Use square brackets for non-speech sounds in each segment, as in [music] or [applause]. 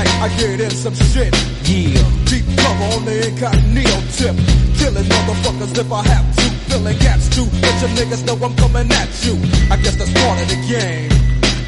Night I get in some shit. Yeah. Deep cover on the incognito tip. Killing motherfuckers if I have to. Filling gaps too. Let your niggas know I'm coming at you. I guess that's part of the game.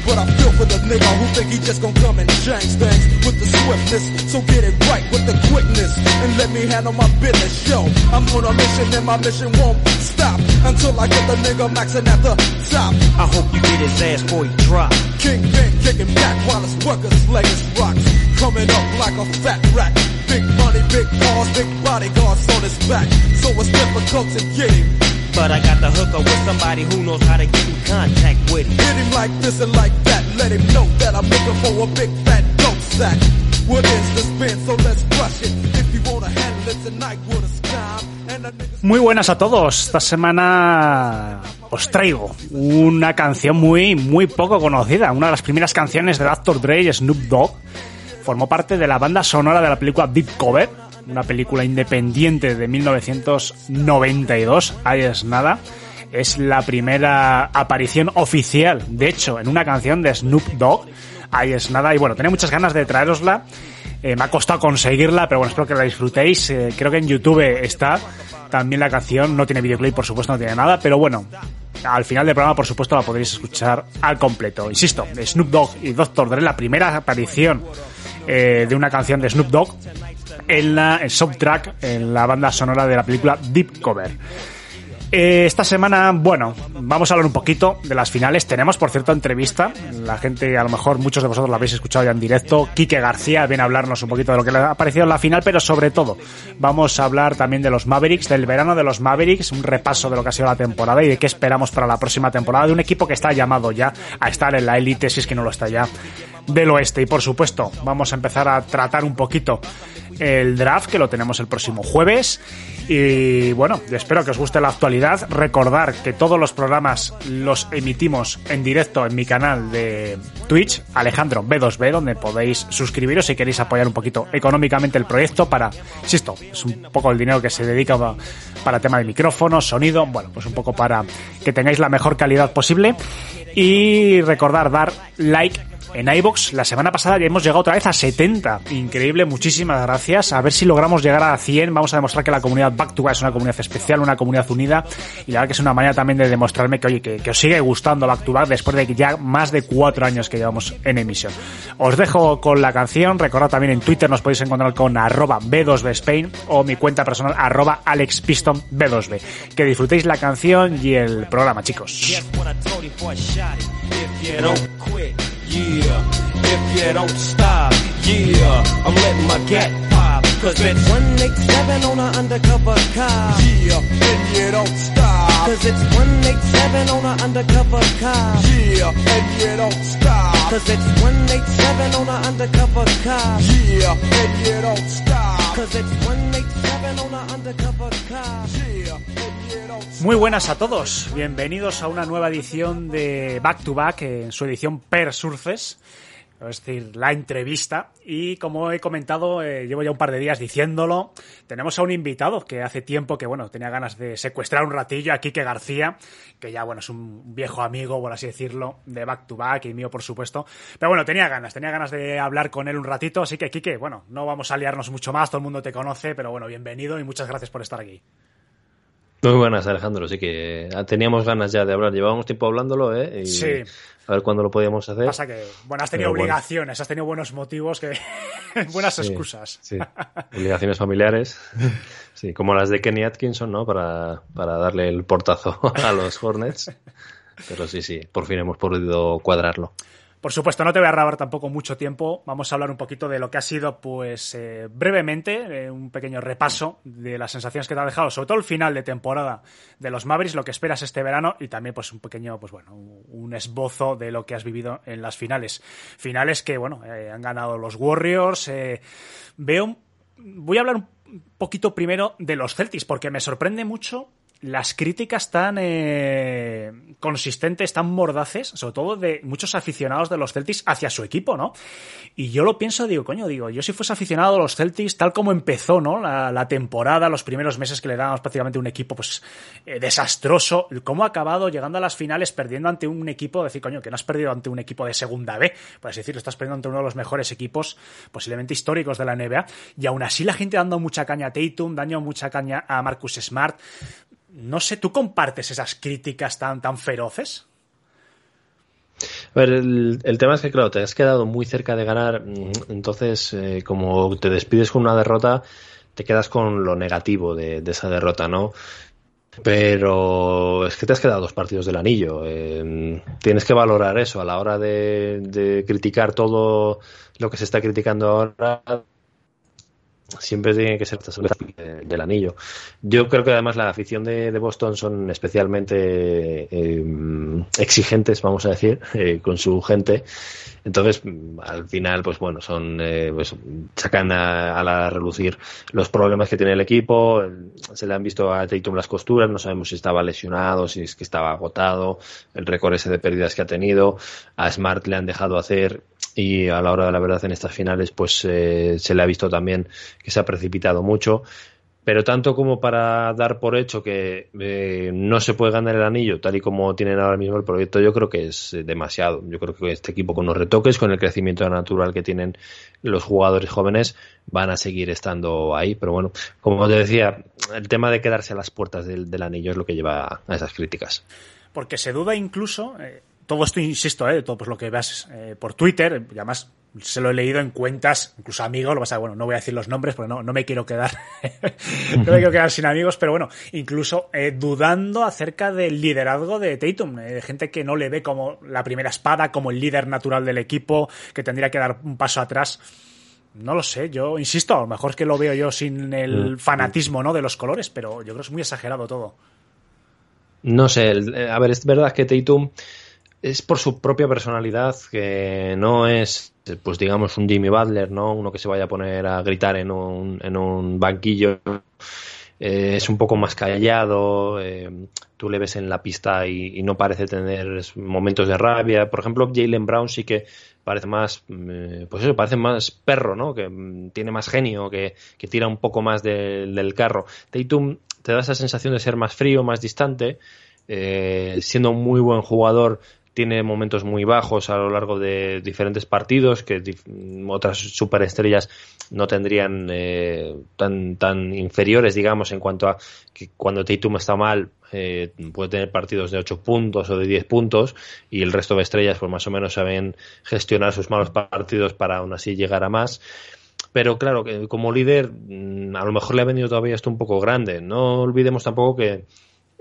But I feel for the nigga who think he just gon' come and change things with the swiftness. So get it right with the quickness and let me handle my business. Yo, I'm on a mission and my mission won't stop until I get the nigga maxing at the top. I hope you get his ass he drop. Kingpin kicking back while his workers lay his rocks. Coming up like a fat rat. Big money, big cars, big bodyguards on his back. So it's difficult to get him. But I got the hooker with somebody who knows how to get in contact with him. Hit him like this and like that. Let him know that I'm looking for a big fat dope sack. What is the spin? So let's rush it. If you wanna handle it tonight, a Muy buenas a todos. Esta semana os traigo una canción muy, muy poco conocida. Una de las primeras canciones de Dr. Dre y Snoop Dogg. Formó parte de la banda sonora de la película Deep Cover, una película independiente de 1992. Ahí es nada. Es la primera aparición oficial, de hecho, en una canción de Snoop Dogg. Ahí es nada. Y bueno, tenía muchas ganas de traerosla. Eh, me ha costado conseguirla, pero bueno, espero que la disfrutéis. Eh, creo que en YouTube está también la canción. No tiene videoclip, por supuesto, no tiene nada, pero bueno, al final del programa, por supuesto, la podréis escuchar al completo. Insisto, Snoop Dogg y Dr. Dre, la primera aparición eh, de una canción de Snoop Dogg en la soundtrack, en la banda sonora de la película Deep Cover. Eh, esta semana, bueno, vamos a hablar un poquito de las finales. Tenemos, por cierto, entrevista. La gente, a lo mejor muchos de vosotros la habéis escuchado ya en directo. Quique García viene a hablarnos un poquito de lo que le ha parecido en la final, pero sobre todo vamos a hablar también de los Mavericks, del verano de los Mavericks, un repaso de lo que ha sido la temporada y de qué esperamos para la próxima temporada de un equipo que está llamado ya a estar en la élite, si es que no lo está ya, del oeste. Y por supuesto, vamos a empezar a tratar un poquito el draft, que lo tenemos el próximo jueves. Y bueno, espero que os guste la actualidad. Recordar que todos los programas los emitimos en directo en mi canal de Twitch, Alejandro B2B, donde podéis suscribiros si queréis apoyar un poquito económicamente el proyecto para, insisto, es un poco el dinero que se dedica para, tema de micrófonos, sonido, bueno, pues un poco para que tengáis la mejor calidad posible. Y recordar dar like en iBox. La semana pasada ya hemos llegado otra vez a 70. Increíble, muchísimas gracias. A ver si logramos llegar a 100. Vamos a demostrar que la comunidad Back to Back es una comunidad especial, una comunidad unida. Y la verdad que es una manera también de demostrarme que, oye, que, os sigue gustando Back to Back después de ya más de cuatro años que llevamos en emisión. Os dejo con la canción. Recordad también en Twitter nos podéis encontrar con arroba B2B Spain o mi cuenta personal arroba AlexPiston B2B. Que disfrutéis la canción y el programa, chicos. If yeah. If you don't stop, yeah. I'm letting my gat pop. Cause it's 187 on an undercover car. Yeah, if you don't stop. Cause it's 187 on an undercover car. Yeah, and you don't stop. Cause it's 187 on an undercover car. Yeah, and you don't stop. Cause it's 187 on an undercover car. Yeah, Muy buenas a todos, bienvenidos a una nueva edición de Back to Back, en su edición Per Surces, es decir, la entrevista. Y como he comentado, eh, llevo ya un par de días diciéndolo, tenemos a un invitado que hace tiempo que, bueno, tenía ganas de secuestrar un ratillo a Quique García, que ya, bueno, es un viejo amigo, por así decirlo, de Back to Back y mío, por supuesto. Pero bueno, tenía ganas, tenía ganas de hablar con él un ratito, así que, Quique, bueno, no vamos a liarnos mucho más, todo el mundo te conoce, pero bueno, bienvenido y muchas gracias por estar aquí. Muy buenas, Alejandro. Sí que teníamos ganas ya de hablar. Llevábamos tiempo hablándolo, ¿eh? Y Sí. A ver cuándo lo podíamos hacer. Pasa que, bueno, has tenido Pero bueno. obligaciones, has tenido buenos motivos, que [laughs] buenas Sí, excusas. Sí. [laughs] Obligaciones familiares. Sí, como las de Kenny Atkinson, ¿no? Para, para darle el portazo [laughs] a los Hornets. Pero sí, sí, por fin hemos podido cuadrarlo. Por supuesto, no te voy a robar tampoco mucho tiempo. Vamos a hablar un poquito de lo que ha sido, pues, eh, brevemente, eh, un pequeño repaso de las sensaciones que te ha dejado, sobre todo el final de temporada de los Mavericks, lo que esperas este verano y también, pues, un pequeño, pues bueno, un esbozo de lo que has vivido en las finales. Finales que, bueno, eh, han ganado los Warriors. veo, voy a hablar un poquito primero de los Celtics, porque me sorprende mucho las críticas tan eh, consistentes, tan mordaces, sobre todo de muchos aficionados de los Celtics hacia su equipo, ¿no? Y yo lo pienso, digo, coño, digo, yo si fuese aficionado a los Celtics, tal como empezó, ¿no? La, temporada, los primeros meses que le dábamos prácticamente un equipo, pues, eh, desastroso, cómo ha acabado llegando a las finales perdiendo ante un equipo, decir, coño, que no has perdido ante un equipo de segunda B, pues decir, estás perdiendo ante uno de los mejores equipos, posiblemente históricos de la NBA, y aún así la gente dando mucha caña a Tatum, dando mucha caña a Marcus Smart, no sé, ¿tú compartes esas críticas tan, tan feroces? A ver, el, el, tema es que, claro, te has quedado muy cerca de ganar, entonces, eh, como te despides con una derrota, te quedas con lo negativo de, de, esa derrota, ¿no? Pero es que te has quedado dos partidos del anillo. Eh, tienes que valorar eso a la hora de, de criticar todo lo que se está criticando ahora siempre tiene que ser del anillo. Yo creo que además la afición de, de Boston son especialmente eh, exigentes, vamos a decir, eh, con su gente. Entonces, al final, pues bueno, son eh, pues, sacan a, a, la relucir los problemas que tiene el equipo. Se le han visto a Tatum las costuras, no sabemos si estaba lesionado, si es que estaba agotado, el récord ese de pérdidas que ha tenido. A Smart le han dejado hacer y a la hora de la verdad en estas finales pues eh, se le ha visto también que se ha precipitado mucho pero tanto como para dar por hecho que eh, no se puede ganar el anillo tal y como tienen ahora mismo el proyecto yo creo que es demasiado yo creo que este equipo con los retoques con el crecimiento natural que tienen los jugadores jóvenes van a seguir estando ahí pero bueno como te decía el tema de quedarse a las puertas del, del anillo es lo que lleva a esas críticas porque se duda incluso eh todo esto, insisto, ¿eh? todo pues, lo que veas eh, por Twitter, y además se lo he leído en cuentas, incluso amigos, lo vas a, bueno, no voy a decir los nombres porque no, no me quiero quedar, [laughs] no me quiero quedar sin amigos, pero bueno, incluso eh, dudando acerca del liderazgo de Tatum, eh, de gente que no le ve como la primera espada, como el líder natural del equipo, que tendría que dar un paso atrás. No lo sé, yo insisto, a lo mejor es que lo veo yo sin el fanatismo, ¿no? De los colores, pero yo creo que es muy exagerado todo. No sé, a ver, es verdad que Tatum es por su propia personalidad, que no es, pues digamos, un Jimmy Butler, ¿no? Uno que se vaya a poner a gritar en un, en un banquillo. Eh, es un poco más callado, eh, tú le ves en la pista y, no parece tener momentos de rabia. Por ejemplo, Jalen Brown sí que parece más, eh, pues eso, parece más perro, ¿no? Que mm, tiene más genio, que, que tira un poco más de, del carro. Tatum te da esa sensación de ser más frío, más distante, eh, siendo un muy buen jugador tiene momentos muy bajos a lo largo de diferentes partidos que otras superestrellas no tendrían eh, tan tan inferiores digamos en cuanto a que cuando Tatum está mal eh, puede tener partidos de 8 puntos o de 10 puntos y el resto de estrellas pues más o menos saben gestionar sus malos partidos para aún así llegar a más pero claro, que como líder a lo mejor le ha venido todavía esto un poco grande. No olvidemos tampoco que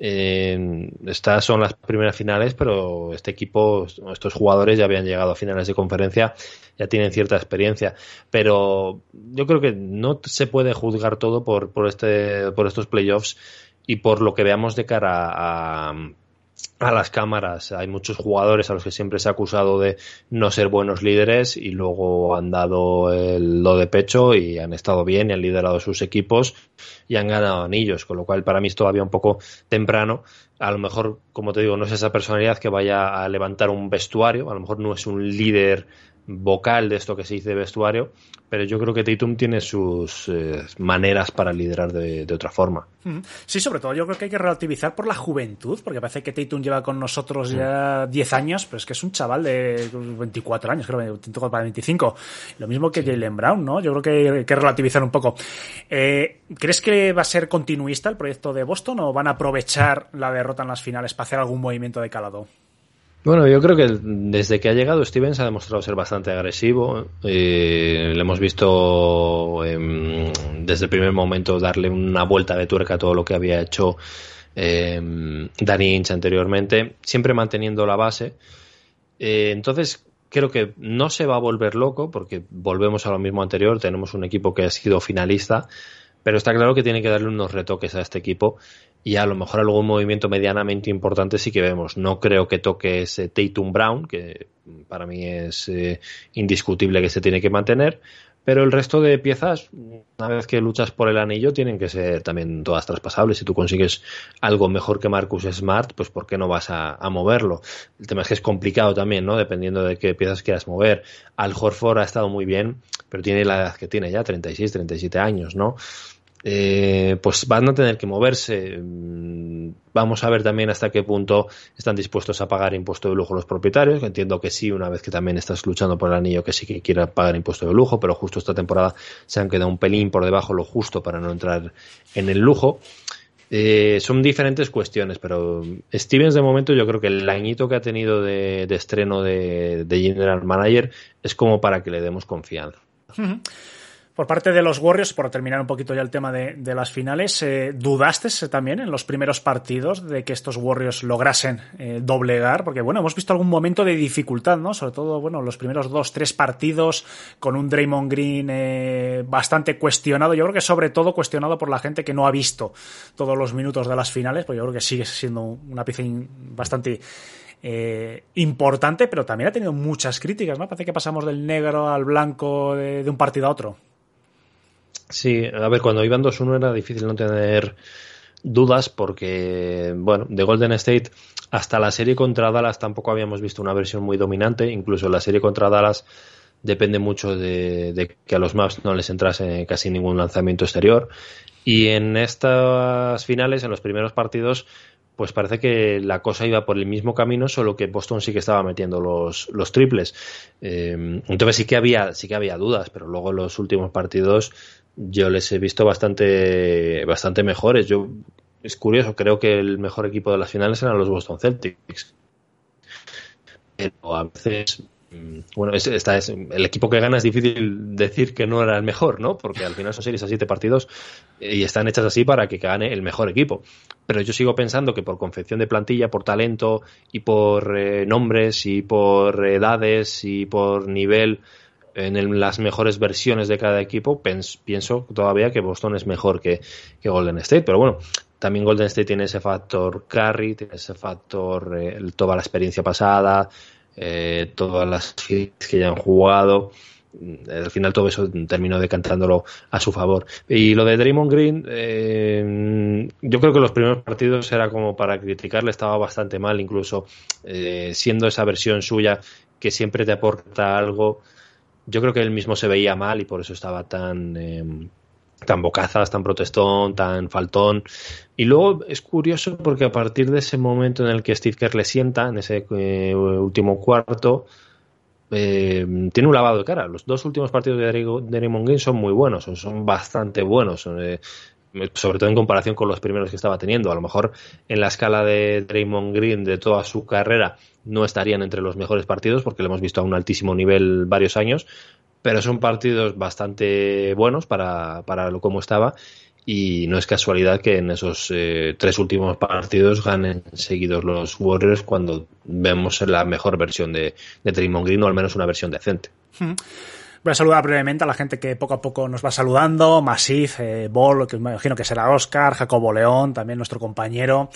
estas son las primeras finales, pero este equipo, estos jugadores ya habían llegado a finales de conferencia, ya tienen cierta experiencia. Pero yo creo que no se puede juzgar todo por, por, este, por estos playoffs y por lo que veamos de cara a, a las cámaras. Hay muchos jugadores a los que siempre se ha acusado de no ser buenos líderes y luego han dado el lo de pecho y han estado bien y han liderado sus equipos y han ganado anillos, con lo cual para mí es todavía un poco temprano. A lo mejor, como te digo, no es esa personalidad que vaya a levantar un vestuario, a lo mejor no es un líder vocal de esto que se dice de vestuario, pero yo creo que Tatum tiene sus eh, maneras para liderar de, de, otra forma. Sí, sobre todo yo creo que hay que relativizar por la juventud, porque parece que Tatum lleva con nosotros ya 10 años, pero es que es un chaval de 24 años, creo, 24 para 25. Lo mismo que Jalen Brown, ¿no? Yo creo que hay que relativizar un poco. Eh, ¿Crees que va a ser continuista el proyecto de Boston o van a aprovechar la derrota en las finales para hacer algún movimiento de calado? Bueno, yo creo que desde que ha llegado Stevens ha demostrado ser bastante agresivo. Eh, le hemos visto eh, desde el primer momento darle una vuelta de tuerca a todo lo que había hecho eh, Danny Inch anteriormente, siempre manteniendo la base. entonces, creo que no se va a volver loco porque volvemos a lo mismo anterior, tenemos un equipo que ha sido finalista, pero está claro que tiene que darle unos retoques a este equipo y a lo mejor algún movimiento medianamente importante sí que vemos. No creo que toque ese Tatum Brown, que para mí es eh, indiscutible que se tiene que mantener, pero el resto de piezas, una vez que luchas por el anillo, tienen que ser también todas traspasables. Si tú consigues algo mejor que Marcus Smart, pues ¿por qué no vas a, moverlo? El tema es que es complicado también, ¿no? Dependiendo de qué piezas quieras mover. Al Horford ha estado muy bien, pero tiene la edad que tiene ya, 36, 37 años, ¿no? Eh, pues van a tener que moverse. Mm, vamos a ver también hasta qué punto están dispuestos a pagar impuesto de lujo los propietarios. Entiendo que sí, una vez que también estás luchando por el anillo, que sí que quieran pagar impuesto de lujo, pero justo esta temporada se han quedado un pelín por debajo lo justo para no entrar en el lujo. Eh, son diferentes cuestiones, pero Stevens de momento yo creo que el añito que ha tenido de, estreno de, de General Manager es como para que le demos confianza. Por parte de los Warriors, por terminar un poquito ya el tema de, las finales, eh, ¿dudaste también en los primeros partidos de que estos Warriors lograsen eh, doblegar? Porque, bueno, hemos visto algún momento de dificultad, ¿no? Sobre todo, bueno, los primeros dos, tres partidos con un Draymond Green eh, bastante cuestionado. Yo creo que sobre todo cuestionado por la gente que no ha visto todos los minutos de las finales, pues yo creo que sigue siendo una pieza bastante importante, pero también ha tenido muchas críticas, ¿no? Parece que pasamos del negro al blanco de un partido a otro. Sí, a ver, cuando iban 2-1 era difícil no tener dudas porque, bueno, de Golden State hasta la serie contra Dallas tampoco habíamos visto una versión muy dominante, incluso la serie contra Dallas depende mucho de, que a los Maps no les entrase casi ningún lanzamiento exterior y en estas finales, en los primeros partidos, pues parece que la cosa iba por el mismo camino, solo que Boston sí que estaba metiendo los, triples. Eh, entonces sí que había, sí que había dudas, pero luego en los últimos partidos yo les he visto bastante, bastante mejores. Yo, es curioso, creo que el mejor equipo de las finales eran los Boston Celtics. Pero a veces, mm, bueno, es, esta es, el equipo que gana es difícil decir que no era el mejor, ¿no? Porque al final son series a siete partidos y están hechas así para que gane el mejor equipo. Pero yo sigo pensando que por confección de plantilla, por talento y por eh, nombres y por edades y por nivel en las mejores versiones de cada equipo, pienso todavía que Boston es mejor que, Golden State. Pero bueno, también Golden State tiene ese factor carry, tiene ese factor eh, toda la experiencia pasada, eh, todas las que ya han jugado. Mm, al final todo eso terminó decantándolo a su favor. Y lo de Draymond Green, eh, yo creo que los primeros partidos era como para criticarle, estaba bastante mal, incluso siendo esa versión suya que siempre te aporta algo yo creo que él mismo se veía mal y por eso estaba tan, em, tan bocazas, tan protestón, tan faltón. Y luego es curioso porque a partir de ese momento en el que Steve Kerr le sienta, en ese eh, último cuarto, em, tiene un lavado de cara. Los dos últimos partidos de Draymond Green son muy buenos, son bastante buenos. Eh, sobre todo en comparación con los primeros que estaba teniendo. A lo mejor en la escala de Draymond Green de toda su carrera no estarían entre los mejores partidos porque lo hemos visto a un altísimo nivel varios años, pero son partidos bastante buenos para, para lo como estaba y no es casualidad que en esos eh, tres últimos partidos ganen seguidos los Warriors cuando vemos la mejor versión de, de Draymond Green o al menos una versión decente. Voy a saludar brevemente a la gente que poco a poco nos va saludando. Masif, eh, Bol, que me imagino que será Oscar, Jacobo León, también nuestro compañero.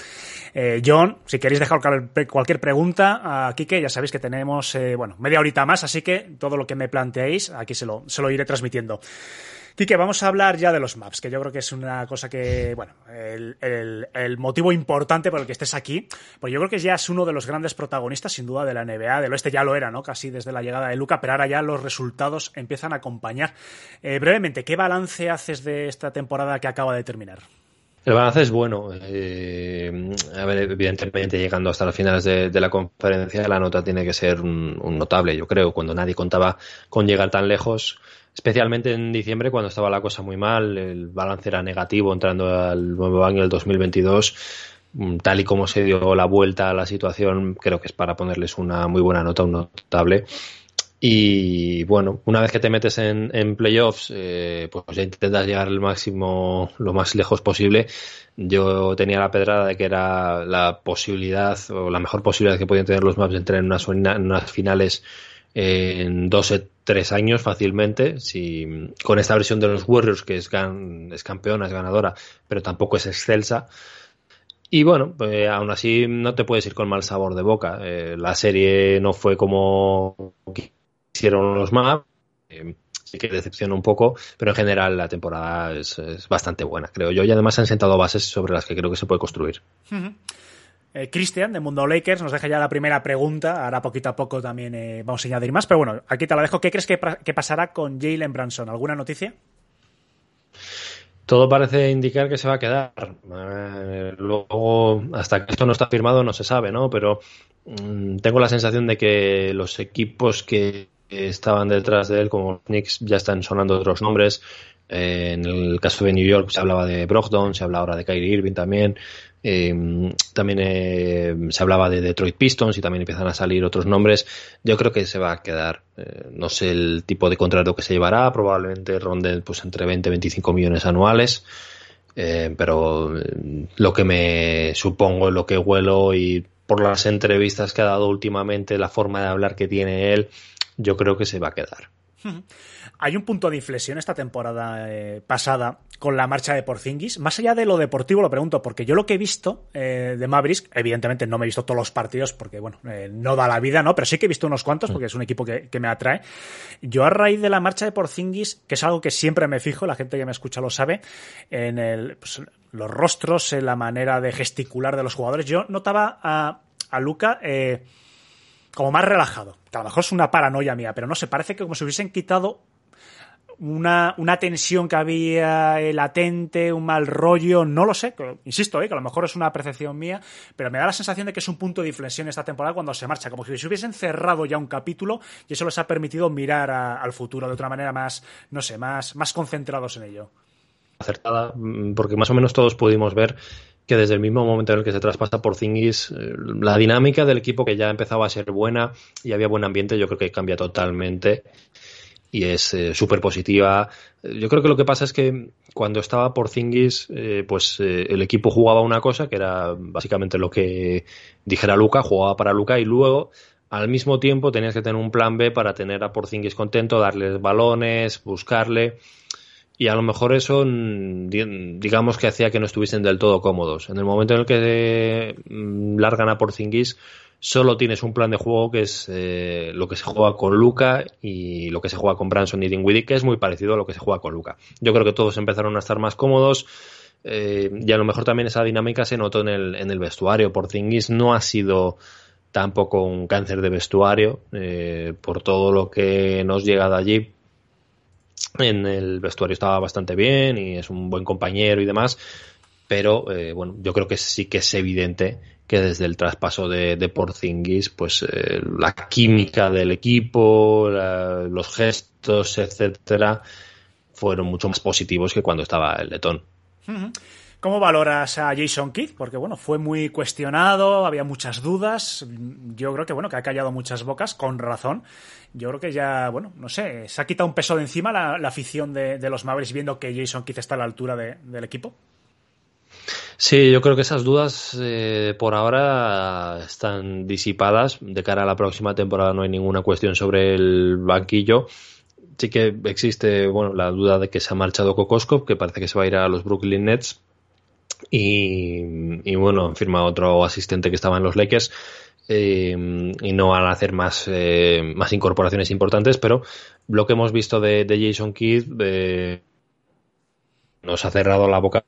Eh, John, si queréis dejar cualquier pregunta a Kike, ya sabéis que tenemos, eh, bueno, media horita más, así que todo lo que me planteéis, aquí se lo, se lo iré transmitiendo. Quique, vamos a hablar ya de los maps, que yo creo que es una cosa que, bueno, el, motivo importante por el que estés aquí, porque yo creo que ya es uno de los grandes protagonistas, sin duda, de la NBA. Del oeste ya lo era, ¿no? Casi desde la llegada de Luca, pero ahora ya los resultados empiezan a acompañar. Eh, brevemente, ¿qué balance haces de esta temporada que acaba de terminar? El balance es bueno. Eh, evidentemente, llegando hasta las finales de, la conferencia, la nota tiene que ser un, notable, yo creo. Cuando nadie contaba con llegar tan lejos, especialmente en diciembre cuando estaba la cosa muy mal, el balance era negativo entrando al nuevo año, el 2022, mm, tal y como se dio la vuelta a la situación, creo que es para ponerles una muy buena nota, un notable. Y bueno, una vez que te metes en, playoffs, eh, pues ya intentas llegar al máximo, lo más lejos posible. Yo tenía la pedrada de que era la posibilidad o la mejor posibilidad que podían tener los Maps de entrar en unas, en finales en dos o tres años fácilmente. Si, con esta versión de los Warriors, que es, es campeona, es ganadora, pero tampoco es excelsa. Y bueno, pues, aún así no te puedes ir con mal sabor de boca. Eh, la serie no fue como hicieron los Mavs. Eh, sí que decepciona un poco, pero en general la temporada es, bastante buena, creo yo. Y además han sentado bases sobre las que creo que se puede construir. Eh, Cristian, de Mundo Lakers, nos deja ya la primera pregunta. Ahora poquito a poco también eh, vamos a añadir más. Pero bueno, aquí te la dejo. ¿Qué crees que, que pasará con Jalen Branson? ¿Alguna noticia? Todo parece indicar que se va a quedar. Eh, luego, hasta que esto no está firmado, no se sabe, ¿no? Pero mm, tengo la sensación de que los equipos que estaban detrás de él, como Knicks, ya están sonando otros nombres. Eh, en el caso de New York se hablaba de Brogdon, se habla ahora de Kyrie Irving también. Eh, también eh, se hablaba de Detroit Pistons y también empiezan a salir otros nombres. Yo creo que se va a quedar. no sé el tipo de contrato que se llevará, probablemente ronde pues, entre 20 y 25 millones anuales. pero lo que me supongo, lo que huelo y por las entrevistas que ha dado últimamente, la forma de hablar que tiene él, yo creo que se va a quedar. [laughs] Hay un punto de inflexión esta temporada eh, pasada con la marcha de Porzingis. Más allá de lo deportivo, lo pregunto, porque yo lo que he visto eh, de Mavericks, evidentemente no me he visto todos los partidos porque, bueno, eh, no da la vida, ¿no? Pero sí que he visto unos cuantos porque es un equipo que, me atrae. Yo a raíz de la marcha de Porzingis, que es algo que siempre me fijo, la gente que me escucha lo sabe, en el, pues, los rostros, en la manera de gesticular de los jugadores, yo notaba a, a Luca como más relajado. Que a lo mejor es una paranoia mía, pero no sé, parece que como si hubiesen quitado una, una tensión que había eh, latente, un mal rollo, no lo sé, insisto, eh, que a lo mejor es una percepción mía, pero me da la sensación de que es un punto de inflexión esta temporada cuando se marcha, como si se hubiesen cerrado ya un capítulo y eso les ha permitido mirar al futuro de otra manera más, no sé, más, más concentrados en ello. Acertada, mm, porque más o menos todos pudimos ver que desde el mismo momento en el que se traspasa por Zingis, eh, la dinámica del equipo que ya empezaba a ser buena y había buen ambiente, yo creo que cambia totalmente y es eh, súper positiva. Yo creo que lo que pasa es que cuando estaba por Zingis, eh, pues eh, el equipo jugaba una cosa que era básicamente lo que dijera Luca, jugaba para Luca y luego al mismo tiempo tenías que tener un plan B para tener a Porzingis contento, darles balones, buscarle. Y a lo mejor eso, mm, digamos que hacía que no estuviesen del todo cómodos. En el momento en el que mm, largan a Porzingis, solo tienes un plan de juego que es eh, lo que se juega con Luca y lo que se juega con Branson y Dinwiddie, que es muy parecido a lo que se juega con Luca. Yo creo que todos empezaron a estar más cómodos eh, y a lo mejor también esa dinámica se notó en el, en el vestuario. Porzingis no ha sido tampoco un cáncer de vestuario eh, por todo lo que nos llega de allí. En el vestuario estaba bastante bien y es un buen compañero y demás, pero bueno, yo creo que sí que es evidente que desde el traspaso de, de Porzingis, pues eh, la química del equipo, los gestos, etcétera, fueron mucho más positivos que cuando estaba el letón. ¿Cómo valoras a Jason Kidd? Porque bueno, fue muy cuestionado, había muchas dudas. Yo creo que bueno, que ha callado muchas bocas, con razón. Yo creo que ya, bueno, no sé, se ha quitado un peso de encima la, afición de, los Mavericks viendo que Jason Kidd está a la altura del equipo. Sí, yo creo que esas dudas eh, por ahora están disipadas. De cara a la próxima temporada no hay ninguna cuestión sobre el banquillo. Sí que existe bueno, la duda de que se ha marchado Kokoskov, que parece que se va a ir a los Brooklyn Nets. Y, bueno, han firmado otro asistente que estaba en los Lakers. Eh, y no van a hacer más, eh, más incorporaciones importantes, pero lo que hemos visto de, Jason Kidd nos ha cerrado la boca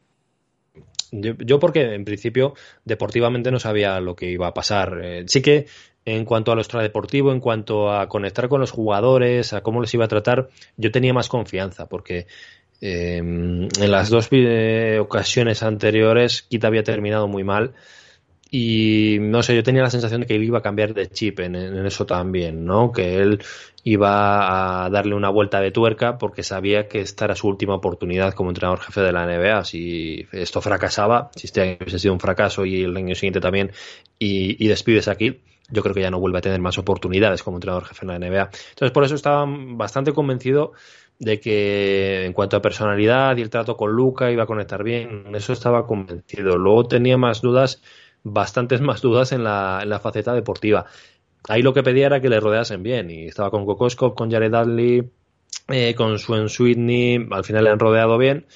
yo, porque en principio deportivamente no sabía lo que iba a pasar. Eh, sí que en cuanto a lo extradeportivo, en cuanto a conectar con los jugadores, a cómo les iba a tratar, yo tenía más confianza porque eh, en las dos ocasiones anteriores Kita había terminado muy mal y no sé, yo tenía la sensación de que él iba a cambiar de chip en, eso también, ¿no? Que él iba a darle una vuelta de tuerca porque sabía que esta era su última oportunidad como entrenador jefe de la NBA. Si esto fracasaba, si este año hubiese sido un fracaso y el año siguiente también, y, despides aquí, yo creo que ya no vuelve a tener más oportunidades como entrenador jefe de la NBA. Entonces, por eso estaba bastante convencido de que en cuanto a personalidad y el trato con Luca iba a conectar bien, eso estaba convencido. Luego tenía más dudas bastantes [laughs] más dudas en la, en la faceta deportiva. ahí lo que pedía era que le rodeasen bien. Y estaba con Kokoskov, con Jared Dudley, eh, con Swen Sweetney, al final le han rodeado bien.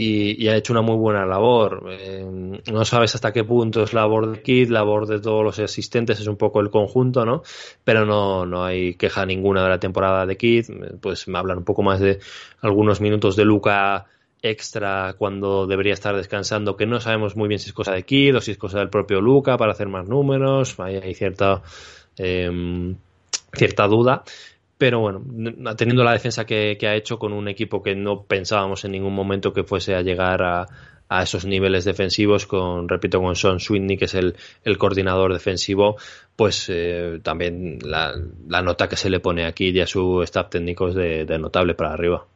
Y, y, ha hecho una muy buena labor. Eh, no sabes hasta qué punto es labor de Kid, labor de todos los asistentes, es un poco el conjunto, ¿no? Pero no, no hay queja ninguna de la temporada de Kid. Pues me hablan un poco más de algunos minutos de Luca extra cuando debería estar descansando, que no sabemos muy bien si es cosa de Kid o si es cosa del propio Luca para hacer más números. Hay, hay cierta, eh, cierta duda pero bueno, teniendo la defensa que, que, ha hecho con un equipo que no pensábamos en ningún momento que fuese a llegar a, a esos niveles defensivos, con, repito, con Sean Sweeney, que es el, el coordinador defensivo, pues eh, también la, la, nota que se le pone aquí y a su staff técnico es de, notable para arriba.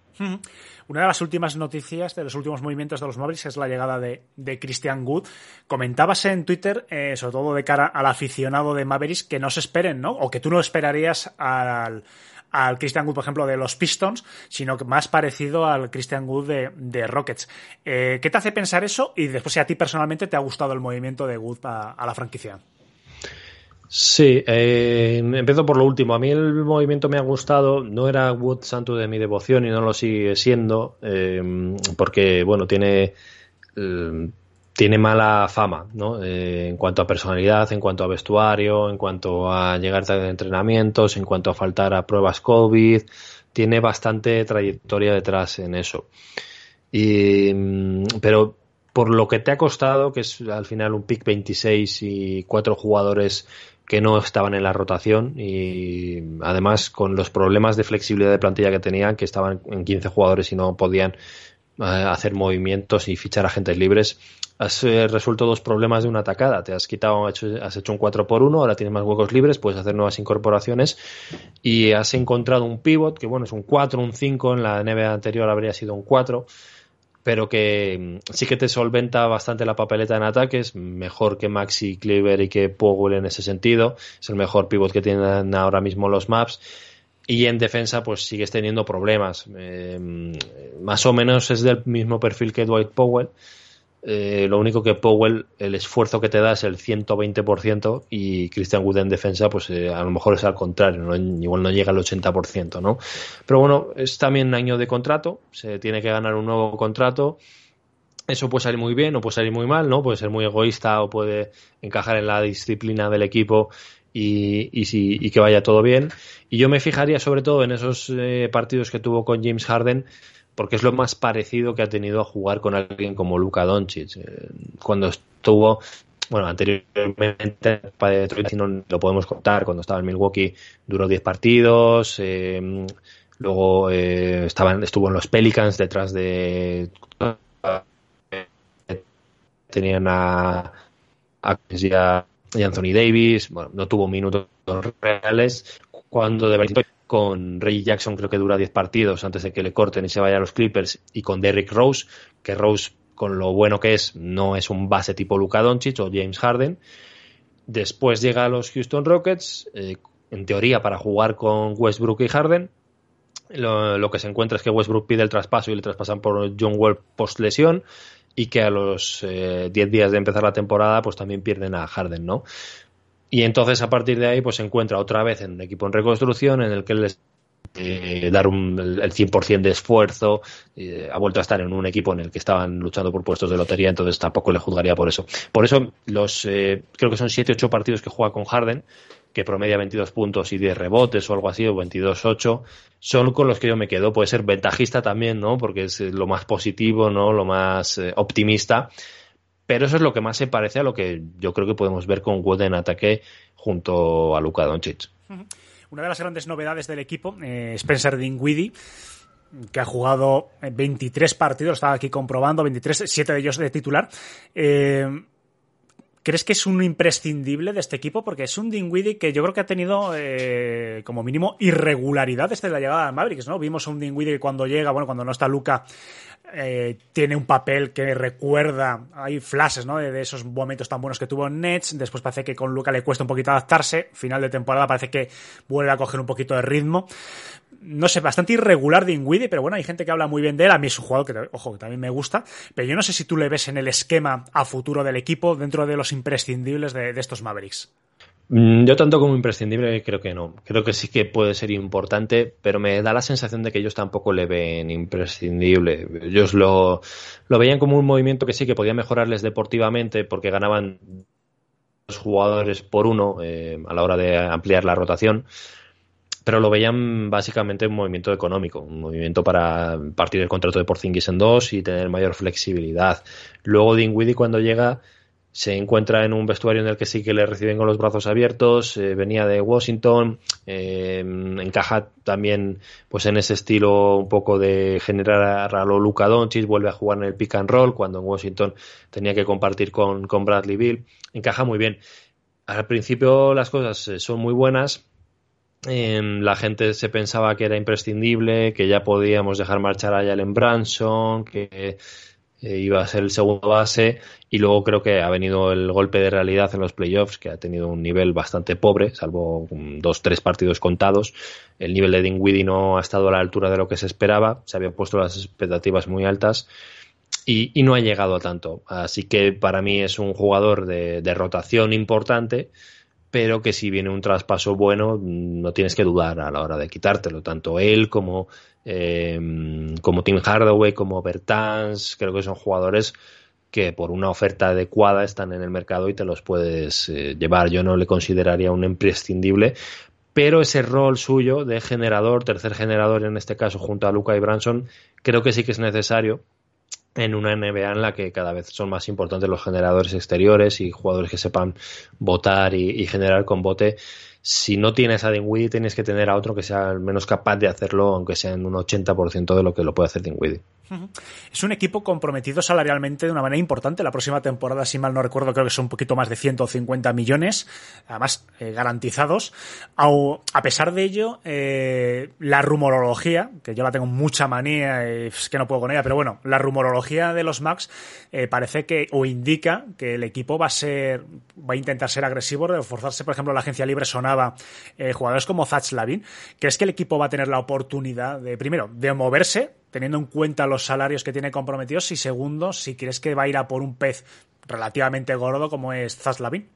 Una de las últimas noticias, de los últimos movimientos de los Mavericks, es la llegada de, de Christian Wood. Comentabas en Twitter, eh, sobre todo de cara al aficionado de Mavericks, que no se esperen, ¿no? O que tú no esperarías al, al Christian Wood, por ejemplo, de los Pistons, sino que más parecido al Christian Wood de, Rockets. Eh, ¿Qué te hace pensar eso? Y después, si a ti personalmente te ha gustado el movimiento de Wood a, la franquicia. Sí, eh, empiezo por lo último. A mí el movimiento me ha gustado. No era Wood santo de mi devoción y no lo sigue siendo, eh, porque, bueno, tiene. Tiene mala fama, ¿no? Eh, en cuanto a personalidad, en cuanto a vestuario, en cuanto a llegar tarde de entrenamientos, en cuanto a faltar a pruebas COVID, tiene bastante trayectoria detrás en eso. Y, pero por lo que te ha costado, que es al final un pick 26 y cuatro jugadores que no estaban en la rotación y además con los problemas de flexibilidad de plantilla que tenían, que estaban en 15 jugadores y no podían hacer movimientos y fichar agentes libres, has eh, resuelto dos problemas de una atacada. Te has quitado, has hecho, un 4 por 1 ahora tienes más huecos libres, puedes hacer nuevas incorporaciones y has encontrado un pivot que, bueno, es un 4, un 5, en la NBA anterior habría sido un 4, pero que mm, sí que te solventa bastante la papeleta en ataques, mejor que Maxi Cleaver y que Powell en ese sentido. Es el mejor pivot que tienen ahora mismo los maps. Y en defensa, pues sigues teniendo problemas. Eh, más o menos es del mismo perfil que Dwight Powell eh, lo único que Powell, el esfuerzo que te da es el 120% y Christian Wood en defensa, pues eh, a lo mejor es al contrario, ¿no? igual no llega al 80%, ¿no? Pero bueno, es también año de contrato, se tiene que ganar un nuevo contrato. Eso puede salir muy bien o puede salir muy mal, ¿no? Puede ser muy egoísta o puede encajar en la disciplina del equipo y, y, si, y que vaya todo bien. Y yo me fijaría sobre todo en esos eh, partidos que tuvo con James Harden, porque es lo más parecido que ha tenido a jugar con alguien como Luka Doncic. Eh, cuando estuvo, bueno, anteriormente para Detroit, si no lo podemos contar, cuando estaba en Milwaukee duró 10 partidos, eh, luego eh, estaban, estuvo en los Pelicans detrás de... Tenían a, a, a Anthony Davis, bueno, no tuvo minutos reales, cuando de con Reggie Jackson creo que dura 10 partidos antes de que le corten y se vaya a los Clippers y con Derrick Rose, que Rose con lo bueno que es no es un base tipo Luka Doncic o James Harden. Después llega a los Houston Rockets, eh, en teoría para jugar con Westbrook y Harden. Lo, lo, que se encuentra es que Westbrook pide el traspaso y le traspasan por John Wall post lesión y que a los 10 eh, días de empezar la temporada pues también pierden a Harden, ¿no? Y entonces a partir de ahí pues se encuentra otra vez en un equipo en reconstrucción en el que les eh, dar un, el 100% de esfuerzo, eh, ha vuelto a estar en un equipo en el que estaban luchando por puestos de lotería, entonces tampoco le juzgaría por eso. Por eso los eh, creo que son 7 8 partidos que juega con Harden, que promedia 22 puntos y 10 rebotes o algo así, o 22-8, son con los que yo me quedo. Puede ser ventajista también, ¿no? Porque es lo más positivo, ¿no? Lo más eh, optimista pero eso es lo que más se parece a lo que yo creo que podemos ver con Wood en ataque junto a Luka Doncic. Una de las grandes novedades del equipo, eh, Spencer Dinwiddie, que ha jugado 23 partidos, estaba aquí comprobando, 23, 7 de ellos de titular. Eh, ¿Crees que es un imprescindible de este equipo? Porque es un Dinwiddie que yo creo que ha tenido eh, como mínimo irregularidad desde la llegada de Mavericks, ¿no? Vimos a un Dinwiddie que cuando llega, bueno, cuando no está Luca, eh, tiene un papel que recuerda, hay flashes ¿no? de, de, esos momentos tan buenos que tuvo en Nets, después parece que con Luca le cuesta un poquito adaptarse, final de temporada parece que vuelve a coger un poquito de ritmo, no sé, bastante irregular de Ingwidi, pero bueno, hay gente que habla muy bien de él, a mí es un jugador que, ojo, que también me gusta, pero yo no sé si tú le ves en el esquema a futuro del equipo dentro de los imprescindibles de, de estos Mavericks. Mm, Yo tanto como imprescindible creo que no. Creo que sí que puede ser importante, pero me da la sensación de que ellos tampoco le ven imprescindible. Ellos lo, lo veían como un movimiento que sí que podía mejorarles deportivamente porque ganaban dos jugadores por uno eh, a la hora de ampliar la rotación, pero lo veían básicamente un movimiento económico, un movimiento para partir el contrato de Porzingis en dos y tener mayor flexibilidad. Luego Dinwiddie cuando llega se encuentra en un vestuario en el que sí que le reciben con los brazos abiertos, eh, venía de Washington, eh, encaja también pues en ese estilo un poco de generar a lo Luka Doncic, vuelve a jugar en el pick and roll cuando en Washington tenía que compartir con, con Bradley Bill, encaja muy bien. Al principio las cosas eh, son muy buenas, eh, la gente se pensaba que era imprescindible, que ya podíamos dejar marchar a Jalen Branson, que eh, iba a ser el segundo base y luego creo que ha venido el golpe de realidad en los playoffs que ha tenido un nivel bastante pobre salvo dos tres partidos contados. El nivel de Dinwiddie no ha estado a la altura de lo que se esperaba se habían puesto las expectativas muy altas y, y no ha llegado a tanto. Así que para mí es un jugador de, de rotación importante pero que si viene un traspaso bueno, no tienes que dudar a la hora de quitártelo. Tanto él como, eh, como Tim Hardaway, como Bertans, creo que son jugadores que por una oferta adecuada están en el mercado y te los puedes eh, llevar. Yo no le consideraría un imprescindible, pero ese rol suyo de generador, tercer generador en este caso, junto a Luca y Branson, creo que sí que es necesario en una NBA en la que cada vez son más importantes los generadores exteriores y jugadores que sepan votar y, generar con bote. Si no tienes a Dinwiddie, tienes que tener a otro que sea al menos capaz de hacerlo, aunque sea en un 80% de lo que lo puede hacer Dinwiddie. Es un equipo comprometido salarialmente de una manera importante. La próxima temporada, si mal no recuerdo, creo que son un poquito más de 150 millones, además eh, garantizados. A pesar de ello, eh, la rumorología, que yo la tengo mucha manía, es que no puedo con ella, pero bueno, la rumorología de los Max eh, parece que o indica que el equipo va a ser, va a intentar ser agresivo, reforzarse, por ejemplo, la agencia libre sonaba eh, jugadores como Zach Lavin. ¿Crees que el equipo va a tener la oportunidad de, primero, de moverse, teniendo en cuenta los salarios que tiene comprometidos, y segundo, si crees que va a ir a por un pez relativamente gordo como es Zach Lavin?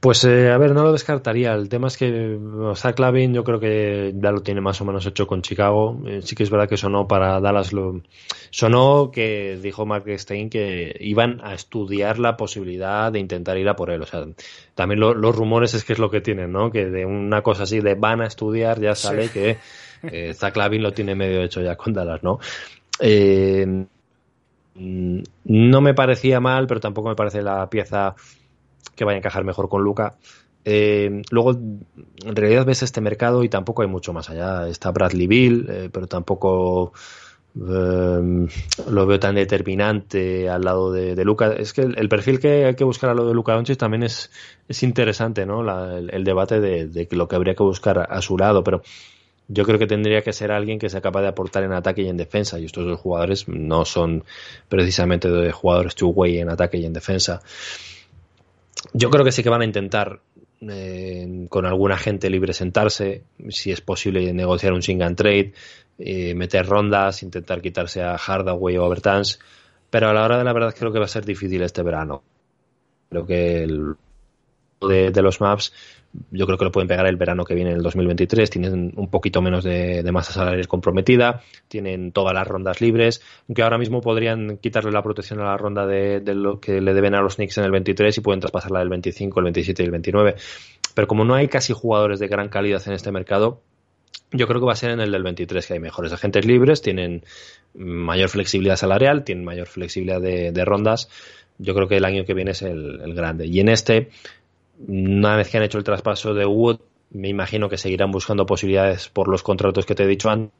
Pues eh, a ver, no lo descartaría. El tema es que Zach Lavin yo creo que ya lo tiene más o menos hecho con Chicago. Eh, sí que es verdad que sonó para Dallas. Lo... Sonó que dijo Mark Stein que iban a estudiar la posibilidad de intentar ir a por él. O sea, también lo- los rumores es que es lo que tienen, ¿no? Que de una cosa así de van a estudiar ya sale que eh, Zach Lavin lo tiene medio hecho ya con Dallas, ¿no? Eh, no me parecía mal, pero tampoco me parece la pieza que vaya a encajar mejor con Luca. Eh, luego, en realidad ves este mercado y tampoco hay mucho más allá. Está Bradley Bill, eh, pero tampoco lo veo tan determinante al lado de, Luca. Es que el, perfil que hay que buscar a lo de Luca Doncic también es, es interesante, ¿no? El, debate de, de lo que habría que buscar a, a su lado, pero yo creo que tendría que ser alguien que sea capaz de aportar en ataque y en defensa. Y estos dos jugadores no son precisamente de jugadores two-way en ataque y en defensa. Yo creo que sí que van a intentar eh, con algún agente libre sentarse, si es posible negociar un sing trade, eh, meter rondas, intentar quitarse a Hardaway o a Bertans, pero a la hora de la verdad creo que va a ser difícil este verano. Creo que el de, de los maps yo creo que lo pueden pegar el verano que viene, el 2023. Tienen un poquito menos de, de masa salarial comprometida, tienen todas las rondas libres, aunque ahora mismo podrían quitarle la protección a la ronda de, de lo que le deben a los Knicks en el 23 y pueden traspasarla del 25, el 27 y el 29. Pero como no hay casi jugadores de gran calidad en este mercado, yo creo que va a ser en el del 23 que hay mejores agentes libres, tienen mayor flexibilidad salarial, tienen mayor flexibilidad de, rondas. Yo creo que el año que viene es el grande. Y en este, una vez que han hecho el traspaso de Wood, me imagino que seguirán buscando posibilidades por los contratos que te he dicho antes.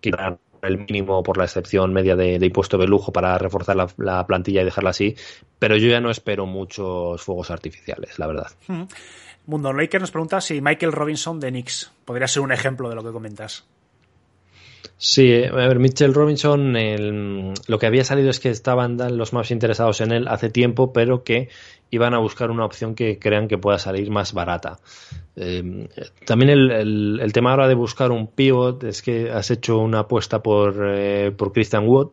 Quitarán el mínimo por la excepción media de, impuesto de lujo para reforzar la, la, plantilla y dejarla así. Pero yo ya no espero muchos fuegos artificiales, la verdad. Hmm. Mundo Laker nos pregunta si Michael Robinson de Knicks podría ser un ejemplo de lo que comentas. Sí, a ver, Mitchell Robinson, el, lo que había salido es que estaban los más interesados en él hace tiempo, pero que iban a buscar una opción que crean que pueda salir más barata. Eh, también el, el, tema ahora de buscar un pivot es que has hecho una apuesta por, eh, por Christian Wood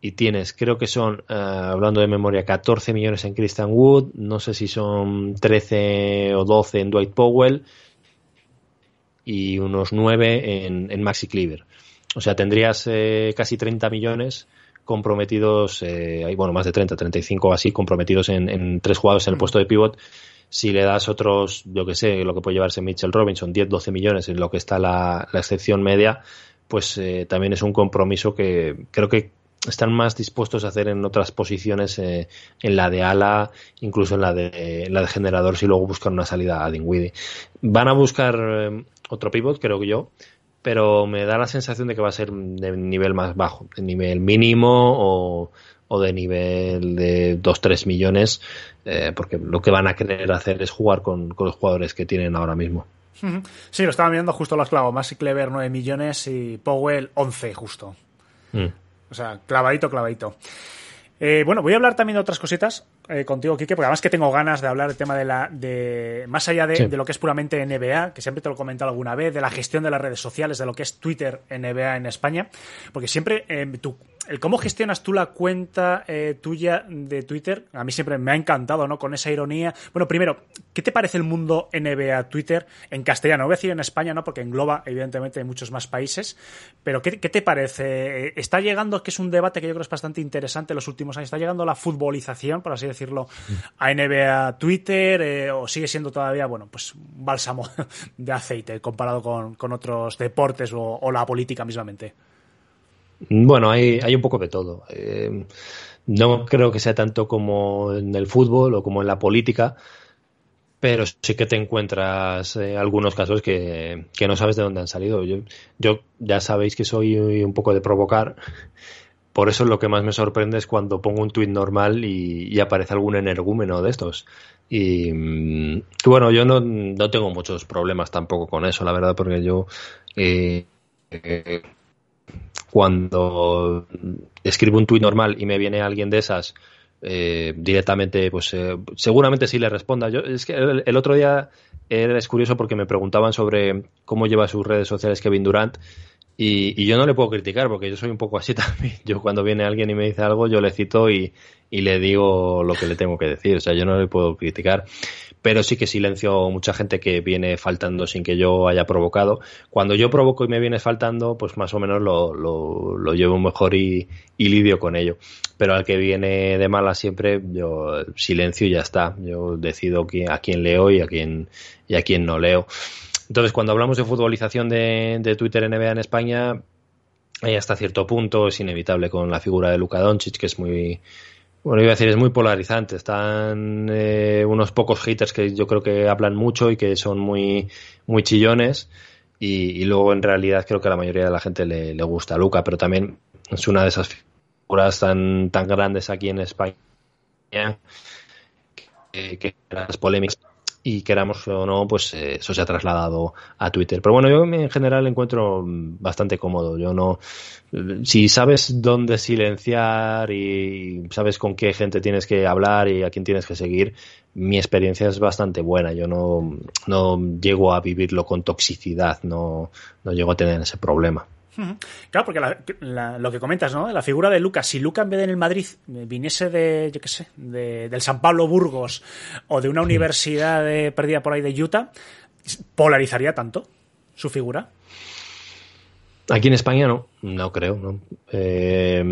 y tienes, creo que son, eh, hablando de memoria, 14 millones en Christian Wood, no sé si son 13 o 12 en Dwight Powell y unos 9 en, en Maxi Cleaver. O sea, tendrías eh, casi 30 millones comprometidos, eh, hay bueno, más de 30, 35 así, comprometidos en, en tres jugadores en el puesto de pivot. Si le das otros, yo que sé, lo que puede llevarse Mitchell Robinson, 10, 12 millones en lo que está la, la excepción media, pues eh, también es un compromiso que creo que están más dispuestos a hacer en otras posiciones, eh, en la de ala, incluso en la de, en la de generador, si luego buscan una salida a Dinwiddie. Van a buscar eh, otro pivot, creo que yo, pero me da la sensación de que va a ser de nivel más bajo, de nivel mínimo o, o de nivel de 2-3 millones, eh, porque lo que van a querer hacer es jugar con, con los jugadores que tienen ahora mismo. Sí, lo estaba mirando justo los clavos. Maxi Clever 9 millones y Powell 11 justo. Mm. O sea, clavadito, clavadito. Eh, bueno, voy a hablar también de otras cositas eh, contigo, Kike, porque además que tengo ganas de hablar del tema de la. de Más allá de, Sí. de lo que es puramente NBA, que siempre te lo he comentado alguna vez, de la gestión de las redes sociales, de lo que es Twitter NBA en España, porque siempre eh, tú- el cómo gestionas tú la cuenta eh, tuya de Twitter, a mí siempre me ha encantado, ¿no? Con esa ironía. Bueno, primero, ¿qué te parece el mundo NBA Twitter en castellano? No voy a decir en España, ¿no? Porque engloba, evidentemente, muchos más países. Pero, ¿qué, te parece? Eh, Está llegando, que es un debate que yo creo es bastante interesante en los últimos años, está llegando la futbolización, por así decirlo, a NBA Twitter, eh, o sigue siendo todavía, bueno, pues un bálsamo [laughs] de aceite comparado con, otros deportes o la política mismamente. Bueno, hay, hay un poco de todo. Eh, no creo que sea tanto como en el fútbol o como en la política, pero sí que te encuentras eh, algunos casos que, que no sabes de dónde han salido. Yo, yo ya sabéis que soy un poco de provocar, por eso lo que más me sorprende es cuando pongo un tuit normal y, aparece algún energúmeno de estos. Y, mm, bueno, yo no, no tengo muchos problemas tampoco con eso, la verdad, porque yo eh, eh, cuando escribo un tuit normal y me viene alguien de esas eh, directamente, pues eh, seguramente sí le responda. Yo, es que el, otro día es curioso porque me preguntaban sobre cómo lleva sus redes sociales Kevin Durant y, y yo no le puedo criticar porque yo soy un poco así [laughs] también. Yo cuando viene alguien y me dice algo, yo le cito y, y le digo lo que le tengo que decir. O sea, yo no le puedo criticar. Pero sí que silencio mucha gente que viene faltando sin que yo haya provocado. Cuando yo provoco y me viene faltando, pues más o menos lo, lo, lo llevo mejor y, y lidio con ello. Pero al que viene de mala siempre, yo silencio y ya está. Yo decido a quién leo y a quién, y a quién no leo. Entonces, cuando hablamos de futbolización de, de Twitter NBA en España, hasta cierto punto es inevitable con la figura de Luka Doncic, que es muy, bueno, iba a decir, es muy polarizante. Están eh, unos pocos haters que yo creo que hablan mucho y que son muy, muy chillones. Y, luego, en realidad, creo que a la mayoría de la gente le, le gusta Luca, pero también es una de esas figuras tan, tan grandes aquí en España que, que las polémicas y queramos o no, pues eh, eso se ha trasladado a Twitter. Pero bueno, yo en general lo encuentro mm, bastante cómodo. Yo no, si sabes dónde silenciar y sabes con qué gente tienes que hablar y a quién tienes que seguir, mi experiencia es bastante buena. Yo no, no llego a vivirlo con toxicidad, no, no llego a tener ese problema. Claro, porque la- la- lo que comentas, ¿no? La figura de Lucas, si Lucas en vez de en el Madrid eh, viniese de, yo qué sé, de- del San Pablo Burgos o de una universidad de- perdida por ahí de Utah, polarizaría tanto su figura. Aquí en España no, no creo. ¿no? Eh,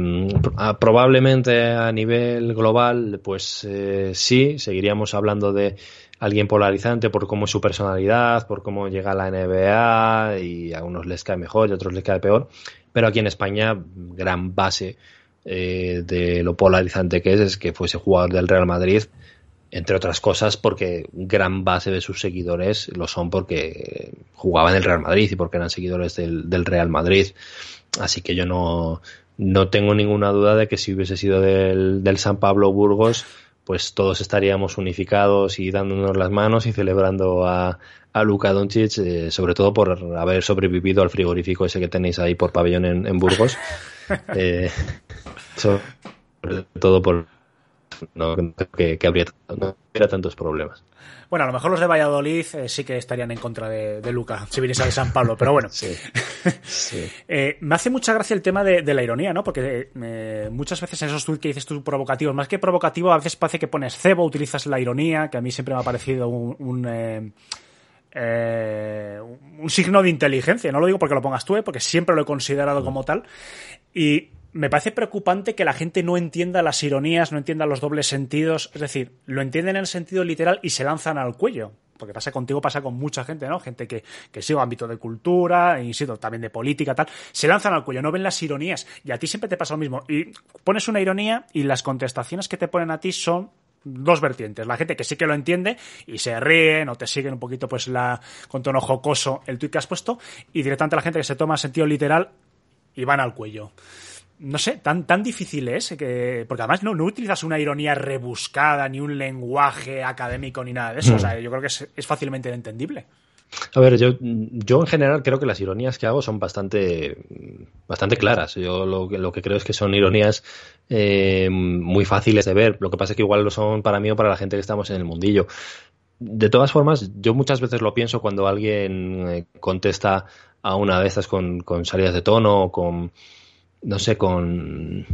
probablemente a nivel global, pues eh, sí, seguiríamos hablando de alguien polarizante por cómo es su personalidad, por cómo llega a la NBA y a unos les cae mejor y a otros les cae peor. Pero aquí en España, gran base eh, de lo polarizante que es es que fuese jugador del Real Madrid entre otras cosas porque gran base de sus seguidores lo son porque jugaban en el Real Madrid y porque eran seguidores del, Real Madrid. Así que yo no, no tengo ninguna duda de que si hubiese sido del San Pablo Burgos, pues todos estaríamos unificados y dándonos las manos y celebrando a, a Luka Doncic, eh, sobre todo por haber sobrevivido al frigorífico ese que tenéis ahí por pabellón en, en Burgos. [laughs] Eh, [laughs] sobre todo por no creo que, que habría, no habría tantos problemas. Bueno, a lo mejor los de Valladolid eh, sí que estarían en contra de, de Luca, si viniese de San Pablo, pero bueno. Sí. Sí. [laughs] Eh, me hace mucha gracia el tema de, de la ironía, ¿no? Porque eh, muchas veces en esos tweets que dices tú provocativos, más que provocativo, a veces parece que pones cebo, utilizas la ironía, que a mí siempre me ha parecido un, un, eh, un signo de inteligencia. No lo digo porque lo pongas tú, ¿eh? porque siempre lo he considerado como tal. Y me parece preocupante que la gente no entienda las ironías, no entienda los dobles sentidos. Es decir, lo entienden en el sentido literal y se lanzan al cuello. Porque pasa contigo, pasa con mucha gente, ¿no? Gente que, que sigue ámbito de cultura, insisto, también de política, tal. Se lanzan al cuello, no ven las ironías. Y a ti siempre te pasa lo mismo. Y pones una ironía y las contestaciones que te ponen a ti son dos vertientes. La gente que sí que lo entiende y se ríen o te siguen un poquito pues la con tono jocoso el tuit que has puesto y directamente la gente que se toma en sentido literal y van al cuello. No sé, tan, tan difícil es que. Porque además no, no utilizas una ironía rebuscada, ni un lenguaje académico, ni nada de eso. O sea, yo creo que es, es fácilmente entendible. A ver, yo, yo en general creo que las ironías que hago son bastante, bastante claras. Yo lo, que- lo que creo es que son ironías eh, muy fáciles de ver. Lo que pasa es que igual lo son para mí o para la gente que estamos en el mundillo. De todas formas, yo muchas veces lo pienso cuando alguien eh, contesta a una de estas con, con salidas de tono o con, no sé, con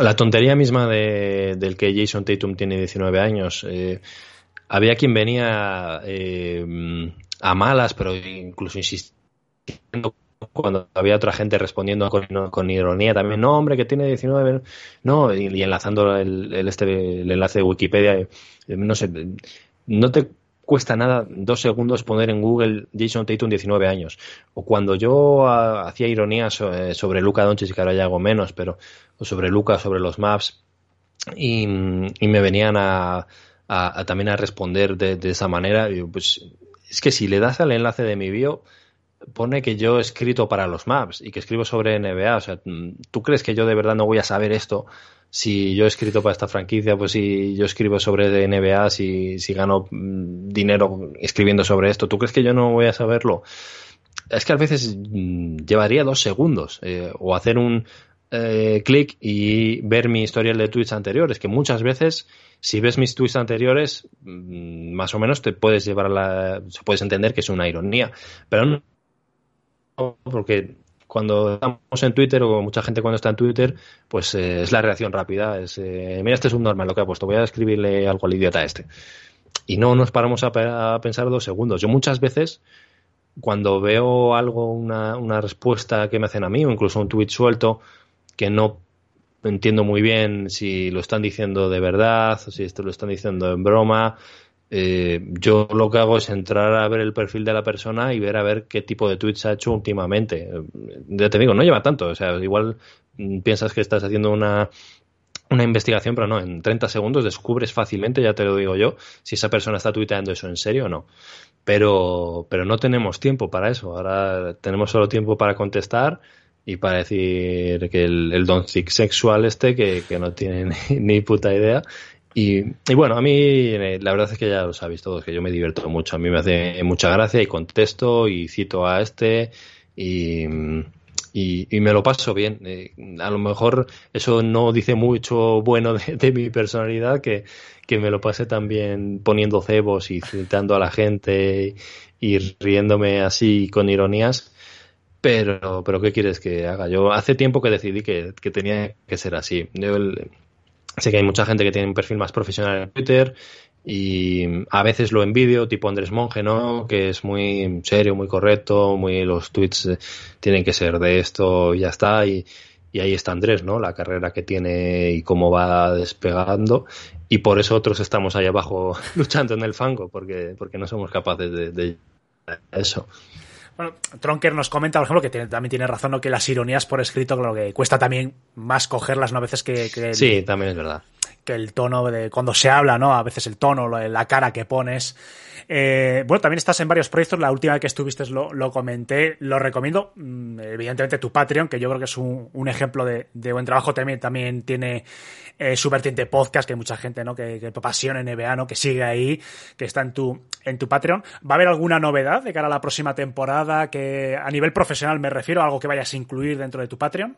la tontería misma de, del que Jason Tatum tiene 19 años. Eh, había quien venía eh, a malas, pero incluso insistiendo cuando había otra gente respondiendo con, con ironía también, no, hombre, que tiene 19, no, y, y enlazando el, el este, el enlace de Wikipedia, eh, no sé, no te cuesta nada dos segundos poner en Google Jason Tatum 19 años. O cuando yo ah, hacía ironías eh, sobre Luca Doncic, que ahora ya hago menos, pero sobre Luca, sobre los maps, y, y me venían a, a- a también a responder de, de esa manera, pues es que si le das al enlace de mi bio, pone que yo he escrito para los maps y que escribo sobre NBA. O sea, ¿tú crees que yo de verdad no voy a saber esto? Si yo he escrito para esta franquicia, pues si yo escribo sobre NBA, si, si gano mm, dinero escribiendo sobre esto, ¿tú crees que yo no voy a saberlo? Es que a veces mm, llevaría dos segundos eh, o hacer un eh, clic y ver mi historial de tweets anteriores, que muchas veces si ves mis tweets anteriores, mm, más o menos te puedes llevar a la, puedes entender que es una ironía, pero no porque cuando estamos en Twitter o mucha gente cuando está en Twitter, pues eh, es la reacción rápida, es eh, mira este es un normal lo que ha puesto, voy a escribirle algo al idiota este. Y no nos paramos a pensar dos segundos. Yo muchas veces cuando veo algo, una, una respuesta que me hacen a mí o incluso un tweet suelto que no entiendo muy bien si lo están diciendo de verdad o si esto lo están diciendo en broma. Eh, yo lo que hago es entrar a ver el perfil de la persona y ver a ver qué tipo de tweets ha hecho últimamente. Eh, Ya te digo, no lleva tanto. O sea, igual mm, piensas que estás haciendo una, una investigación, pero no, en 30 segundos descubres fácilmente, ya te lo digo yo, si esa persona está tuiteando eso en serio o no. Pero, pero no tenemos tiempo para eso. Ahora tenemos solo tiempo para contestar y para decir que el, el doncic sexual este, que, que no tiene [laughs] ni puta idea. Y, y bueno, a mí eh, la verdad es que ya lo sabéis todos, que yo me divierto mucho. A mí me hace mucha gracia y contesto y cito a este y, y, me lo paso bien. Eh, a lo mejor eso no dice mucho bueno de, mi personalidad, que, que me lo pase también poniendo cebos y citando a la gente y riéndome así con ironías. Pero, pero ¿qué quieres que haga? Yo hace tiempo que decidí que, que tenía que ser así. Yo sé que hay mucha gente que tiene un perfil más profesional en Twitter y a veces lo envidio, tipo Andrés Monge, ¿no? Que es muy serio, muy correcto, muy los tweets eh, tienen que ser de esto y ya está. Y, y ahí está Andrés, ¿no? La carrera que tiene y cómo va despegando. Y por eso otros estamos ahí abajo [laughs] luchando en el fango, porque, porque no somos capaces de, de eso. Bueno, Tronker nos comenta, por ejemplo, que tiene- también tiene razón, ¿no? que las ironías por escrito, claro que cuesta también más cogerlas, ¿no? A veces que, que Sí, también es verdad. Que el tono de cuando se habla, ¿no? A veces el tono, la cara que pones. Eh, bueno, también estás en varios proyectos. La última que estuviste lo, lo comenté. Lo recomiendo. mm, Evidentemente, tu Patreon, que yo creo que es un, un ejemplo de, de buen trabajo. También, también tiene eh, su vertiente podcast, que hay mucha gente, ¿no? Que, que pasión NBA, ¿no? Que sigue ahí, que está en tu, en tu Patreon. ¿Va a haber alguna novedad de cara a la próxima temporada? Que a nivel profesional me refiero, algo que vayas a incluir dentro de tu Patreon.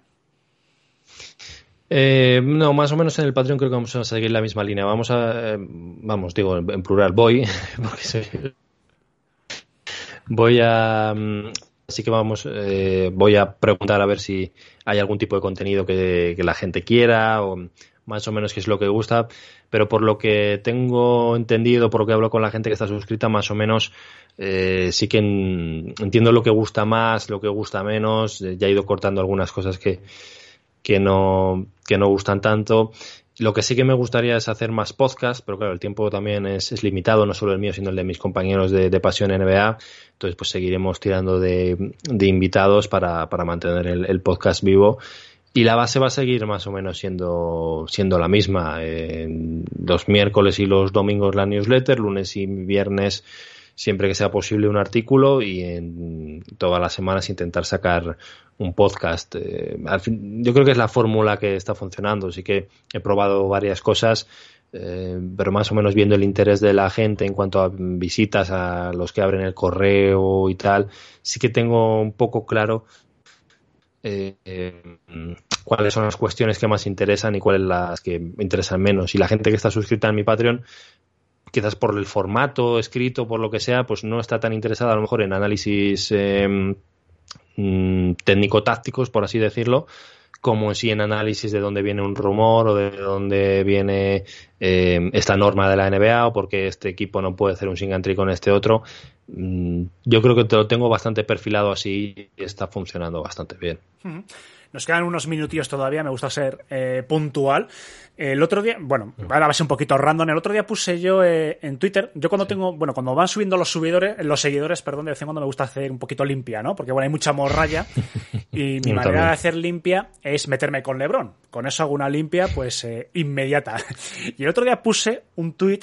Eh, no, más o menos en el Patreon creo que vamos a seguir la misma línea. Vamos a, eh, vamos, digo, en plural, voy, [laughs] porque soy- voy a, mm, así que vamos, eh, voy a preguntar a ver si hay algún tipo de contenido que, la gente quiera o más o menos qué es lo que gusta, pero por lo que tengo entendido, por lo que hablo con la gente que está suscrita, más o menos eh, sí que en- entiendo lo que gusta más, lo que gusta menos, eh, ya he ido cortando algunas cosas que, que no, que no gustan tanto. Lo que sí que me gustaría es hacer más podcasts, pero claro, el tiempo también es, es limitado, no solo el mío, sino el de mis compañeros de, de Pasión NBA. Entonces, pues seguiremos tirando de, de invitados para, para mantener el, podcast vivo. Y la base va a seguir más o menos siendo, siendo la misma. Los miércoles y los domingos la newsletter, lunes y viernes siempre que sea posible un artículo y en todas las semanas intentar sacar un podcast. Eh, yo creo que es la fórmula que está funcionando. Sí que he probado varias cosas, eh, pero más o menos viendo el interés de la gente en cuanto a visitas a los que abren el correo y tal, sí que tengo un poco claro eh, eh, cuáles son las cuestiones que más interesan y cuáles las que interesan menos. Y la gente que está suscrita en mi Patreon, quizás por el formato escrito, por lo que sea, pues no está tan interesada a lo mejor en análisis eh, técnico-tácticos, por así decirlo, como si en análisis de dónde viene un rumor o de dónde viene eh, esta norma de la NBA o porque este equipo no puede hacer un sing and tree con este otro. Mm, Yo creo que te lo tengo bastante perfilado así y está funcionando bastante bien. Nos quedan unos minutillos todavía, me gusta ser eh, puntual. El otro día, bueno, ahora va a ser un poquito random. El otro día puse yo eh, en Twitter, yo cuando tengo, bueno, cuando van subiendo los subidores, los seguidores, perdón, de vez en cuando me gusta hacer un poquito limpia, ¿no? Porque bueno, hay mucha morralla [laughs] y mi manera también. de hacer limpia es meterme con Lebron. Con eso hago una limpia, pues, eh, inmediata. [laughs] Y el otro día puse un tweet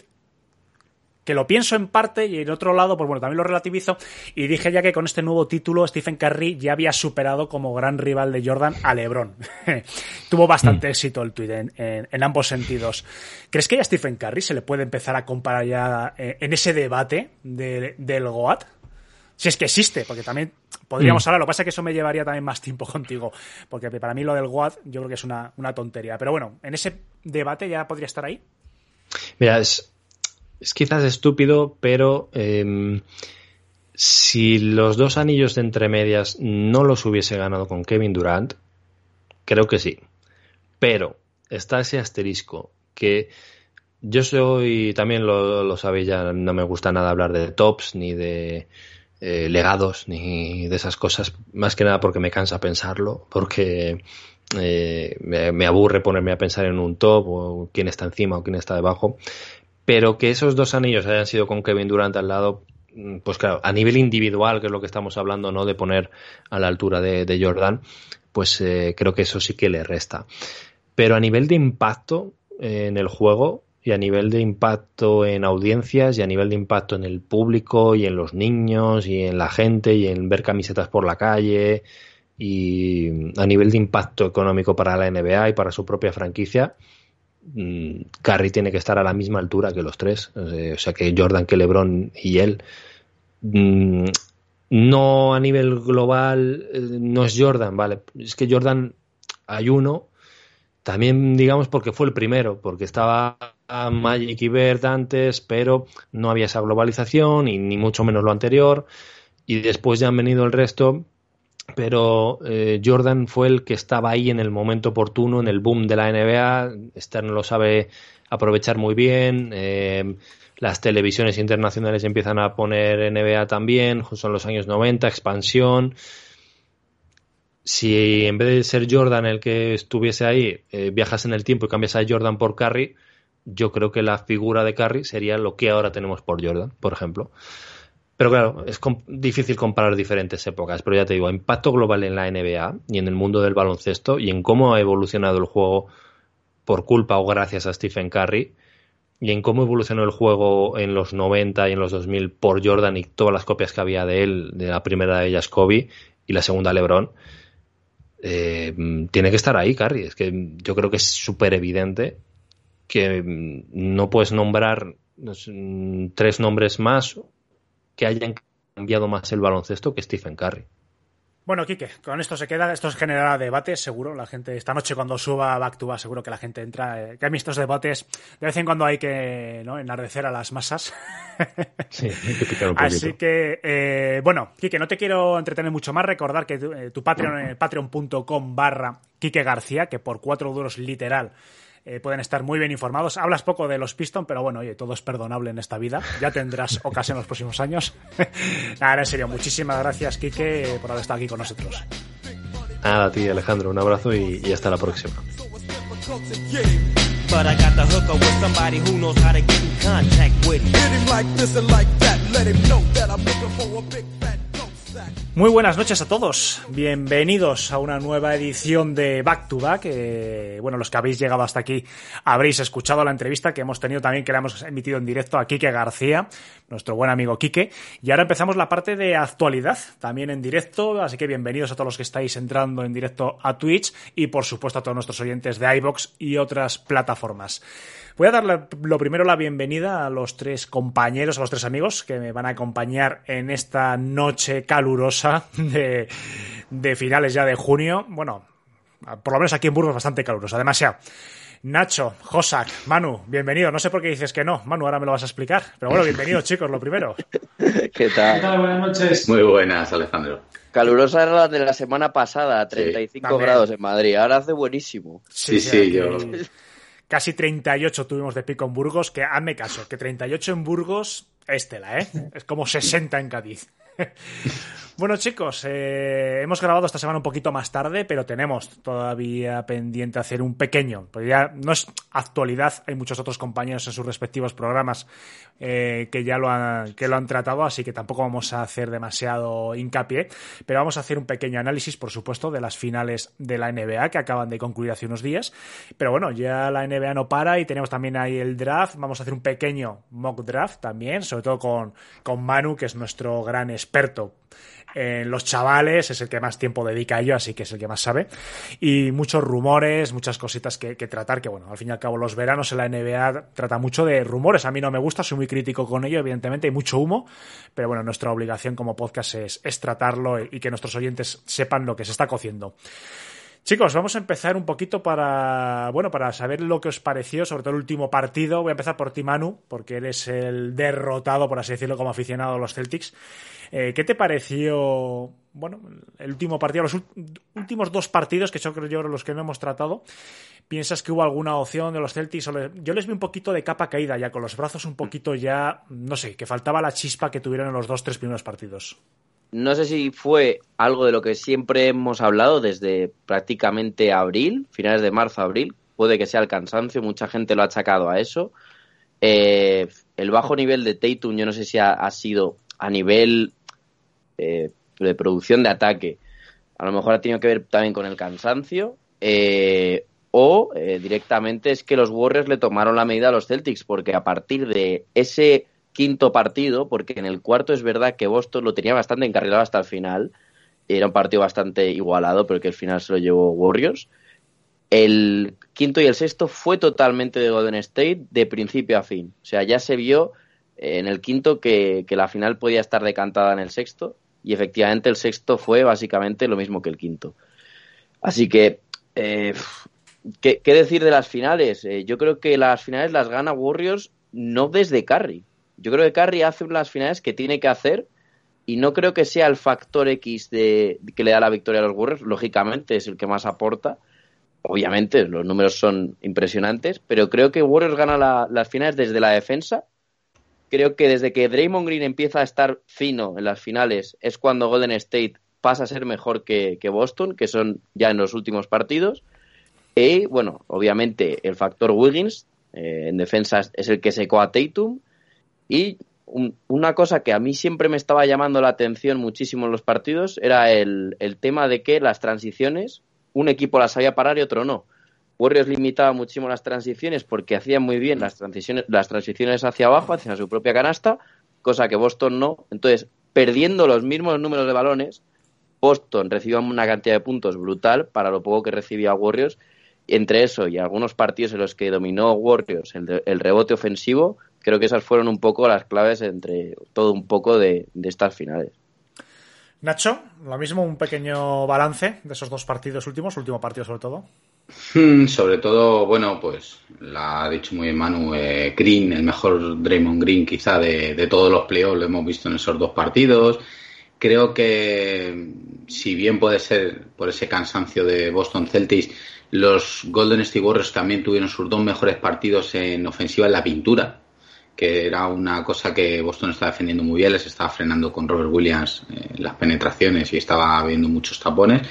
que lo pienso en parte y en otro lado, pues bueno, también lo relativizo y dije ya que con este nuevo título Stephen Curry ya había superado como gran rival de Jordan a LeBron. [laughs] Tuvo bastante éxito el tweet en, en- en ambos sentidos. ¿Crees que ya a Stephen Curry se le puede empezar a comparar ya eh, en ese debate de- del GOAT? Si es que existe, porque también podríamos hablar. Lo que pasa es que eso me llevaría también más tiempo [laughs] contigo, porque para mí lo del GOAT yo creo que es una, una tontería. Pero bueno, en ese debate ya podría estar ahí. Mira, es, es quizás estúpido, pero em, si los dos anillos de entre medias no los hubiese ganado con Kevin Durant, creo que sí. Pero está ese asterisco que yo soy, también lo, lo sabéis ya, no me gusta nada hablar de tops ni de eh, legados ni de esas cosas, más que nada porque me cansa pensarlo, porque eh, me aburre ponerme a pensar en un top o quién está encima o quién está debajo. Pero que esos dos anillos hayan sido con Kevin Durant al lado, mm, pues claro, a nivel individual, que es lo que estamos hablando, ¿no? De poner a la altura de, Jordan, pues eh, creo que eso sí que le resta. Pero a nivel de impacto eh, en el juego y a nivel de impacto en audiencias y a nivel de impacto en el público y en los niños y en la gente y en ver camisetas por la calle y a nivel de impacto económico para la NBA y para su propia franquicia, Curry tiene que estar a la misma altura que los tres. Eh, O sea, que Jordan, que LeBron y él. Mm, No a nivel global, eh, no es Jordan, ¿vale? Es que Jordan hay uno, también digamos porque fue el primero, porque estaba Magic y Bird antes, pero no había esa globalización y ni mucho menos lo anterior. Y después ya han venido el resto, pero eh, Jordan fue el que estaba ahí en el momento oportuno, en el boom de la NBA. Stern lo sabe aprovechar muy bien. eh, las televisiones internacionales empiezan a poner NBA también, son los años 90, expansión. Si en vez de ser Jordan el que estuviese ahí, eh, viajas en el tiempo y cambias a Jordan por Curry, yo creo que la figura de Curry sería lo que ahora tenemos por Jordan, por ejemplo. Pero claro, es com- difícil comparar diferentes épocas, pero ya te digo, impacto global en la NBA y en el mundo del baloncesto y en cómo ha evolucionado el juego por culpa o gracias a Stephen Curry y en cómo evolucionó el juego en los 90 y en los 2000 por Jordan y todas las copias que había de él, de la primera de ellas Kobe y la segunda LeBron, eh, tiene que estar ahí Curry. Es que yo creo que es súper evidente que mm, no puedes nombrar mm, tres nombres más que hayan cambiado más el baloncesto que Stephen Curry. Bueno, Quique, con esto se queda, esto generará debate, seguro. La gente, esta noche cuando suba Back to Back, seguro que la gente entra. Eh, que hay estos debates, de vez en cuando hay que ¿no? enardecer a las masas. [laughs] Sí, hay que picar un Así que, eh, bueno, Quique, no te quiero entretener mucho más. Recordar que tu, eh, tu Patreon, eh, patreon.com barra Quique García, que por cuatro duros literal eh, pueden estar muy bien informados. Hablas poco de los Piston, pero bueno, oye, todo es perdonable en esta vida. Ya tendrás [laughs] ocasión en los próximos años. [laughs] Nada, en serio, muchísimas gracias, Quique, por haber estado aquí con nosotros. Nada, a ti, Alejandro, un abrazo y, y hasta la próxima. But I got the hooker with somebody who knows how to get in contact with him. Hit him like this and like that. Let him know that I'm looking for a big fat. Muy buenas noches a todos. Bienvenidos a una nueva edición de Back to Back. Eh, bueno, los que habéis llegado hasta aquí habréis escuchado la entrevista que hemos tenido también, que la hemos emitido en directo a Quique García, nuestro buen amigo Quique. Y ahora empezamos la parte de actualidad, también en directo. Así que bienvenidos a todos los que estáis entrando en directo a Twitch y, por supuesto, a todos nuestros oyentes de iBox y otras plataformas. Voy a darle lo primero la bienvenida a los tres compañeros, a los tres amigos que me van a acompañar en esta noche calurosa de, de finales ya de junio. Bueno, por lo menos aquí en Burgos bastante calurosa, demasiado. Nacho, Josak, Manu, bienvenido. No sé por qué dices que no, Manu, ahora me lo vas a explicar. Pero bueno, bienvenidos [laughs] chicos, lo primero. ¿Qué tal? Buenas noches. Muy buenas, Alejandro. Calurosa era la de la semana pasada, 35 también. grados en Madrid. Ahora hace buenísimo. Sí, sí, yo- Casi 38 tuvimos de pico en Burgos, que hazme caso, que 38 en Burgos es tela, ¿eh? Es como 60 en Cádiz. Bueno, chicos, eh, hemos grabado esta semana un poquito más tarde, pero tenemos todavía pendiente hacer un pequeño, porque ya no es actualidad, hay muchos otros compañeros en sus respectivos programas eh, que ya lo han, que lo han tratado, así que tampoco vamos a hacer demasiado hincapié, pero vamos a hacer un pequeño análisis, por supuesto, de las finales de la NBA que acaban de concluir hace unos días. Pero bueno, ya la NBA no para y tenemos también ahí el draft. Vamos a hacer un pequeño mock draft también, sobre todo con, con Manu, que es nuestro gran experto en los chavales, es el que más tiempo dedica a ello, así que es el que más sabe. Y muchos rumores, muchas cositas que, tratar, que bueno, al fin y al cabo los veranos en la NBA trata mucho de rumores. A mí no me gusta, soy muy crítico con ello, evidentemente hay mucho humo, pero bueno, nuestra obligación como podcast es, es tratarlo y que nuestros oyentes sepan lo que se está cociendo. Chicos, vamos a empezar un poquito para, bueno, para saber lo que os pareció, sobre todo el último partido. Voy a empezar por ti, Manu, porque eres el derrotado, por así decirlo, como aficionado a los Celtics. Eh, ¿Qué te pareció, bueno, el último partido, los últimos dos partidos, que son creo yo los que no hemos tratado? ¿Piensas que hubo alguna opción de los Celtics? Yo les vi un poquito de capa caída ya, con los brazos un poquito ya, no sé, que faltaba la chispa que tuvieron en los dos, tres primeros partidos. No sé si fue algo de lo que siempre hemos hablado desde prácticamente abril, finales de marzo, abril. Puede que sea el cansancio, mucha gente lo ha achacado a eso. Eh, el bajo nivel de Tatum, yo no sé si ha, sido a nivel eh, de producción de ataque. A lo mejor ha tenido que ver también con el cansancio. eh, o eh, directamente es que los Warriors le tomaron la medida a los Celtics, porque a partir de ese quinto partido, porque en el cuarto es verdad que Boston lo tenía bastante encarrilado hasta el final, era un partido bastante igualado, pero que al final se lo llevó Warriors. El quinto y el sexto fue totalmente de Golden State de principio a fin. O sea, ya se vio eh, en el quinto que, la final podía estar decantada en el sexto y efectivamente el sexto fue básicamente lo mismo que el quinto. Así que, eh, ¿qué, qué decir de las finales? Eh, yo creo que las finales las gana Warriors no desde Curry. Yo creo que Curry hace las finales que tiene que hacer y no creo que sea el factor X de, que le da la victoria a los Warriors. Lógicamente es el que más aporta. Obviamente los números son impresionantes, pero creo que Warriors gana la- las finales desde la defensa. Creo que desde que Draymond Green empieza a estar fino en las finales es cuando Golden State pasa a ser mejor que, Boston, que son ya en los últimos partidos. Y bueno, obviamente el factor Wiggins eh, en defensa es el que secó a Tatum. Y un- una cosa que a mí siempre me estaba llamando la atención muchísimo en los partidos era el, el tema de que las transiciones, un equipo las sabía parar y otro no. Warriors limitaba muchísimo las transiciones porque hacían muy bien las transiciones, las transiciones hacia abajo, hacia su propia canasta, cosa que Boston no. Entonces, perdiendo los mismos números de balones, Boston recibió una cantidad de puntos brutal para lo poco que recibía Warriors. Entre eso y algunos partidos en los que dominó Warriors el, el rebote ofensivo, creo que esas fueron un poco las claves entre todo un poco de, de estas finales. Nacho, lo mismo, un pequeño balance de esos dos partidos últimos, último partido sobre todo. Hmm, sobre todo, bueno, pues la ha dicho muy bien Manu, eh, Green, el mejor Draymond Green quizá de, de todos los playoffs, lo hemos visto en esos dos partidos. Creo que, si bien puede ser por ese cansancio de Boston Celtics, los Golden State Warriors también tuvieron sus dos mejores partidos en ofensiva en la pintura, que era una cosa que Boston estaba defendiendo muy bien, les estaba frenando con Robert Williams eh, las penetraciones y estaba habiendo muchos tapones.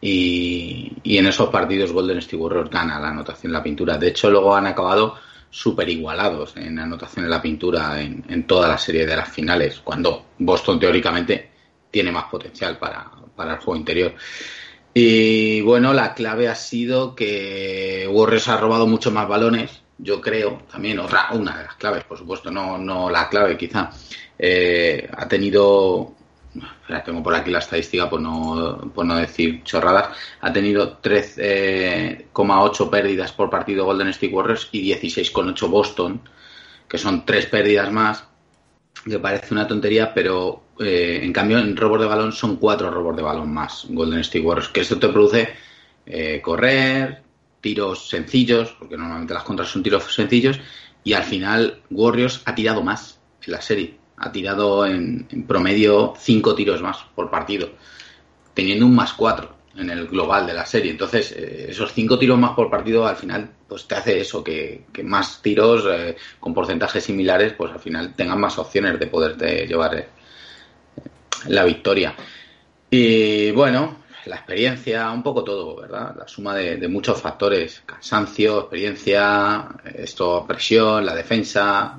Y, y, en esos partidos Golden State Warriors gana la anotación en la pintura. De hecho, luego han acabado súper igualados en anotación en la pintura en, en, toda la serie de las finales, cuando Boston teóricamente tiene más potencial para, para el juego interior. Y bueno, la clave ha sido que Warriors ha robado mucho más balones, yo creo, también otra, una de las claves, por supuesto, no, no la clave quizá. Eh, ha tenido, tengo por aquí la estadística por no, por no decir chorradas, ha tenido 13,8 pérdidas por partido Golden State Warriors y 16,8 Boston, que son tres pérdidas más, que parece una tontería, pero eh, en cambio en robos de balón son cuatro robos de balón más Golden State Warriors, que esto te produce eh, correr, tiros sencillos, porque normalmente las contras son tiros sencillos, y al final Warriors ha tirado más en la serie, ha tirado en, promedio cinco tiros más por partido, teniendo un más cuatro en el global de la serie. Entonces, eh, esos cinco tiros más por partido al final pues te hace eso, que, que más tiros eh, con porcentajes similares, pues al final tengan más opciones de poderte llevar eh, la victoria. Y bueno, la experiencia, un poco todo, ¿verdad? La suma de, muchos factores, cansancio, experiencia, esto, presión, la defensa,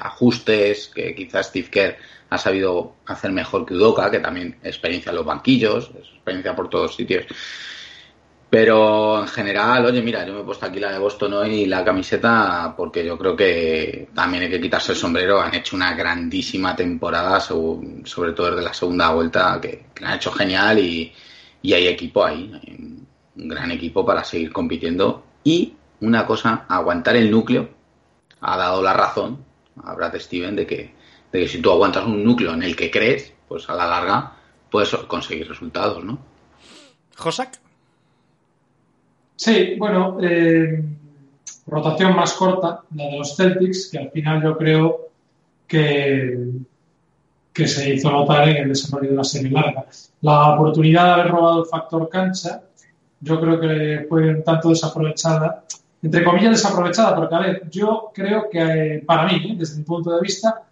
ajustes, que quizás Steve Kerr ha sabido hacer mejor que Udoka, que también experiencia en los banquillos, experiencia por todos sitios. Pero en general, oye, mira, yo me he puesto aquí la de Boston hoy y la camiseta porque yo creo que también hay que quitarse el sombrero. Han hecho una grandísima temporada, sobre todo desde la segunda vuelta, que, que la han hecho genial y, y hay equipo ahí, hay un gran equipo para seguir compitiendo. Y una cosa, aguantar el núcleo ha dado la razón a Brad Steven de que, de que si tú aguantas un núcleo en el que crees, pues a la larga puedes conseguir resultados, ¿no? Josak. Sí, bueno, eh, rotación más corta, la de los Celtics, que al final yo creo que, que se hizo notar en el desarrollo de la serie larga. La oportunidad de haber robado el factor cancha, yo creo que fue un tanto desaprovechada, entre comillas desaprovechada, porque a ver, yo creo que eh, para mí, ¿eh? desde mi punto de vista,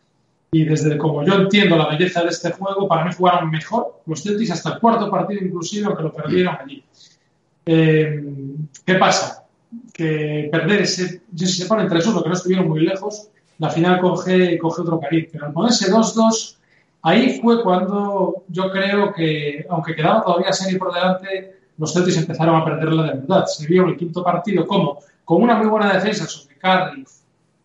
y desde como yo entiendo la belleza de este juego, para mí jugaron mejor los Celtics hasta el cuarto partido inclusive, aunque lo perdieron allí. Eh, ¿Qué pasa? Que perder ese, se ponen 3-1, que no estuvieron muy lejos, la final coge, coge otro cariz. Pero al ponerse 2-2, ahí fue cuando yo creo que, aunque quedaba todavía serie por delante, los Celtics empezaron a perderla de verdad. Se vio en el quinto partido como, con una muy buena defensa sobre Curry,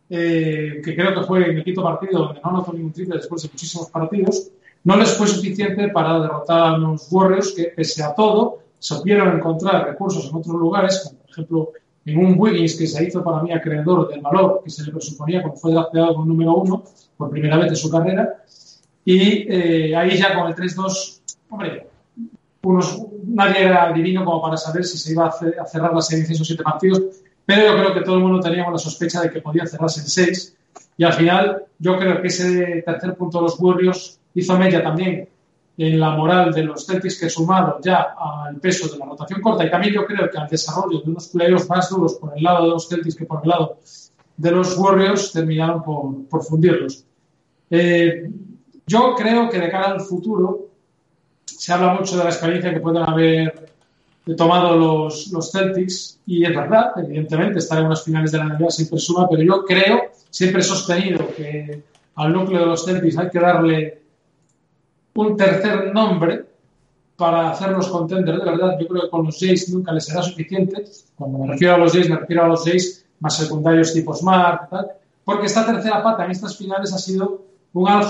eh, que creo que fue en el quinto partido donde no anotó ningún triple después de muchísimos partidos, no les fue suficiente para derrotar a los Warriors que, pese a todo, supieron encontrar recursos en otros lugares, como por ejemplo en un Wiggins que se hizo para mí acreedor del valor que se le presuponía cuando fue drafteado como número uno por primera vez en su carrera. Y eh, ahí ya con el 3-2, hombre, unos, nadie era divino como para saber si se iba a, cerrar la serie en esos siete partidos, pero yo creo que todo el mundo teníamos la sospecha de que podía cerrarse en seis. Y al final, yo creo que ese tercer punto de los Warriors hizo media también en la moral de los Celtics que sumado ya al peso de la rotación corta y también yo creo que al desarrollo de unos playoffs más duros por el lado de los Celtics que por el lado de los Warriors terminaron por, por fundirlos. Eh, yo creo que de cara al futuro se habla mucho de la experiencia que pueden haber tomado los, los Celtics y es verdad, evidentemente estar en unas finales de la NBA siempre suma, pero yo creo, siempre he sostenido que al núcleo de los Celtics hay que darle un tercer nombre para hacerlos contender de verdad. Yo creo que con los Jays nunca les será suficiente. Cuando me refiero a los Jays, me refiero a los Jays más secundarios tipo Smart, tal, porque esta tercera pata en estas finales ha sido un Al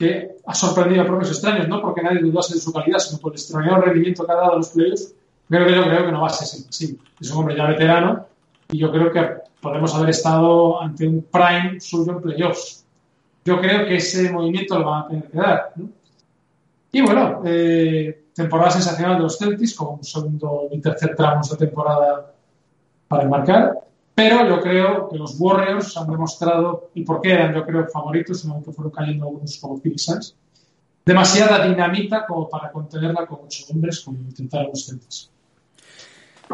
que ha sorprendido a propios extraños, no porque nadie dudase de su calidad, sino por el extrañado rendimiento que ha dado a los playoffs. Creo que yo creo que no va a ser así. Es un hombre ya veterano y yo creo que podemos haber estado ante un prime suyo en playoffs yo creo que ese movimiento lo van a tener que dar. Y bueno, eh, temporada sensacional de los Celtics, con un segundo y tercer tramos de temporada para enmarcar. Pero yo creo que los Warriors han demostrado, y por qué eran, yo creo, favoritos, en que fueron cayendo algunos como Phoenix demasiada dinamita como para contenerla con ocho hombres, como intentaron los Celtics.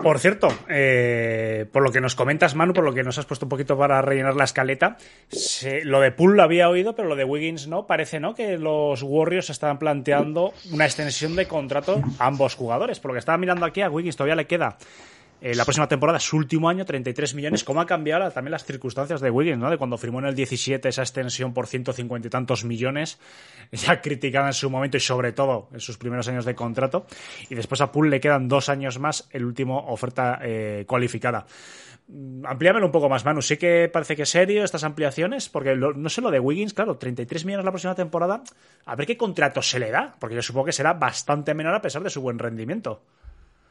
Por cierto, eh, por lo que nos comentas, Manu, por lo que nos has puesto un poquito para rellenar la escaleta, lo de Poole lo había oído, pero lo de Wiggins no. Parece no que los Warriors estaban planteando una extensión de contrato a ambos jugadores. Por lo que estaba mirando aquí, a Wiggins todavía le queda eh, la próxima temporada, su último año, 33 millones. ¿Cómo ha cambiado también las circunstancias de Wiggins, ¿no? De cuando firmó en el 17 esa extensión por 150 y tantos millones, [laughs] ya criticada en su momento y sobre todo en sus primeros años de contrato. Y después a Poole le quedan dos años más, el último oferta eh, cualificada. Mm, Amplíamelo un poco más, Manu. Sí que parece que es serio estas ampliaciones, porque no sé lo de Wiggins, claro, 33 millones la próxima temporada. A ver qué contrato se le da, porque yo supongo que será bastante menor a pesar de su buen rendimiento.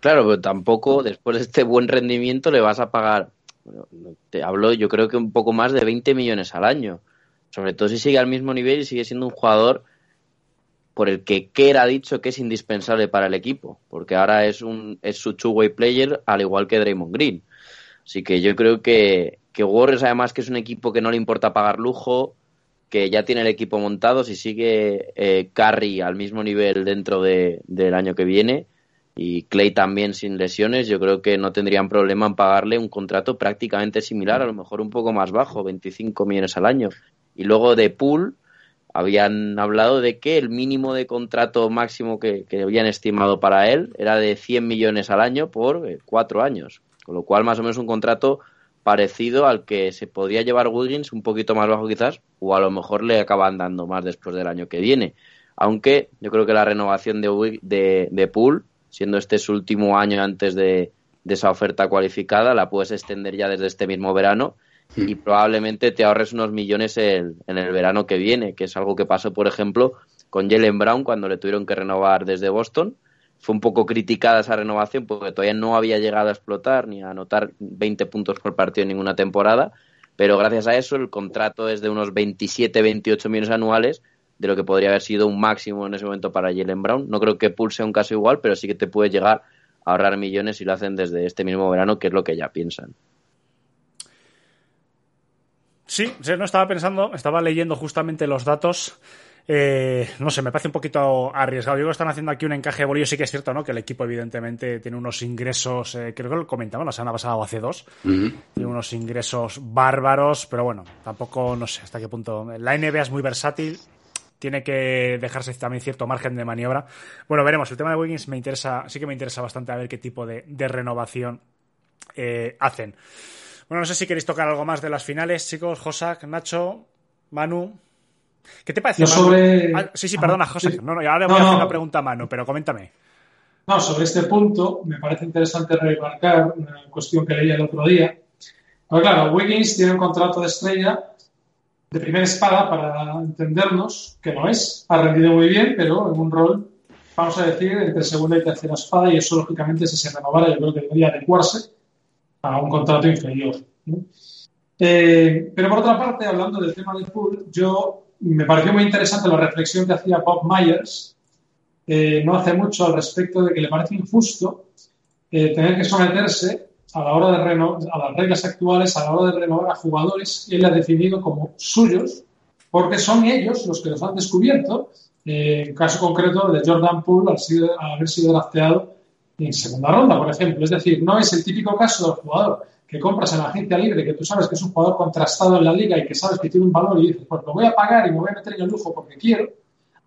Claro, pero tampoco después de este buen rendimiento le vas a pagar, bueno, te hablo yo creo que un poco más de 20 millones al año. Sobre todo si sigue al mismo nivel y sigue siendo un jugador por el que Kerr ha dicho que es indispensable para el equipo, porque ahora es un es su two-way player al igual que Draymond Green. Así que yo creo que, que Warriors además que es un equipo que no le importa pagar lujo, que ya tiene el equipo montado, si sigue eh, Curry al mismo nivel dentro de- del año que viene y Clay también sin lesiones, yo creo que no tendrían problema en pagarle un contrato prácticamente similar, a lo mejor un poco más bajo, 25 millones al año. Y luego de Pool habían hablado de que el mínimo de contrato máximo que, que habían estimado para él era de 100 millones al año por eh, cuatro años, con lo cual más o menos un contrato parecido al que se podría llevar Wiggins, un poquito más bajo quizás, o a lo mejor le acaban dando más después del año que viene. Aunque yo creo que la renovación de, de, de Poole, siendo este su último año antes de, de esa oferta cualificada, la puedes extender ya desde este mismo verano y probablemente te ahorres unos millones el- en el verano que viene, que es algo que pasó, por ejemplo, con Jalen Brown cuando le tuvieron que renovar desde Boston. Fue un poco criticada esa renovación porque todavía no había llegado a explotar ni a anotar 20 puntos por partido en ninguna temporada, pero gracias a eso el contrato es de unos 27-28 millones anuales, de lo que podría haber sido un máximo en ese momento para Jalen Brown. No creo que Poole sea un caso igual, pero sí que te puede llegar a ahorrar millones si lo hacen desde este mismo verano, que es lo que ya piensan. Sí, sí, no estaba pensando, estaba leyendo justamente los datos. Eh, no sé, me parece un poquito arriesgado. Yo creo que están haciendo aquí un encaje de bolillo. Sí que es cierto, ¿no? Que el equipo, evidentemente, tiene unos ingresos, eh, creo que lo comentamos la semana pasada o hace dos. Ujú. Tiene unos ingresos bárbaros, pero bueno, tampoco, no sé hasta qué punto. La NBA es muy versátil. Tiene que dejarse también cierto margen de maniobra. Bueno, veremos. El tema de Wiggins me interesa, sí que me interesa bastante a ver qué tipo de, de renovación eh, hacen. Bueno, no sé si queréis tocar algo más de las finales, chicos. Josak, Nacho, Manu. ¿Qué te parece, Manu? sobre- Ah, sí, sí, perdona, Ah, Josak. No, no, ahora No, voy a hacer no. una pregunta a Manu, pero coméntame. No, sobre este punto me parece interesante remarcar una cuestión que leí el otro día. Claro, Wiggins tiene un contrato de estrella de primera espada para entendernos, que no es. Ha rendido muy bien, pero en un rol, vamos a decir, entre segunda y tercera espada, y eso lógicamente si se renovara yo creo que debería adecuarse a un contrato inferior. Eh, pero por otra parte, hablando del tema del pool, yo me pareció muy interesante la reflexión que hacía Bob Myers eh, no hace mucho al respecto de que le parece injusto eh, tener que someterse a la hora de a las reglas actuales a la hora de renovar a jugadores él ha definido como suyos porque son ellos los que los han descubierto eh, en caso concreto de Jordan Poole al, sido- al haber sido drafteado en segunda ronda, por ejemplo. Es decir, no es el típico caso del jugador que compras en la agencia libre, que tú sabes que es un jugador contrastado en la liga y que sabes que tiene un valor y dices, pues lo voy a pagar y me voy a meter en el lujo porque quiero,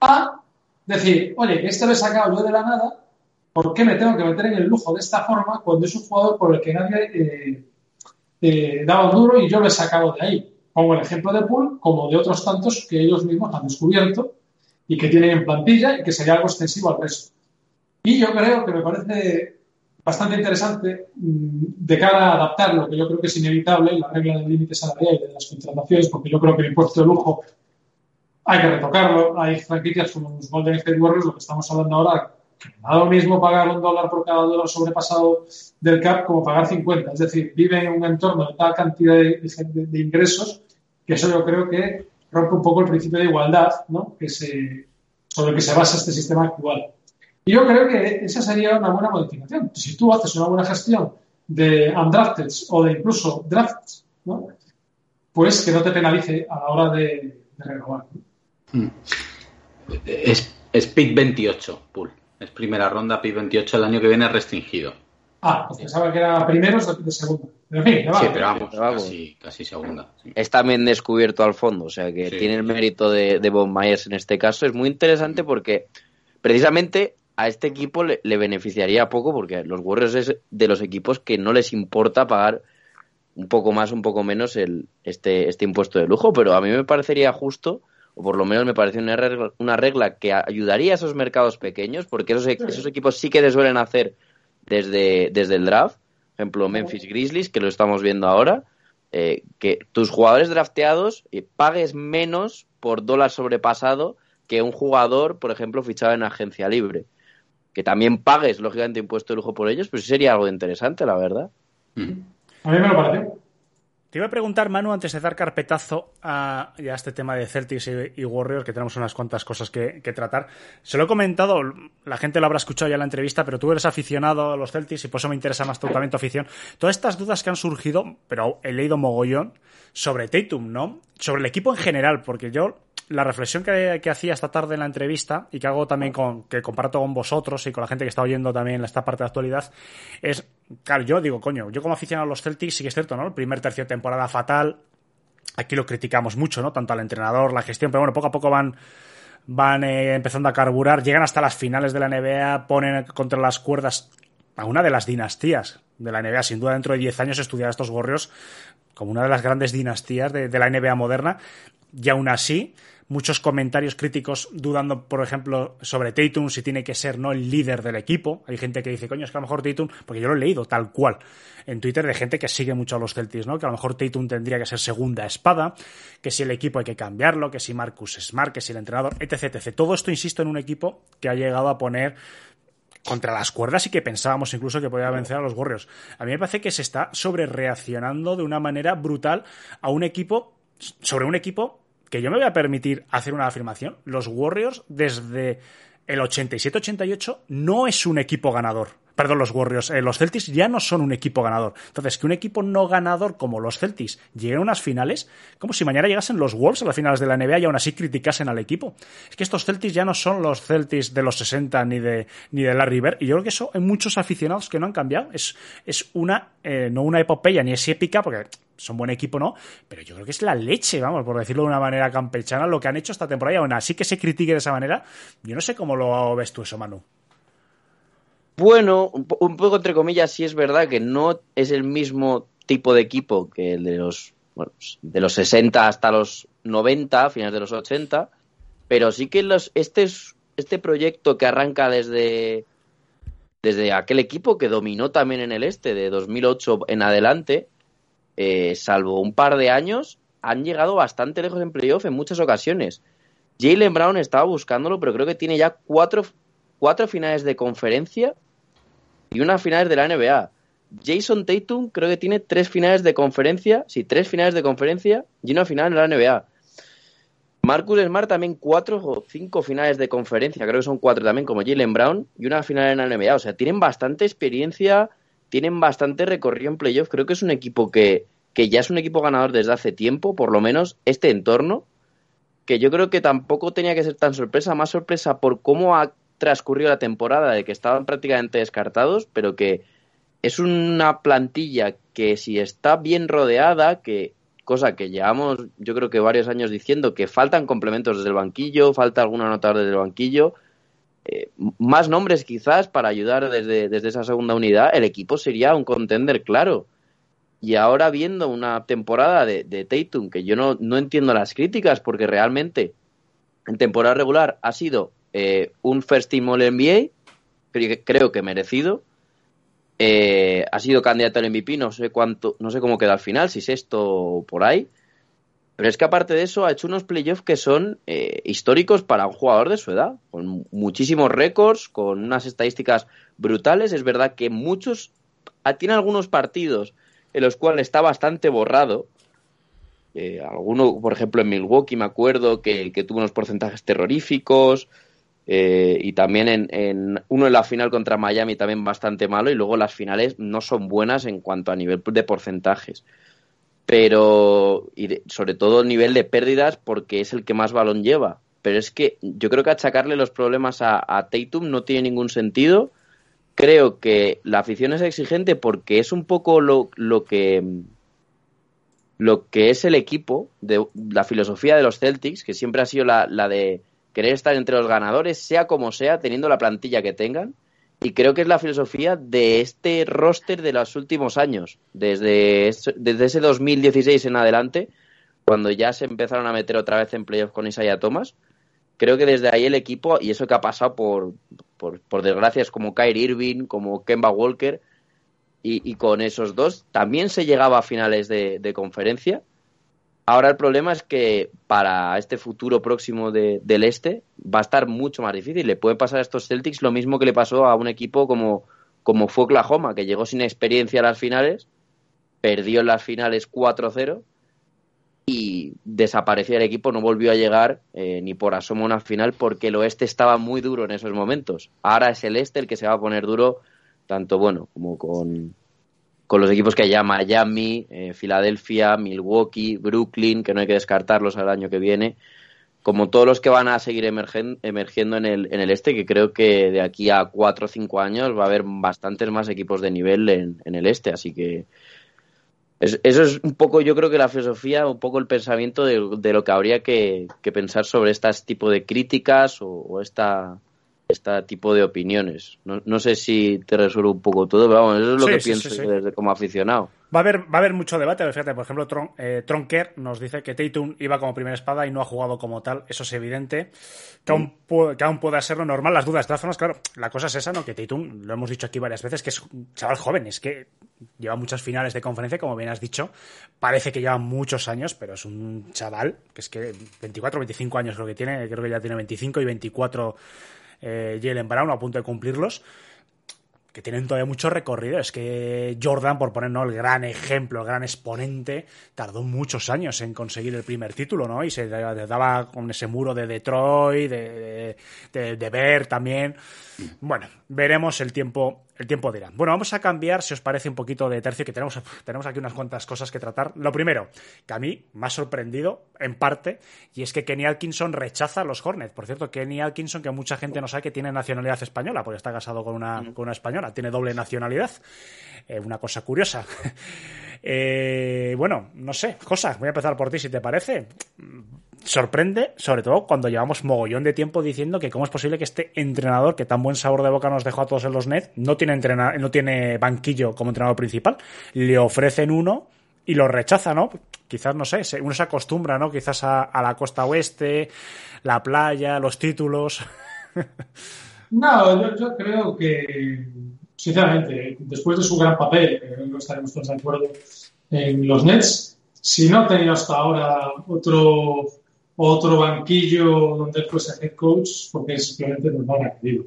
a decir, oye, este lo he sacado yo de la nada, ¿por qué me tengo que meter en el lujo de esta forma cuando es un jugador por el que nadie eh, eh, daba duro y yo lo he sacado de ahí? Pongo el ejemplo de Pool como de otros tantos que ellos mismos han descubierto y que tienen en plantilla y que sería algo extensivo al resto. Y yo creo que me parece bastante interesante mm, de cara a adaptar lo que yo creo que es inevitable, la regla del límite salarial y de las contrataciones, porque yo creo que el impuesto de lujo hay que retocarlo. Hay franquicias como los Golden State Warriors, lo que estamos hablando ahora, da lo mismo pagar un dólar por cada dólar sobrepasado del CAP como pagar 50. Es decir, viven en un entorno de tal cantidad de, ingresos que eso yo creo que rompe un poco el principio de igualdad ¿no? que se sobre el que se basa este sistema actual. Y yo creo que esa sería una buena modificación. Si tú haces una buena gestión de undrafted o de incluso drafts, ¿no? pues que no te penalice a la hora de, de renovar. Es, es pick 28, Pool. Es primera ronda, pick 28. El año que viene es restringido. Ah, pues pensaba que era primeros de, de segunda. Pero en fin, ya va. Sí, pero vamos, Pero vamos. Casi, casi segunda. sí. es también descubierto al fondo, o sea que Sí. tiene el mérito de, de Bob Myers en este caso. Es muy interesante porque precisamente a este equipo le, le beneficiaría poco porque los Warriors es de los equipos que no les importa pagar un poco más, un poco menos el, este, este impuesto de lujo, pero a mí me parecería justo, o por lo menos me parece una regla, una regla que ayudaría a esos mercados pequeños, porque esos, esos equipos sí que te suelen hacer desde, desde el draft, por ejemplo Memphis Grizzlies, que lo estamos viendo ahora, eh, que tus jugadores drafteados eh, pagues menos por dólar sobrepasado que un jugador, por ejemplo, fichado en agencia libre. Que también pagues, lógicamente, impuesto de lujo por ellos, pues sería algo interesante, la verdad. Mm. A mí me lo pareció. Te iba a preguntar, Manu, antes de dar carpetazo a, a este tema de Celtics y, Warriors, que tenemos unas cuantas cosas que, que tratar. Se lo he comentado, la gente lo habrá escuchado ya en la entrevista, pero tú eres aficionado a los Celtics y por eso me interesa más tu afición. Todas estas dudas que han surgido, pero he leído mogollón, sobre Tatum, ¿no? Sobre el equipo en general, porque yo la reflexión que, hacía esta tarde en la entrevista y que hago también con que comparto con vosotros y con la gente que está oyendo también esta parte de actualidad es, claro, yo digo, coño, yo como aficionado a los Celtics sí que es cierto, ¿no? El primer tercio de temporada fatal, aquí lo criticamos mucho, ¿no? Tanto al entrenador, la gestión, pero bueno, poco a poco van van eh, empezando a carburar, llegan hasta las finales de la NBA, ponen contra las cuerdas a una de las dinastías de la NBA, sin duda dentro de 10 años estudiar estos gorrios como una de las grandes dinastías de, de la NBA moderna, y aún así muchos comentarios críticos dudando, por ejemplo, sobre Tatum, si tiene que ser no el líder del equipo. Hay gente que dice, coño, es que a lo mejor Tatum, porque yo lo he leído tal cual en Twitter de gente que sigue mucho a los Celtics, ¿no? Que a lo mejor Tatum tendría que ser segunda espada, que si el equipo hay que cambiarlo, que si Marcus Smart, que si el entrenador, etc, etc. Todo esto, insisto, en un equipo que ha llegado a poner contra las cuerdas y que pensábamos incluso que podía vencer a los Warriors. A mí me parece que se está sobre reaccionando de una manera brutal a un equipo, sobre un equipo que yo me voy a permitir hacer una afirmación. Los Warriors desde el 87-88 no es un equipo ganador. Perdón, los Warriors, eh, los Celtics ya no son un equipo ganador. Entonces, que un equipo no ganador como los Celtics llegue a unas finales, como si mañana llegasen los Wolves a las finales de la NBA y aún así criticasen al equipo. Es que estos Celtics ya no son los Celtics de los 60 ni de, ni de Larry Bird. Y yo creo que eso hay muchos aficionados que no han cambiado. Es, es una, eh, no una epopeya ni es épica, porque son buen equipo, ¿no? Pero yo creo que es la leche, vamos, por decirlo de una manera campechana, lo que han hecho esta temporada. Y aún así que se critique de esa manera, yo no sé cómo lo ves tú eso, Manu. Bueno, un, po- un poco entre comillas, sí es verdad que no es el mismo tipo de equipo que el de los, de los 60 hasta los 90, finales de los 80, pero sí que los, este, es, este proyecto que arranca desde, desde aquel equipo que dominó también en el este, de 2008 en adelante, eh, salvo un par de años, han llegado bastante lejos en playoff en muchas ocasiones. Jalen Brown estaba buscándolo, pero creo que tiene ya cuatro, cuatro finales de conferencia y una finales de la NBA. Jason Tatum creo que tiene tres finales de conferencia, sí, tres finales de conferencia y una final en la NBA. Marcus Smart también cuatro o cinco finales de conferencia, creo que son cuatro también, como Jalen Brown, y una final en la NBA. O sea, tienen bastante experiencia, tienen bastante recorrido en playoff. Creo que es un equipo que, que ya es un equipo ganador desde hace tiempo, por lo menos este entorno, que yo creo que tampoco tenía que ser tan sorpresa, más sorpresa por cómo ha transcurrido la temporada, de que estaban prácticamente descartados, pero que es una plantilla que si está bien rodeada, que cosa que llevamos yo creo que varios años diciendo que faltan complementos desde el banquillo, falta algún anotador desde el banquillo, eh, más nombres quizás para ayudar desde, desde esa segunda unidad, el equipo sería un contender claro. Y ahora viendo una temporada de, de Tatum, que yo no, no entiendo las críticas, porque realmente en temporada regular ha sido eh, un first team all NBA, creo que, merecido. Eh, ha sido candidato al MVP, no sé cuánto, no sé cómo queda al final, si sexto o por ahí. Pero es que aparte de eso ha hecho unos playoffs que son eh, históricos para un jugador de su edad, con muchísimos récords, con unas estadísticas brutales. Es verdad que muchos ah, tiene algunos partidos en los cuales está bastante borrado. Eh, alguno, por ejemplo, en Milwaukee me acuerdo que, que tuvo unos porcentajes terroríficos. Eh, y también en, en, uno en la final contra Miami también bastante malo y luego las finales no son buenas en cuanto a nivel de porcentajes pero y sobre todo el nivel de pérdidas porque es el que más balón lleva pero es que yo creo que achacarle los problemas a, a Tatum no tiene ningún sentido creo que la afición es exigente porque es un poco lo, lo que lo que es el equipo de la filosofía de los Celtics que siempre ha sido la de querer estar entre los ganadores, sea como sea, teniendo la plantilla que tengan. Y creo que es la filosofía de este roster de los últimos años, desde, desde ese 2016 en adelante, cuando ya se empezaron a meter otra vez en playoff con Isaiah Thomas. Creo que desde ahí el equipo, y eso que ha pasado por, por, por desgracias como Kyrie Irving, como Kemba Walker, y, y, con esos dos también se llegaba a finales de, de conferencia Ahora el problema es que para este futuro próximo de, del este va a estar mucho más difícil. Le puede pasar a estos Celtics lo mismo que le pasó a un equipo como, como fue Oklahoma, que llegó sin experiencia a las finales, perdió en las finales 4-0 y desapareció el equipo, no volvió a llegar eh, ni por asomo a una final porque el oeste estaba muy duro en esos momentos. Ahora es el este el que se va a poner duro, tanto bueno como con, con los equipos que hay ya Miami, eh, Filadelfia, Milwaukee, Brooklyn, que no hay que descartarlos al año que viene, como todos los que van a seguir emergen, emergiendo en el, en el este, que creo que de aquí a cuatro o cinco años va a haber bastantes más equipos de nivel en, en el este, así que es, eso es un poco, yo creo que la filosofía, un poco el pensamiento de, de lo que habría que, que, pensar sobre este tipo de críticas o, o esta este tipo de opiniones. No, no, sé si te resuelve un poco todo, pero vamos, eso es lo sí, que sí, pienso sí, desde como aficionado. Va a haber, va a haber mucho debate, fíjate, por ejemplo, Tron, eh, Tronker nos dice que Tatum iba como primera espada y no ha jugado como tal, eso es evidente, que aún, puede, que aún puede ser lo normal, las dudas, de todas formas, claro, la cosa es esa, ¿no? Que Tatum, lo hemos dicho aquí varias veces, que es un chaval joven, es que lleva muchas finales de conferencia, como bien has dicho, parece que lleva muchos años, pero es un chaval, que es que 24, 25 años creo que tiene, creo que ya tiene 25 y 24 eh, Jalen Brown a punto de cumplirlos, que tienen todavía mucho recorrido. Es que Jordan, por poner ¿no? el gran ejemplo, el gran exponente, tardó muchos años en conseguir el primer título, ¿no? Y se daba con ese muro de Detroit, de, de, de Ver también. Bueno, veremos el tiempo, el tiempo dirá. Bueno, vamos a cambiar, si os parece, un poquito de tercio, que tenemos, [laughs] tenemos aquí unas cuantas cosas que tratar. Lo primero, que a mí me ha sorprendido, en parte, y es que Kenny Atkinson rechaza a los Hornets. Por cierto, Kenny Atkinson, que mucha gente no sabe que tiene nacionalidad española, porque está casado con una, con una española, tiene doble nacionalidad. Eh, una cosa curiosa. [laughs] eh, bueno, no sé, cosa, voy a empezar por ti, si te parece sorprende, sobre todo cuando llevamos mogollón de tiempo diciendo que cómo es posible que este entrenador que tan buen sabor de boca nos dejó a todos en los Nets no tiene, entrena no tiene banquillo como entrenador principal. Le ofrecen uno y lo rechaza, ¿no? Quizás, no sé, uno se acostumbra, ¿no? Quizás a, la costa oeste, la playa, los títulos. [laughs] no, yo, yo, creo que, sinceramente, después de su gran papel, creo estaremos todos de acuerdo en los Nets, si no ha tenido hasta ahora otro otro banquillo donde fuese head coach porque simplemente no lo querido.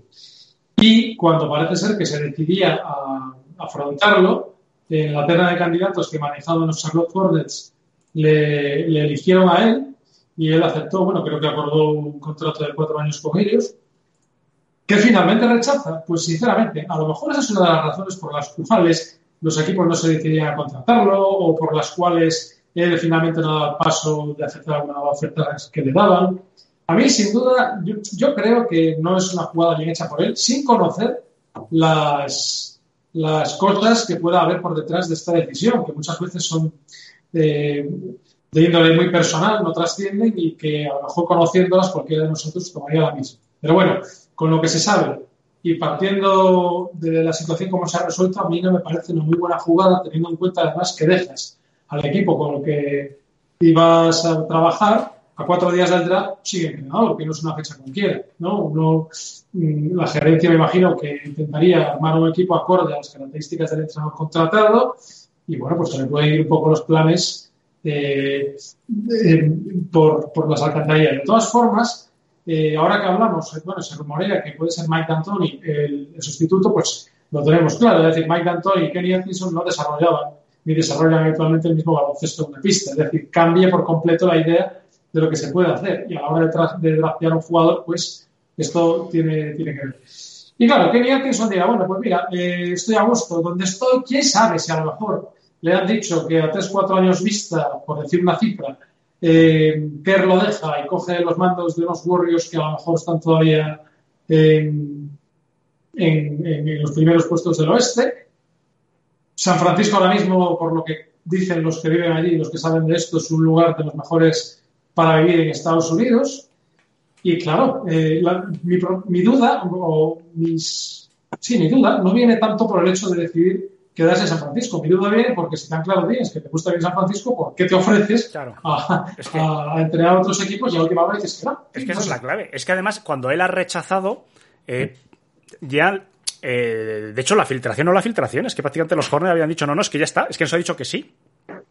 Y cuando parece ser que se decidía a afrontarlo, en la terna de candidatos que manejaban los Charlotte Hornets le, le, eligieron a él y él aceptó, bueno, creo que acordó un contrato de cuatro años con ellos. ¿Que finalmente rechaza? Pues sinceramente, a lo mejor esa es una de las razones por las cuales los equipos no se decidían a contratarlo o por las cuales él finalmente no daba paso de aceptar alguna oferta que le daban. A mí, sin duda, yo, yo, creo que no es una jugada bien hecha por él, sin conocer las, las cosas que pueda haber por detrás de esta decisión, que muchas veces son eh, de índole muy personal, no trascienden y que a lo mejor conociéndolas cualquiera de nosotros tomaría la misma. Pero bueno, con lo que se sabe y partiendo de la situación como se ha resuelto, a mí no me parece una muy buena jugada, teniendo en cuenta además que dejas al equipo con el que ibas a trabajar, a cuatro días del draft sigue entrenador, que no es una fecha cualquiera, ¿no? Uno, la gerencia me imagino que intentaría armar un equipo acorde a las características del entrenador contratado y bueno, pues también pueden ir un poco los planes eh, eh, por, por, las alcantarillas. De todas formas, eh, ahora que hablamos, bueno, se rumorea que puede ser Mike D'Antoni el, el, sustituto, pues lo tenemos claro, es decir, Mike D'Antoni y Kenny Atkinson no desarrollaban ni desarrollan actualmente el mismo baloncesto en una pista. Es decir, cambia por completo la idea de lo que se puede hacer. Y a la hora de, de draftear un jugador, pues Esto tiene, tiene que ver. Y claro, Kenny Atkinson dirá, bueno, pues mira, eh, estoy a gusto donde estoy, quién sabe si a lo mejor le han dicho que a 3-4 años vista, por decir una cifra, eh, Kerr lo deja y coge los mandos de unos Warriors que a lo mejor están todavía en los primeros puestos del oeste. San Francisco ahora mismo, por lo que dicen los que viven allí, los que saben de esto, es un lugar de los mejores para vivir en Estados Unidos. Y claro, eh, la- mi, duda, o mis, sí, mi duda, no viene tanto por el hecho de decidir quedarse en San Francisco. Mi duda viene porque si tan claro tienes que te gusta vivir en San Francisco, ¿por qué te ofreces Claro. a, Es que- a- a entrenar a otros equipos y a última hora dices que no? Es que esa es la clave. Es que además, cuando él ha rechazado, eh, ya. Eh, de hecho, la filtración o la filtración es que prácticamente los Hornets habían dicho no, no, es que ya está, es que nos ha dicho que sí.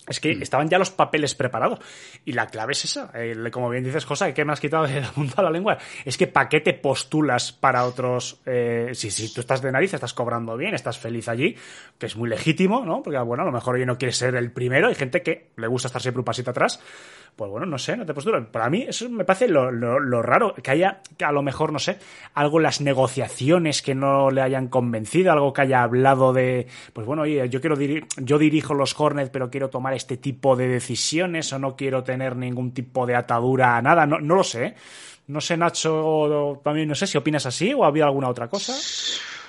Es que estaban ya los papeles preparados. Y la clave es esa. El- como bien dices, José, que me has quitado el punto a la lengua. Es que ¿para qué te postulas para otros? eh, si, si tú estás de nariz, estás cobrando bien, estás feliz allí, que es muy legítimo, ¿no? Porque, bueno, a lo mejor hoy no quieres ser el primero. Hay gente que le gusta estar siempre un pasito atrás. Pues bueno, no sé, no te postulas. Para mí eso me parece lo, lo- lo raro. Que haya, que a lo mejor, no sé, algo en las negociaciones que no le hayan convencido, algo que haya hablado de, pues bueno, oye, yo quiero diri- yo dirijo los Hornets, pero quiero tomar este tipo de decisiones o no quiero tener ningún tipo de atadura a nada. No, no lo sé. No sé, Nacho, también no sé si opinas así o había alguna otra cosa.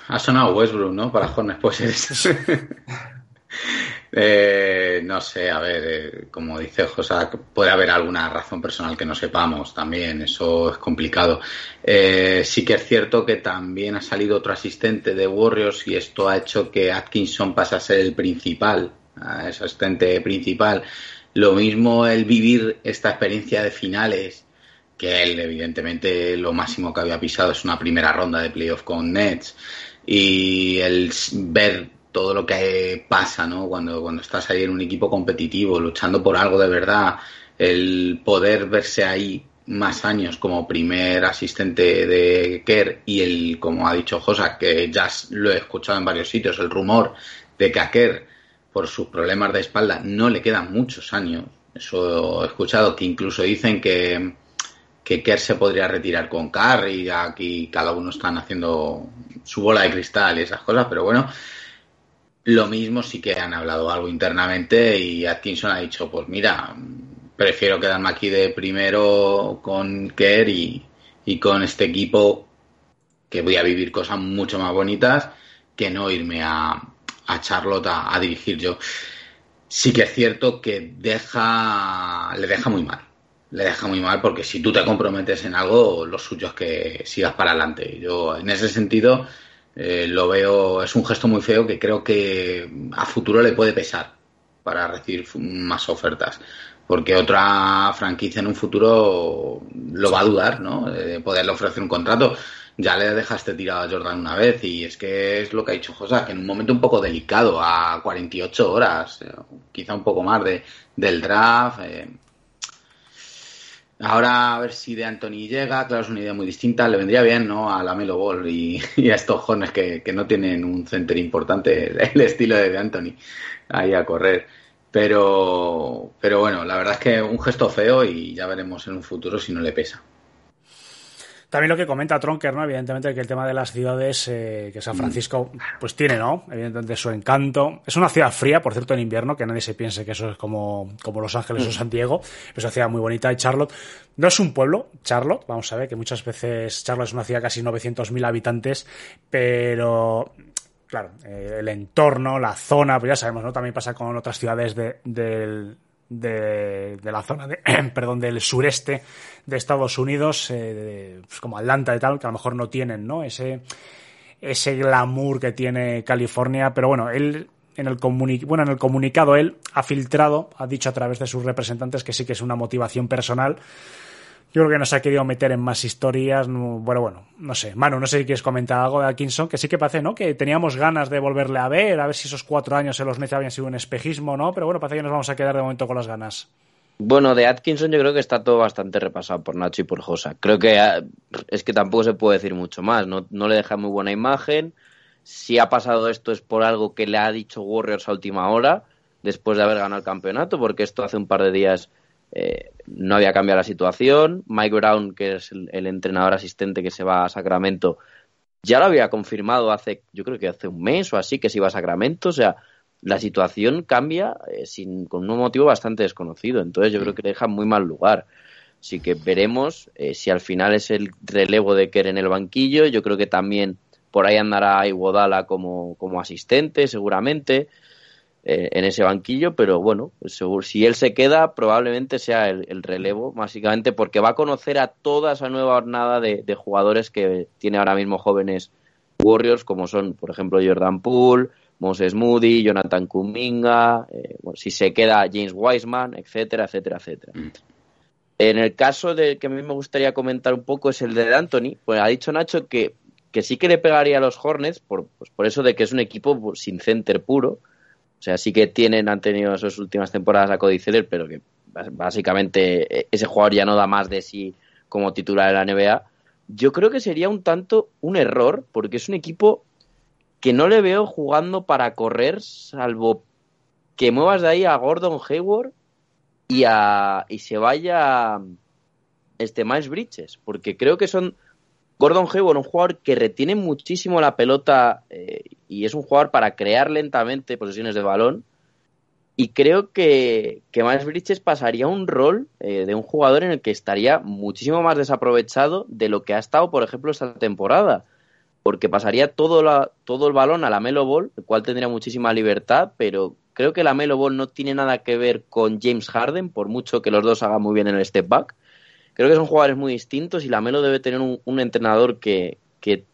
Ha sonado Westbrook, ¿no? Para Hornets, pues [laughs] es. [laughs] Eh, no sé, a ver, eh, como dice José, puede haber alguna razón personal que no sepamos también, eso es complicado. Eh, sí que es cierto que también ha salido otro asistente de Warriors y esto ha hecho que Atkinson pase a ser el principal, a ese asistente principal. Lo mismo el vivir esta experiencia de finales, que él evidentemente lo máximo que había pisado es una primera ronda de playoff con Nets y el ver todo lo que pasa, ¿no? Cuando, cuando estás ahí en un equipo competitivo, luchando por algo de verdad, el poder verse ahí más años como primer asistente de Kerr y el, como ha dicho Josa, que ya lo he escuchado en varios sitios, el rumor de que a Kerr, por sus problemas de espalda, no le quedan muchos años. Eso he escuchado, que incluso dicen que, que Kerr se podría retirar con Curry, aquí cada uno están haciendo su bola de cristal y esas cosas, pero bueno, lo mismo sí que han hablado algo internamente y Atkinson ha dicho, pues mira, prefiero quedarme aquí de primero con Kerr y, con este equipo que voy a vivir cosas mucho más bonitas que no irme a, a Charlotte a, a dirigir yo. Sí que es cierto que deja, le deja muy mal. Le deja muy mal porque si tú te comprometes en algo, lo suyo es que sigas para adelante. Yo, en ese sentido, eh, lo veo, es un gesto muy feo que creo que a futuro le puede pesar para recibir más ofertas. Porque otra franquicia en un futuro lo va a dudar, ¿no? De poderle ofrecer un contrato. Ya le dejaste tirado a Jordan una vez y es que es lo que ha dicho José, que en un momento un poco delicado, a 48 horas, eh, quizá un poco más de, del draft. eh, Ahora a ver si de Anthony llega, claro, es una idea muy distinta, le vendría bien, ¿no? A la Melo Ball y, a estos jóvenes que, que no tienen un center importante, el estilo de, de Anthony, ahí a correr. Pero, pero bueno, la verdad es que un gesto feo y ya veremos en un futuro si no le pesa. También lo que comenta Tronker, ¿no? Evidentemente que el tema de las ciudades, eh, que San Francisco, pues tiene, ¿no? Evidentemente su encanto. Es una ciudad fría, por cierto, en invierno, que nadie se piense que eso es como, como Los Ángeles o San Diego. Es una ciudad muy bonita. Y Charlotte no es un pueblo, Charlotte, vamos a ver, que muchas veces Charlotte es una ciudad casi 900.000 habitantes, pero claro, eh, el entorno, la zona, pues ya sabemos, ¿no? También pasa con otras ciudades de, del, de, de la zona de, [clears throat] perdón, del sureste de Estados Unidos, eh, pues como Atlanta y tal, que a lo mejor no tienen, ¿no? Ese, ese glamour que tiene California, pero bueno, él en el, bueno, en el comunicado él ha filtrado, ha dicho a través de sus representantes que sí que es una motivación personal. Yo creo que no se ha querido meter en más historias. no- bueno, bueno, no sé. Manu, no sé si quieres comentar algo de Atkinson, que sí que parece, ¿no? Que teníamos ganas de volverle a ver, a ver si esos cuatro años en los Nets habían sido un espejismo, ¿no? Pero bueno, parece que nos vamos a quedar de momento con las ganas. Bueno, de Atkinson yo creo que está todo bastante repasado por Nacho y por Josa. Creo que ah, es que tampoco se puede decir mucho más. No, no le deja muy buena imagen. Si ha pasado esto es por algo que le ha dicho Warriors a última hora, después de haber ganado el campeonato, porque esto hace un par de días eh, no había cambiado la situación. Mike Brown, que es el, el entrenador asistente que se va a Sacramento, ya lo había confirmado hace, yo creo que hace un mes o así, que se iba a Sacramento. O sea, la situación cambia eh, sin, con un motivo bastante desconocido. Entonces yo creo que le deja muy mal lugar. Así que veremos eh, si al final es el relevo de Kerr en el banquillo. Yo creo que también por ahí andará Iguodala como, como asistente, seguramente, eh, en ese banquillo. Pero bueno, pues seguro, si él se queda, probablemente sea el, el, relevo, básicamente porque va a conocer a toda esa nueva jornada de, de jugadores que tiene ahora mismo jóvenes Warriors, como son, por ejemplo, Jordan Poole, Moses Moody, Jonathan Kuminga, eh, bueno, si se queda James Wiseman, etcétera, etcétera, etcétera. Mm. En el caso de que a mí me gustaría comentar un poco es el de Anthony, pues ha dicho Nacho que, que sí que le pegaría a los Hornets por, pues por eso de que es un equipo sin center puro. O sea, sí que tienen, han tenido sus últimas temporadas a Cody Zeller, pero que básicamente e, ese jugador ya no da más de sí como titular de la NBA. Yo creo que sería un tanto un error, porque es un equipo que no le veo jugando para correr, salvo que muevas de ahí a Gordon Hayward y, a, y se vaya este Miles Bridges, porque creo que son Gordon Hayward, un jugador que retiene muchísimo la pelota eh, y es un jugador para crear lentamente posesiones de balón. Y creo que, que Miles Bridges pasaría un rol eh, de un jugador en el que estaría muchísimo más desaprovechado de lo que ha estado, por ejemplo, esta temporada porque pasaría todo, la, todo el balón a la Melo Ball, el cual tendría muchísima libertad, pero creo que la Melo Ball no tiene nada que ver con James Harden, por mucho que los dos hagan muy bien en el step back. Creo que son jugadores muy distintos y la Melo debe tener un, entrenador que, que,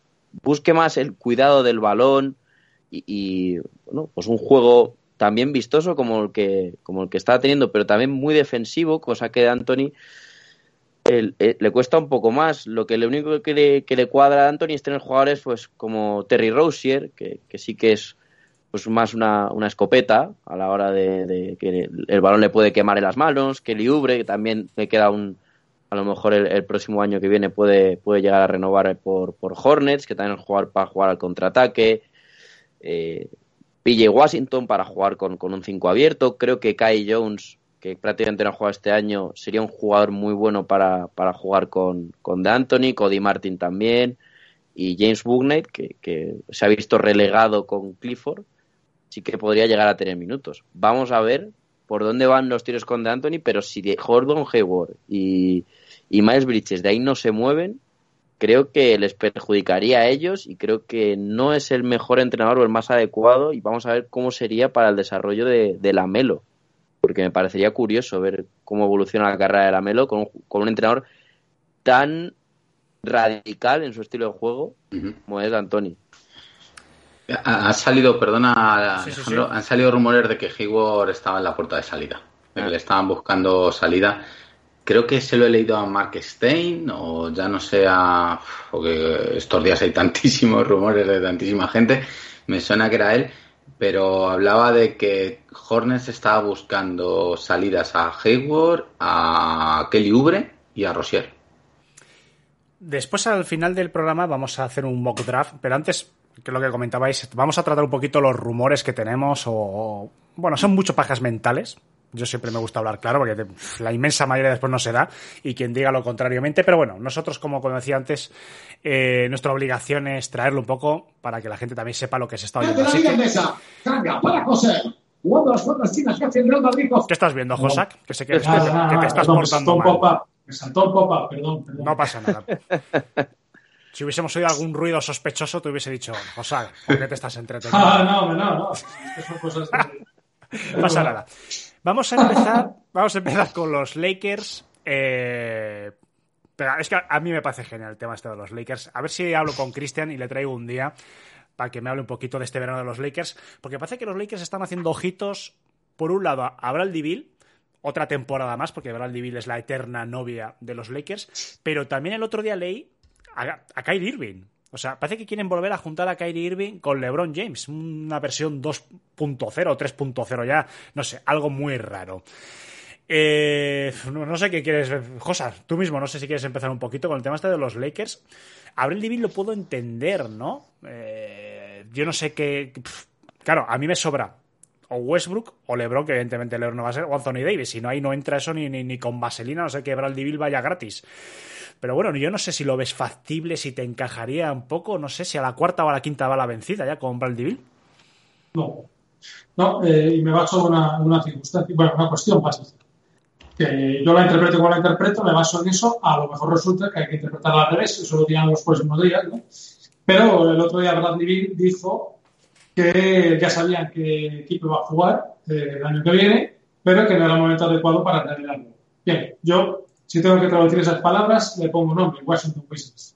busque más el cuidado del balón y, y, bueno, pues un juego también vistoso como el que como el que está teniendo, pero también muy defensivo, cosa que Anthony el, el, le cuesta un poco más. Lo que lo único que le, que cuadra a Anthony es tener jugadores pues como Terry Rozier, que, que sí que es pues más una, una, escopeta a la hora de, de, que el balón le puede quemar en las manos, Kelly Ubre, que también le queda un a lo mejor el, próximo año que viene puede, puede llegar a renovar por, por Hornets, que también jugar para jugar al contraataque. Eh, PJ Washington para jugar con, con un 5 abierto. Creo que Kai Jones que prácticamente no ha jugado este año, sería un jugador muy bueno para, para jugar con, con De Anthony, Cody Martin también, y James Booknight, que, que, se ha visto relegado con Clifford, sí que podría llegar a tener minutos. Vamos a ver por dónde van los tiros con De Anthony, pero si de Gordon Hayward y, y Miles Bridges de ahí no se mueven, creo que les perjudicaría a ellos y creo que no es el mejor entrenador o el más adecuado y vamos a ver cómo sería para el desarrollo de, de la Melo porque me parecería curioso ver cómo evoluciona la carrera de Lamelo con, con un entrenador tan radical en su estilo de juego uh -huh. como es Antoni. Ha, ha salido, perdona, sí, sí, sí. han salido rumores de que Hayward estaba en la puerta de salida, de que le estaban buscando salida. Creo que se lo he leído a Mark Stein o ya no sé a... porque estos días hay [laughs] tantísimos rumores de tantísima gente, me suena que era él, pero hablaba de que Hornets estaba buscando salidas a Hayward, a Kelly Oubre y a Rosier. Después, al final del programa, vamos a hacer un mock draft, pero antes, que lo que comentabais, vamos a tratar un poquito los rumores que tenemos, o. Bueno, son mucho pajas mentales. Yo siempre me gusta hablar claro, porque la inmensa mayoría después no se da, y quien diga lo contrariamente. Pero bueno, nosotros, como, como decía antes, eh, nuestra obligación es traerlo un poco para que la gente también sepa lo que se está oyendo. Así que... Cambia para José. Jugando las cuerdas chinas que hace el Real Madrid. ¿Qué estás viendo, Josak? Que sé que, ah, te estás perdón, portando mal. Me saltó el pop perdón, perdón. No pasa nada. [laughs] Si hubiésemos oído algún ruido sospechoso, te hubiese dicho, Josak, ¿por qué te estás entreteniendo? [laughs] Ah, no, no, no. Son cosas de... [laughs] pasa nada. Vamos a empezar, vamos a empezar con los Lakers. Eh, pero es que a mí me parece genial el tema este de los Lakers. A ver si hablo con Christian y le traigo un día para que me hable un poquito de este verano de los Lakers. Porque parece que los Lakers están haciendo ojitos, por un lado, a Bradley otra temporada más, porque Bradley es la eterna novia de los Lakers. Pero también el otro día leí a, a Kyrie Irving. O sea, parece que quieren volver a juntar a Kyrie Irving con LeBron James, una versión 2.0 o 3.0 ya, no sé, algo muy raro. Eh, no, sé qué quieres, Josas, tú mismo, no sé si quieres empezar un poquito con el tema este de los Lakers. Abril Divin lo puedo entender, ¿no? Eh, yo no sé qué. Claro, a mí me sobra o Westbrook o LeBron, que evidentemente LeBron no va a ser, o Anthony Davis. Si no, ahí no entra eso ni, ni, con vaselina, no sé que Bradley Bill vaya gratis. Pero bueno, yo no sé si lo ves factible, si te encajaría un poco, no sé si a la cuarta o a la quinta va la vencida ya con Bill. No. No, eh, y me baso en una, una circunstancia, bueno, una cuestión básica. Que yo la interpreto como la interpreto, me baso en eso, a lo mejor resulta que hay que interpretarla al revés, eso lo dirán los próximos días, ¿no? Pero el otro día Bradley Bill dijo que ya sabían qué equipo iba a jugar eh, el año que viene, pero que no era el momento adecuado para terminarlo. Bien, yo, si tengo que traducir esas palabras, le pongo un nombre, Washington Wizards.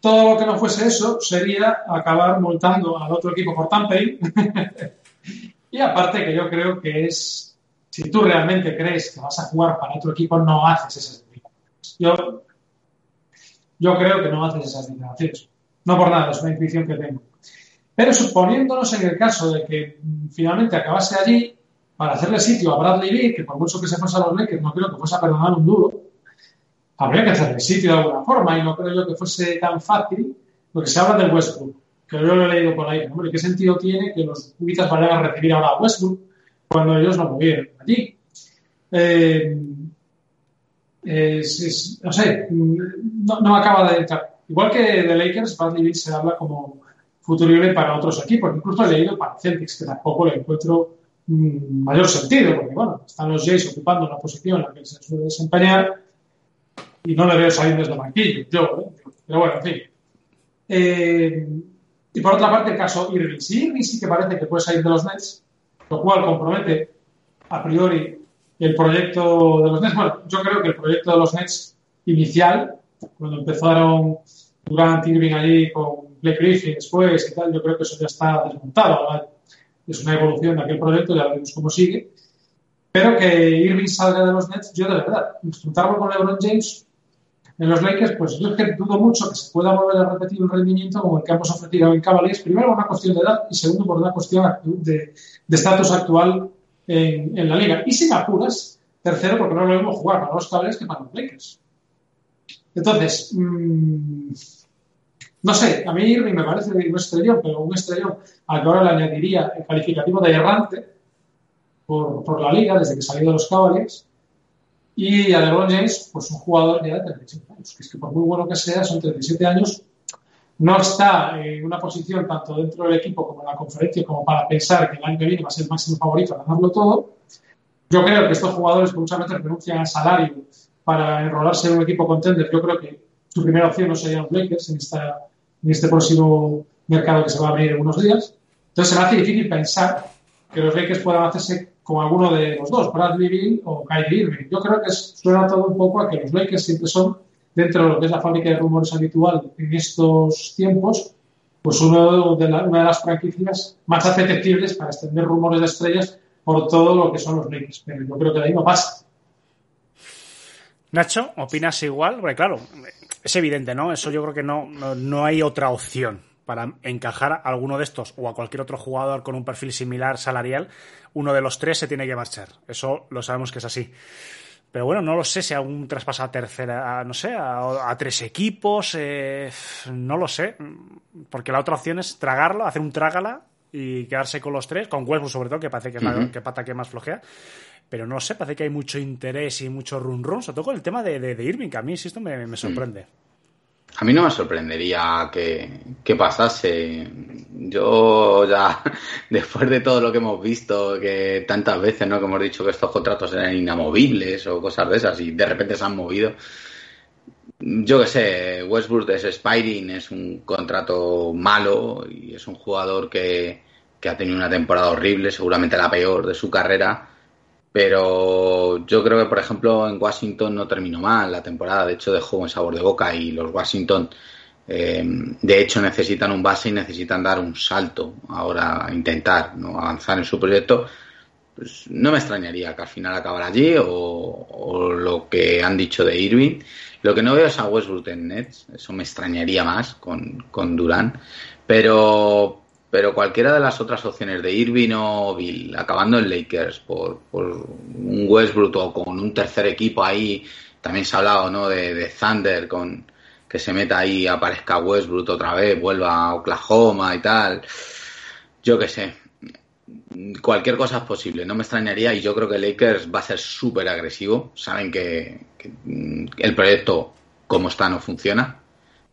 Todo lo que no fuese eso sería acabar multando al otro equipo por tampering. [laughs] y aparte que yo creo que es, si tú realmente crees que vas a jugar para otro equipo, no haces esas declaraciones. Yo, yo creo que no haces esas declaraciones. No por nada, es una intuición que tengo. Pero suponiéndonos en el caso de que mm, finalmente acabase allí, para hacerle sitio a Bradley Lee, que por mucho que se fuese a los Lakers, no creo que fuese a perdonar un duro, habría que hacerle sitio de alguna forma y no creo yo que fuese tan fácil, porque se habla del Westbrook, que yo lo he leído por ahí. Hombre, ¿qué sentido tiene que los Wizards vayan a recibir ahora a Westbrook cuando ellos no movieron allí? Eh, no sé, no, no acaba de entrar. Igual que de Lakers, Bradley Beal se habla como futurible para otros equipos. Incluso he leído para Celtics, que tampoco le encuentro mayor sentido, porque bueno, están los Jays ocupando una posición en la que se suele desempeñar y no le veo salir desde el banquillo, yo, ¿eh? pero bueno, en fin. Eh, y por otra parte, el caso Irving. Si Irving sí que parece que puede salir de los Nets, lo cual compromete a priori el proyecto de los Nets. Bueno, yo creo que el proyecto de los Nets inicial, cuando empezaron Durant Irving allí con Blake Griffin después y tal, yo creo que eso ya está desmontado. Es una evolución de aquel proyecto, ya veremos cómo sigue. Pero que Irving salga de los Nets, yo de verdad, disfrutarlo con LeBron James en los Lakers, pues yo es que dudo mucho que se pueda volver a repetir un rendimiento como el que hemos ofrecido en Cavaliers. Primero, por una cuestión de edad y segundo, por una cuestión de estatus actual en, en, la liga. Y si me apuras, tercero, porque no lo mismo jugar para los Cavaliers que para los Lakers. Entonces, mmm, no sé, a mí Irving me parece un estrellón, pero un estrellón al que ahora le añadiría el calificativo de errante por, por la liga desde que salió de los Cavaliers. Y a LeBron James, pues un jugador ya de 37 años, que es que por muy bueno que sea, son 37 años, no está en una posición tanto dentro del equipo como en la conferencia como para pensar que el año que viene va a ser el máximo favorito a ganarlo todo. Yo creo que estos jugadores que muchas veces renuncian al salario para enrolarse en un equipo contender, yo creo que su primera opción no sería los Lakers en, esta, en este próximo mercado que se va a abrir en unos días. Entonces se me hace difícil pensar que los Lakers puedan hacerse con alguno de los dos, Bradley Beal o Kyrie Irving. Yo creo que suena todo un poco a que los Lakers siempre son, dentro de lo que es la fábrica de rumores habitual en estos tiempos, pues uno de la, una de las franquicias más apetecibles para extender rumores de estrellas por todo lo que son los Lakers. Pero yo creo que de ahí no pasa. Nacho, ¿opinas igual? Porque claro, es evidente, ¿no? Eso yo creo que no, no, no hay otra opción para encajar a alguno de estos o a cualquier otro jugador con un perfil similar salarial, uno de los tres se tiene que marchar. Eso lo sabemos que es así. Pero bueno, no lo sé si algún traspaso a tercera, a, no sé, a, a tres equipos, eh, no lo sé. Porque la otra opción es tragarlo, hacer un trágala y quedarse con los tres, con Westbrook sobre todo, que parece que es la uh -huh. que pata que más flojea. Pero no sé, parece que hay mucho interés y mucho run run, sobre todo con el tema de, de, de Irving, que a mí, insisto, me, me sorprende. Mm. A mí no me sorprendería que, que, pasase. Yo ya, [laughs] después de todo lo que hemos visto, que tantas veces, ¿no? Que hemos dicho que estos contratos eran inamovibles o cosas de esas y de repente se han movido. Yo que sé, Westbrook es Spiring, es un contrato malo y es un jugador que, que ha tenido una temporada horrible, seguramente la peor de su carrera pero yo creo que, por ejemplo, en Washington no terminó mal la temporada. De hecho, dejó un sabor de boca y los Washington, eh, de hecho, necesitan un base y necesitan dar un salto ahora, intentar ¿no? avanzar en su proyecto. Pues no me extrañaría que al final acabara allí o, o, lo que han dicho de Irving. Lo que no veo es a Westbrook en Nets. Eso me extrañaría más con, con Durán. Pero, pero cualquiera de las otras opciones de Irving o Bill, acabando en Lakers por, por un Westbrook o con un tercer equipo ahí, también se ha hablado ¿no? de, de Thunder, con que se meta ahí, aparezca Westbrook otra vez, vuelva a Oklahoma y tal. Yo qué sé. cualquier cosa es posible, no me extrañaría y yo creo que Lakers va a ser súper agresivo. Saben que, que, mm, el proyecto como está no funciona,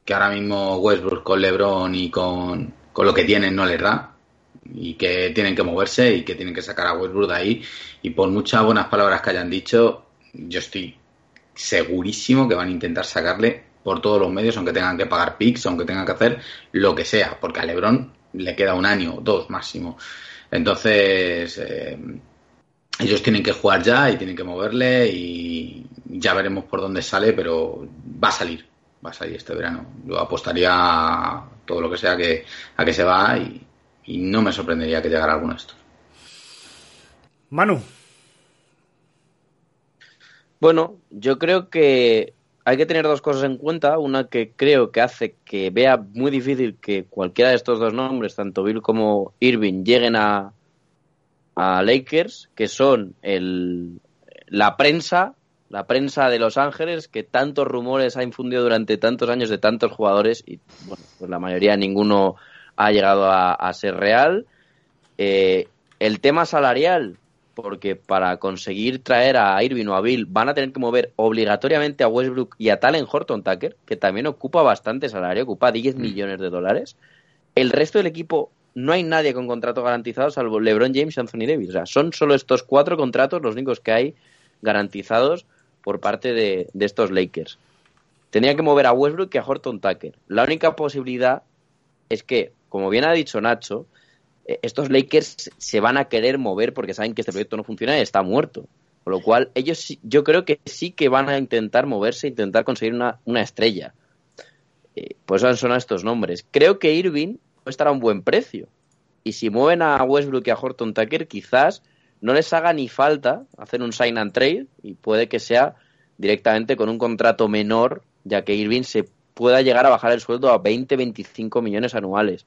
que ahora mismo Westbrook con LeBron y con, con lo que tienen no les da y que tienen que moverse y que tienen que sacar a Westbrook de ahí y por muchas buenas palabras que hayan dicho, yo estoy segurísimo que van a intentar sacarle por todos los medios, aunque tengan que pagar picks, aunque tengan que hacer lo que sea, porque a LeBron le queda un año, dos máximo. Entonces, eh, ellos tienen que jugar ya y tienen que moverle y ya veremos por dónde sale, pero va a salir, va a salir este verano. Yo apostaría todo lo que sea que, a que se va y, y no me sorprendería que llegara alguno de estos. Manu. Bueno, yo creo que hay que tener dos cosas en cuenta. Una que creo que hace que vea muy difícil que cualquiera de estos dos nombres, tanto Bill como Irving, lleguen a, a Lakers, que son el, la prensa, la prensa de Los Ángeles, que tantos rumores ha infundido durante tantos años de tantos jugadores y, bueno, pues la mayoría, ninguno ha llegado a, a ser real. Eh, el tema salarial, porque para conseguir traer a Irving o a Bill van a tener que mover obligatoriamente a Westbrook y a Talen Horton Tucker, que también ocupa bastante salario, ocupa 10 millones de dólares. El resto del equipo no hay nadie con contrato garantizado salvo LeBron James y Anthony Davis. O sea, son solo estos cuatro contratos los únicos que hay garantizados por parte de, de estos Lakers. Tenía que mover a Westbrook y a Horton Tucker. La única posibilidad es que, como bien ha dicho Nacho, eh, estos Lakers se van a querer mover porque saben que este proyecto no funciona y está muerto. Con lo cual, ellos yo creo que sí que van a intentar moverse, intentar conseguir una, una estrella. Eh, por eso han sonado estos nombres. Creo que Irving estará a un buen precio. Y si mueven a Westbrook y a Horton Tucker, quizás no les haga ni falta hacer un sign and trade y puede que sea directamente con un contrato menor, ya que Irving se pueda llegar a bajar el sueldo a 20-25 millones anuales.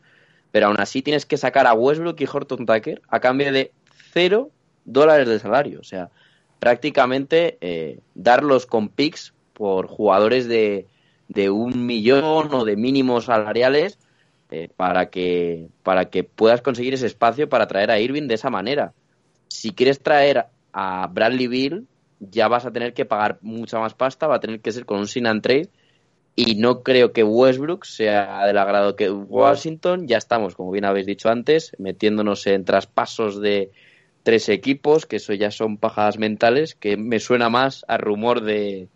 Pero aún así tienes que sacar a Westbrook y Horton Tucker a cambio de cero dólares de salario. O sea, prácticamente eh, darlos con picks por jugadores de, de un millón o de mínimos salariales eh, para, que, para que puedas conseguir ese espacio para traer a Irving de esa manera. Si quieres traer a Bradley Bill, ya vas a tener que pagar mucha más pasta, va a tener que ser con un sin and y no creo que Westbrook sea del agrado que Washington. Ya estamos, como bien habéis dicho antes, metiéndonos en traspasos de tres equipos, que eso ya son pajadas mentales, que me suena más a rumor de,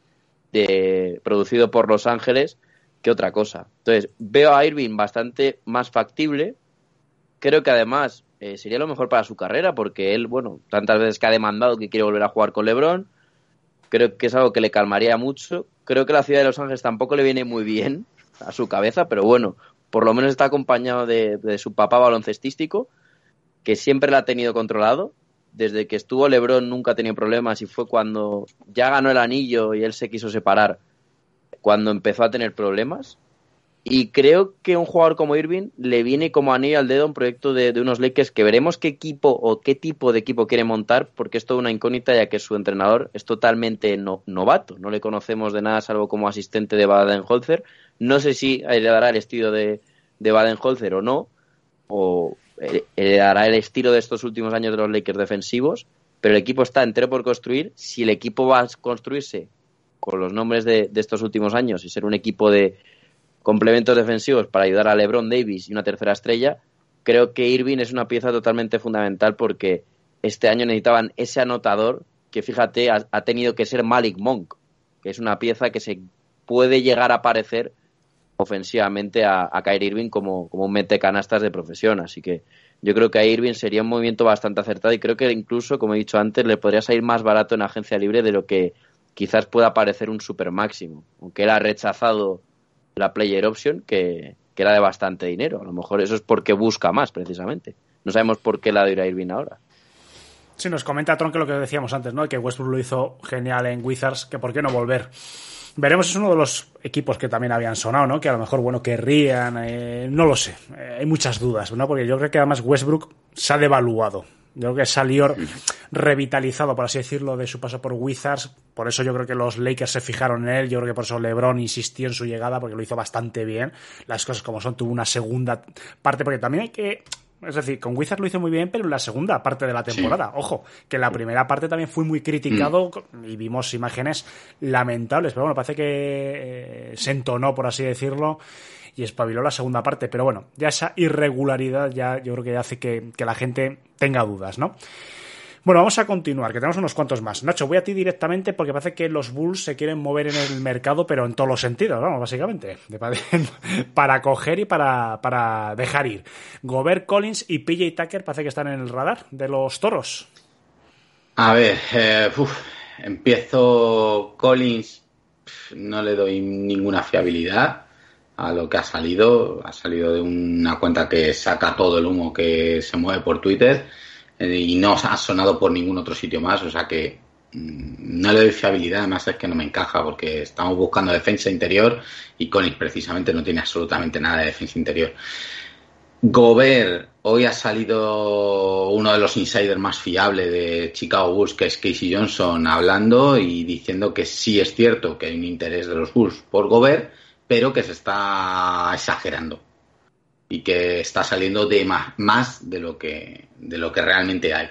de producido por Los Ángeles que otra cosa. Entonces, veo a Irving bastante más factible. Creo que además eh, sería lo mejor para su carrera, porque él, bueno, tantas veces que ha demandado que quiere volver a jugar con LeBron, creo que es algo que le calmaría mucho. Creo que la ciudad de Los Ángeles tampoco le viene muy bien [laughs] a su cabeza, pero bueno, por lo menos está acompañado de, de su papá baloncestístico, que siempre la ha tenido controlado. Desde que estuvo LeBron nunca ha tenido problemas y fue cuando ya ganó el anillo y él se quiso separar, cuando empezó a tener problemas. Y creo que un jugador como Irving le viene como anillo al dedo un proyecto de, de unos Lakers que veremos qué equipo o qué tipo de equipo quiere montar, porque es toda una incógnita, ya que su entrenador es totalmente no- novato. No le conocemos de nada, salvo como asistente de Baden-Holzer. No sé si heredará el estilo de, de Baden-Holzer o no, o eh, heredará el estilo de estos últimos años de los Lakers defensivos, pero el equipo está entero por construir. Si el equipo va a construirse con los nombres de, de estos últimos años y ser un equipo de complementos defensivos para ayudar a LeBron Davis y una tercera estrella, creo que Irving es una pieza totalmente fundamental porque este año necesitaban ese anotador que, fíjate, ha, tenido que ser Malik Monk, que es una pieza que se puede llegar a parecer ofensivamente a, a Kyrie Irving como, como un mete canastas de profesión. Así que yo creo que a Irving sería un movimiento bastante acertado y creo que incluso, como he dicho antes, le podría salir más barato en agencia libre de lo que quizás pueda parecer un super máximo. Aunque él ha rechazado la player option, que, que era de bastante dinero. A lo mejor eso es porque busca más, precisamente. No sabemos por qué la de ir ahora. Sí, nos comenta Tron que lo que decíamos antes, ¿no? Que Westbrook lo hizo genial en Wizards, que por qué no volver. Veremos, es uno de los equipos que también habían sonado, ¿no? Que a lo mejor, bueno, querrían, eh, no lo sé. Eh, hay muchas dudas, ¿no? Porque yo creo que además Westbrook se ha devaluado. Yo creo que salió revitalizado, por así decirlo, de su paso por Wizards. Por eso yo creo que los Lakers se fijaron en él. Yo creo que por eso LeBron insistió en su llegada, porque lo hizo bastante bien. Las cosas como son, tuvo una segunda parte, porque también hay que Es decir, con Wizards lo hizo muy bien, pero en la segunda parte de la temporada. Ojo, que la primera parte también fue muy criticado y vimos imágenes lamentables. Pero bueno, parece que eh, se entonó, por así decirlo, y espabiló la segunda parte. Pero bueno, ya esa irregularidad ya yo creo que hace que, que la gente tenga dudas, ¿no? Bueno, vamos a continuar, que tenemos unos cuantos más. Nacho, voy a ti directamente porque parece que los Bulls se quieren mover en el mercado, pero en todos los sentidos, vamos, básicamente. [laughs] Para coger y para, para dejar ir. Gobert Collins y PJ Tucker parece que están en el radar de los toros. A ver, eh, empiezo Collins, no le doy ninguna fiabilidad a lo que ha salido. Ha salido de una cuenta que saca todo el humo que se mueve por Twitter eh, y no ha sonado por ningún otro sitio más, o sea que mm, no le doy fiabilidad, además es que no me encaja porque estamos buscando defensa interior y Collins precisamente no tiene absolutamente nada de defensa interior. Gobert, hoy ha salido uno de los insiders más fiables de Chicago Bulls, que es Casey Johnson, hablando y diciendo que sí es cierto que hay un interés de los Bulls por Gobert, pero que se está exagerando y que está saliendo de más, más de lo que de lo que realmente hay.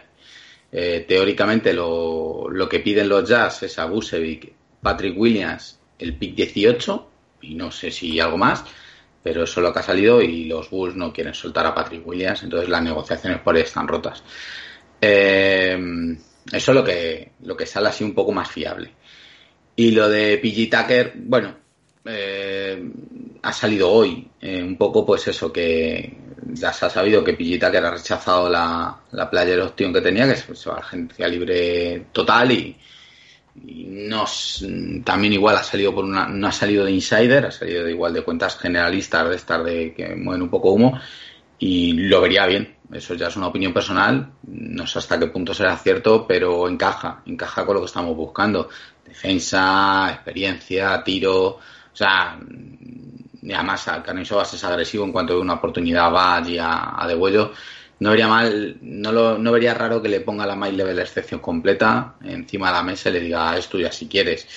Eh, teóricamente lo, lo que piden los Jazz es a Busevic, Patrick Williams, el pick 18 y no sé si algo más, pero eso es lo que ha salido y los Bulls no quieren soltar a Patrick Williams, entonces las negociaciones por ahí están rotas. Eh, eso es lo que, lo que sale así un poco más fiable. Y lo de PG Tucker, bueno, eh, ha salido hoy. eh, un poco pues eso, que ya se ha sabido que PG Tucker ha rechazado la, la player option que tenía, que se se va agencia libre total y, no también igual ha salido por una, no ha salido de insider, ha salido igual de cuentas generalistas de estar de que mueven un poco humo y lo vería bien. Eso ya es una opinión personal, no sé hasta qué punto será cierto, pero encaja, encaja con lo que estamos buscando. Defensa, experiencia, tiro, sea, y además a Carniceau es agresivo en cuanto ve una oportunidad va allí a, a degüello. No vería mal, no, lo, no vería raro que le ponga la My Level excepción completa encima de la mesa y le diga es tuya si quieres.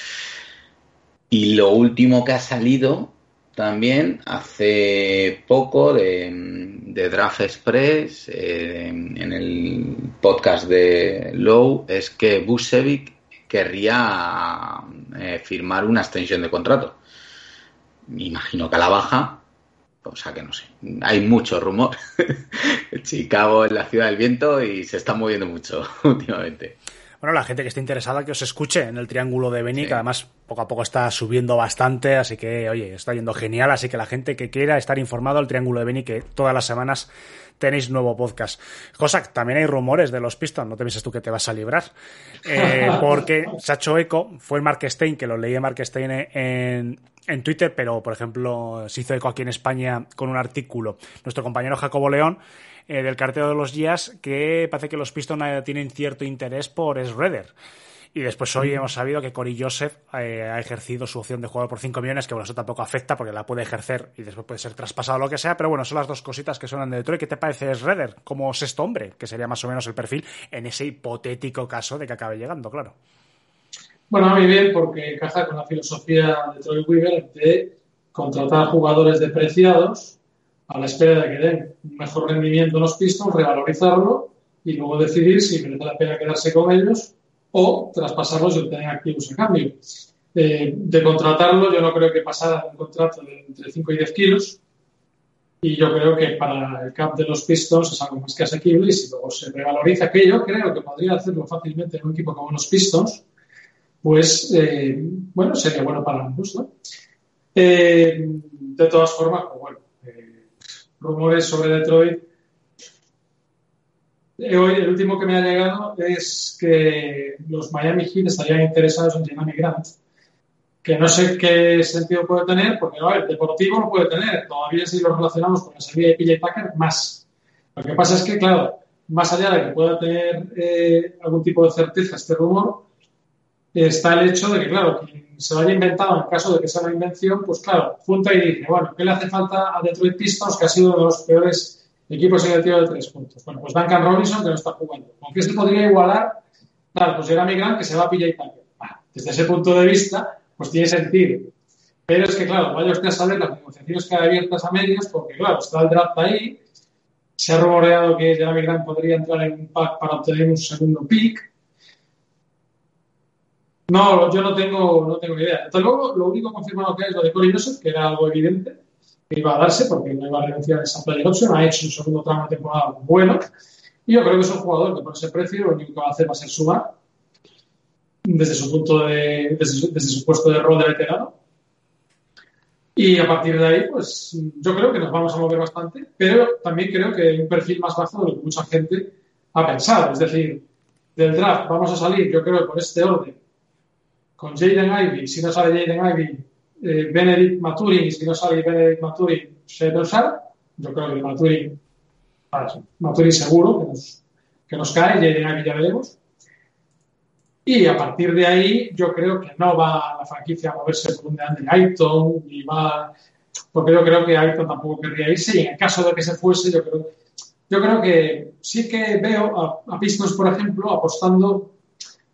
Y lo último que ha salido también hace poco de, de Draft Express eh, en el podcast de Low es que Busevic querría eh, firmar una extensión de contrato. Me imagino que a la baja, o sea que no sé. Hay mucho rumor. [laughs] Chicago es la ciudad del viento y se está moviendo mucho [laughs] últimamente. Bueno, la gente que esté interesada que os escuche en el Triángulo de Beni, que además poco a poco está subiendo bastante, así que, oye, está yendo genial, así que la gente que quiera estar informado al Triángulo de Beni, que todas las semanas tenéis nuevo podcast. Cosa que también hay rumores de los Pistons, no te pienses tú que te vas a librar, eh, [laughs] porque se ha hecho eco, fue Mark Stein, que lo leí Mark Stein en, en Twitter, pero por ejemplo se hizo eco aquí en España con un artículo. Nuestro compañero Jacobo León eh, del cartero de los días que parece que los Pistons eh, tienen cierto interés por Schroeder. Y después hoy hemos sabido que Cory Joseph eh, ha ejercido su opción de jugador por 5 millones, que bueno, eso tampoco afecta porque la puede ejercer y después puede ser traspasado lo que sea, pero bueno, son las dos cositas que suenan de Detroit. ¿Qué te parece Schroeder como sexto hombre? Que sería más o menos el perfil en ese hipotético caso de que acabe llegando, claro. Bueno, a mí bien, porque encaja con la filosofía de Troy Weaver de contratar jugadores depreciados a la espera de que den un mejor rendimiento en los Pistons, revalorizarlo y luego decidir si merece la pena quedarse con ellos o traspasarlos y obtener activos a cambio. Eh, de contratarlo, yo no creo que pasara un contrato de entre 5 y 10 kilos. Y yo creo que para el cap de los Pistons es algo más que asequible. Y si luego se revaloriza, que yo creo que podría hacerlo fácilmente en un equipo como los Pistons, pues eh, bueno, sería bueno para ambos. Eh, de todas formas, pues rumores sobre Detroit. Eh, hoy el último que me ha llegado es que los Miami Heat estarían interesados en Jeremy Grant, que no sé qué sentido puede tener, porque a ver, deportivo lo puede tener, todavía si lo relacionamos con la salida de PJ Tucker, más. Lo que pasa es que, claro, más allá de que pueda tener eh, algún tipo de certeza este rumor, está el hecho de que, claro, quien se lo haya inventado en caso de que sea una invención, pues claro, junta y dice, bueno, ¿qué le hace falta a Detroit Pistons, que ha sido uno de los peores equipos en de tres puntos? Bueno, pues Duncan Robinson, que no está jugando. ¿Con qué se podría igualar? Claro, pues Jeremy Grant, que se va a PJ Tucker. Ah, desde ese punto de vista, pues tiene sentido. Pero es que, claro, vaya usted a saber las negociaciones que hay abiertas a medias, porque, claro, está el draft ahí, Se ha rumoreado que Jeremy Grant podría entrar en un pack para obtener un segundo pick. No, yo no tengo, no tengo ni idea. Desde luego, lo único confirmado que hay es lo de Corey Joseph, que era algo evidente que iba a darse porque no iba a renunciar a esa player option. Ha hecho un segundo tramo de temporada bueno. Y yo creo que es un jugador que por ese precio lo único que va a hacer va a ser sumar desde su punto de, desde su, desde su puesto de rol de veterano. Y a partir de ahí, pues yo creo que nos vamos a mover bastante, pero también creo que hay un perfil más bajo de lo que mucha gente ha pensado. Es decir, del draft vamos a salir, yo creo, por este orden, con Jaden Ivy, si no sale Jaden Ivy, eh, Benedict Maturin, y si no sale Benedict Maturin, Shadon Sharp, yo creo que Maturin, Maturin seguro que nos, que nos cae, Jaden Ivy ya veremos. Y a partir de ahí, yo creo que no va la franquicia a moverse por un de Ayton, ni va. Porque yo creo que Ayton tampoco querría irse, y en el caso de que se fuese, yo creo, yo creo que sí que veo a, a Pistons, por ejemplo, apostando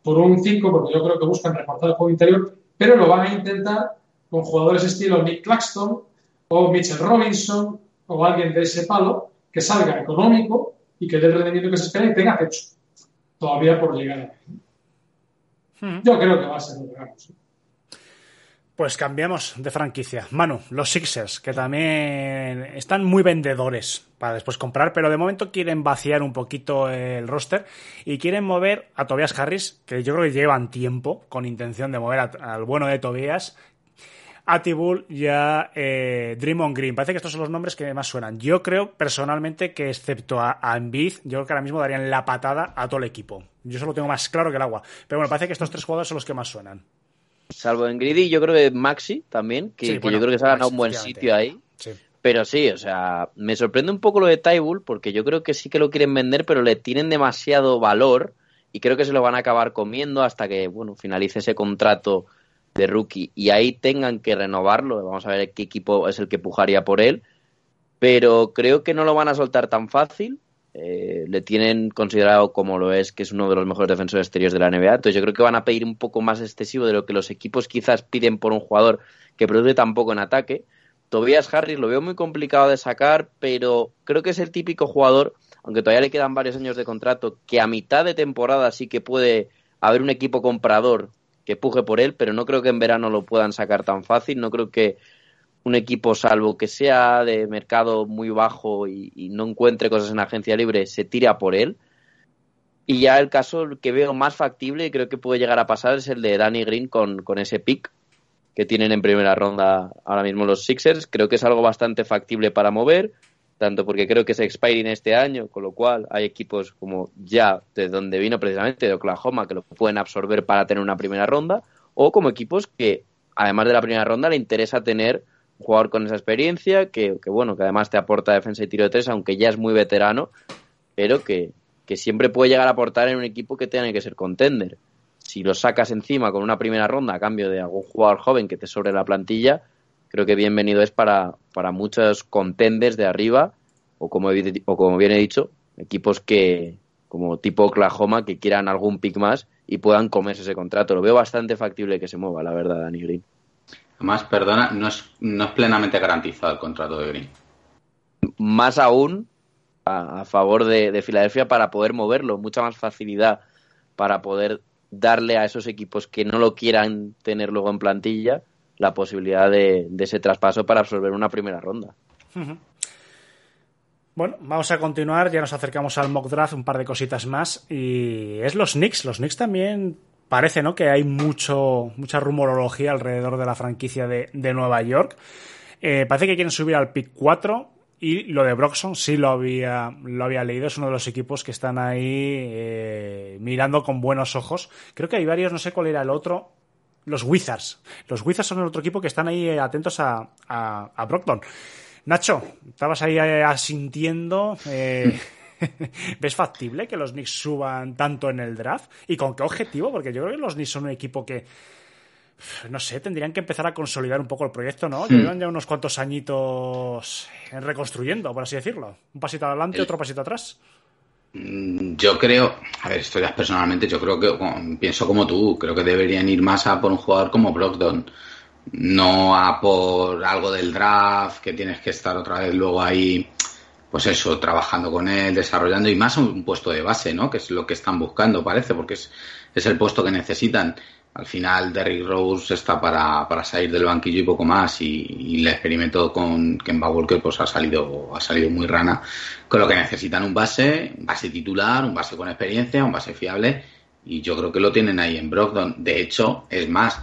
por un 5, porque yo creo que buscan reforzar el juego interior, pero lo van a intentar con jugadores estilo Nick Claxton o Mitchell Robinson o alguien de ese palo que salga económico y que dé el rendimiento que se espera y tenga techo todavía por llegar ahí. Yo creo que va a ser lo que hagamos. Pues cambiamos de franquicia. Manu, los Sixers, que también están muy vendedores para después comprar, pero de momento quieren vaciar un poquito el roster y quieren mover a Tobias Harris, que yo creo que llevan tiempo con intención de mover a- al bueno de Tobias, a Tibul y a eh, Draymond Green. Parece que estos son los nombres que más suenan. Yo creo personalmente que excepto a, a Embiid, yo creo que ahora mismo darían la patada a todo el equipo. Yo eso lo tengo más claro que el agua. Pero bueno, parece que estos tres jugadores son los que más suenan. Salvo en Greedy, yo creo que Maxi también, que, Sí, que bueno, yo creo que se ha ganado un buen sitio ahí. Sí. Pero sí, o sea, me sorprende un poco lo de Tybull, porque yo creo que sí que lo quieren vender, pero le tienen demasiado valor y creo que se lo van a acabar comiendo hasta que, bueno, finalice ese contrato de rookie y ahí tengan que renovarlo. Vamos a ver qué equipo es el que pujaría por él. Pero creo que no lo van a soltar tan fácil. Eh, le tienen considerado como lo es, que es uno de los mejores defensores exteriores de la NBA. Entonces yo creo que van a pedir un poco más excesivo de lo que los equipos quizás piden por un jugador que produce tan poco en ataque. Tobias Harris lo veo muy complicado de sacar, pero creo que es el típico jugador, aunque todavía le quedan varios años de contrato, que a mitad de temporada sí que puede haber un equipo comprador que puje por él, pero no creo que en verano lo puedan sacar tan fácil. No creo que un equipo, salvo que sea de mercado muy bajo y, no encuentre cosas en agencia libre, se tira por él. Y ya el caso que veo más factible y creo que puede llegar a pasar es el de Danny Green con, con ese pick que tienen en primera ronda ahora mismo los Sixers. Creo que es algo bastante factible para mover, tanto porque creo que es expiring este año, con lo cual hay equipos como ya de donde vino precisamente, de Oklahoma, que lo pueden absorber para tener una primera ronda, o como equipos que, además de la primera ronda, le interesa tener un jugador con esa experiencia, que, que bueno, que además te aporta defensa y tiro de tres, aunque ya es muy veterano, pero que, que siempre puede llegar a aportar en un equipo que tenga que ser contender. Si lo sacas encima con una primera ronda a cambio de algún jugador joven que te sobre la plantilla, creo que bienvenido es para, para muchos contenders de arriba, o como, he- o como bien he dicho, equipos que, como tipo Oklahoma, que quieran algún pick más y puedan comerse ese contrato. Lo veo bastante factible que se mueva, la verdad, Danny Green. Además, perdona, no es, no es plenamente garantizado el contrato de Green. más aún a, a favor de, de Filadelfia para poder moverlo, mucha más facilidad para poder darle a esos equipos que no lo quieran tener luego en plantilla la posibilidad de, ese traspaso para absorber una primera ronda. Bueno, vamos a continuar, ya nos acercamos al mock draft, un par de cositas más, y es los Knicks. Los Knicks también parece, ¿no? Que hay mucho, mucha rumorología alrededor de la franquicia de, de Nueva York. Eh, parece que quieren subir al pick 4 y lo de Broxton sí lo había, lo había leído, es uno de los equipos que están ahí eh, mirando con buenos ojos. Creo que hay varios, no sé cuál era el otro, los Wizards. Los Wizards son el otro equipo que están ahí eh, atentos a, a, a Brockton. Nacho, estabas ahí eh, asintiendo. eh, [laughs] ¿Ves factible que los Knicks suban tanto en el draft? ¿Y con qué objetivo? Porque yo creo que los Knicks son un equipo que, no sé, tendrían que empezar a consolidar un poco el proyecto, ¿no? Llevan ya unos cuantos añitos reconstruyendo, por así decirlo. Un pasito adelante, El- otro pasito atrás. Mm, Yo creo, a ver, esto ya personalmente, yo creo que pienso como tú, creo que deberían ir más a por un jugador como Brogdon, no a por algo del draft, que tienes que estar otra vez luego ahí pues eso, trabajando con él, desarrollando y más un puesto de base, ¿no? Que es lo que están buscando, parece, porque es, es el puesto que necesitan. Al final, Derrick Rose está para, para salir del banquillo y poco más, y, y el experimento con Kemba Walker pues ha salido, ha salido muy rana, con lo que necesitan un base, un base titular, un base con experiencia, un base fiable, y yo creo que lo tienen ahí en Brogdon. De hecho, es más,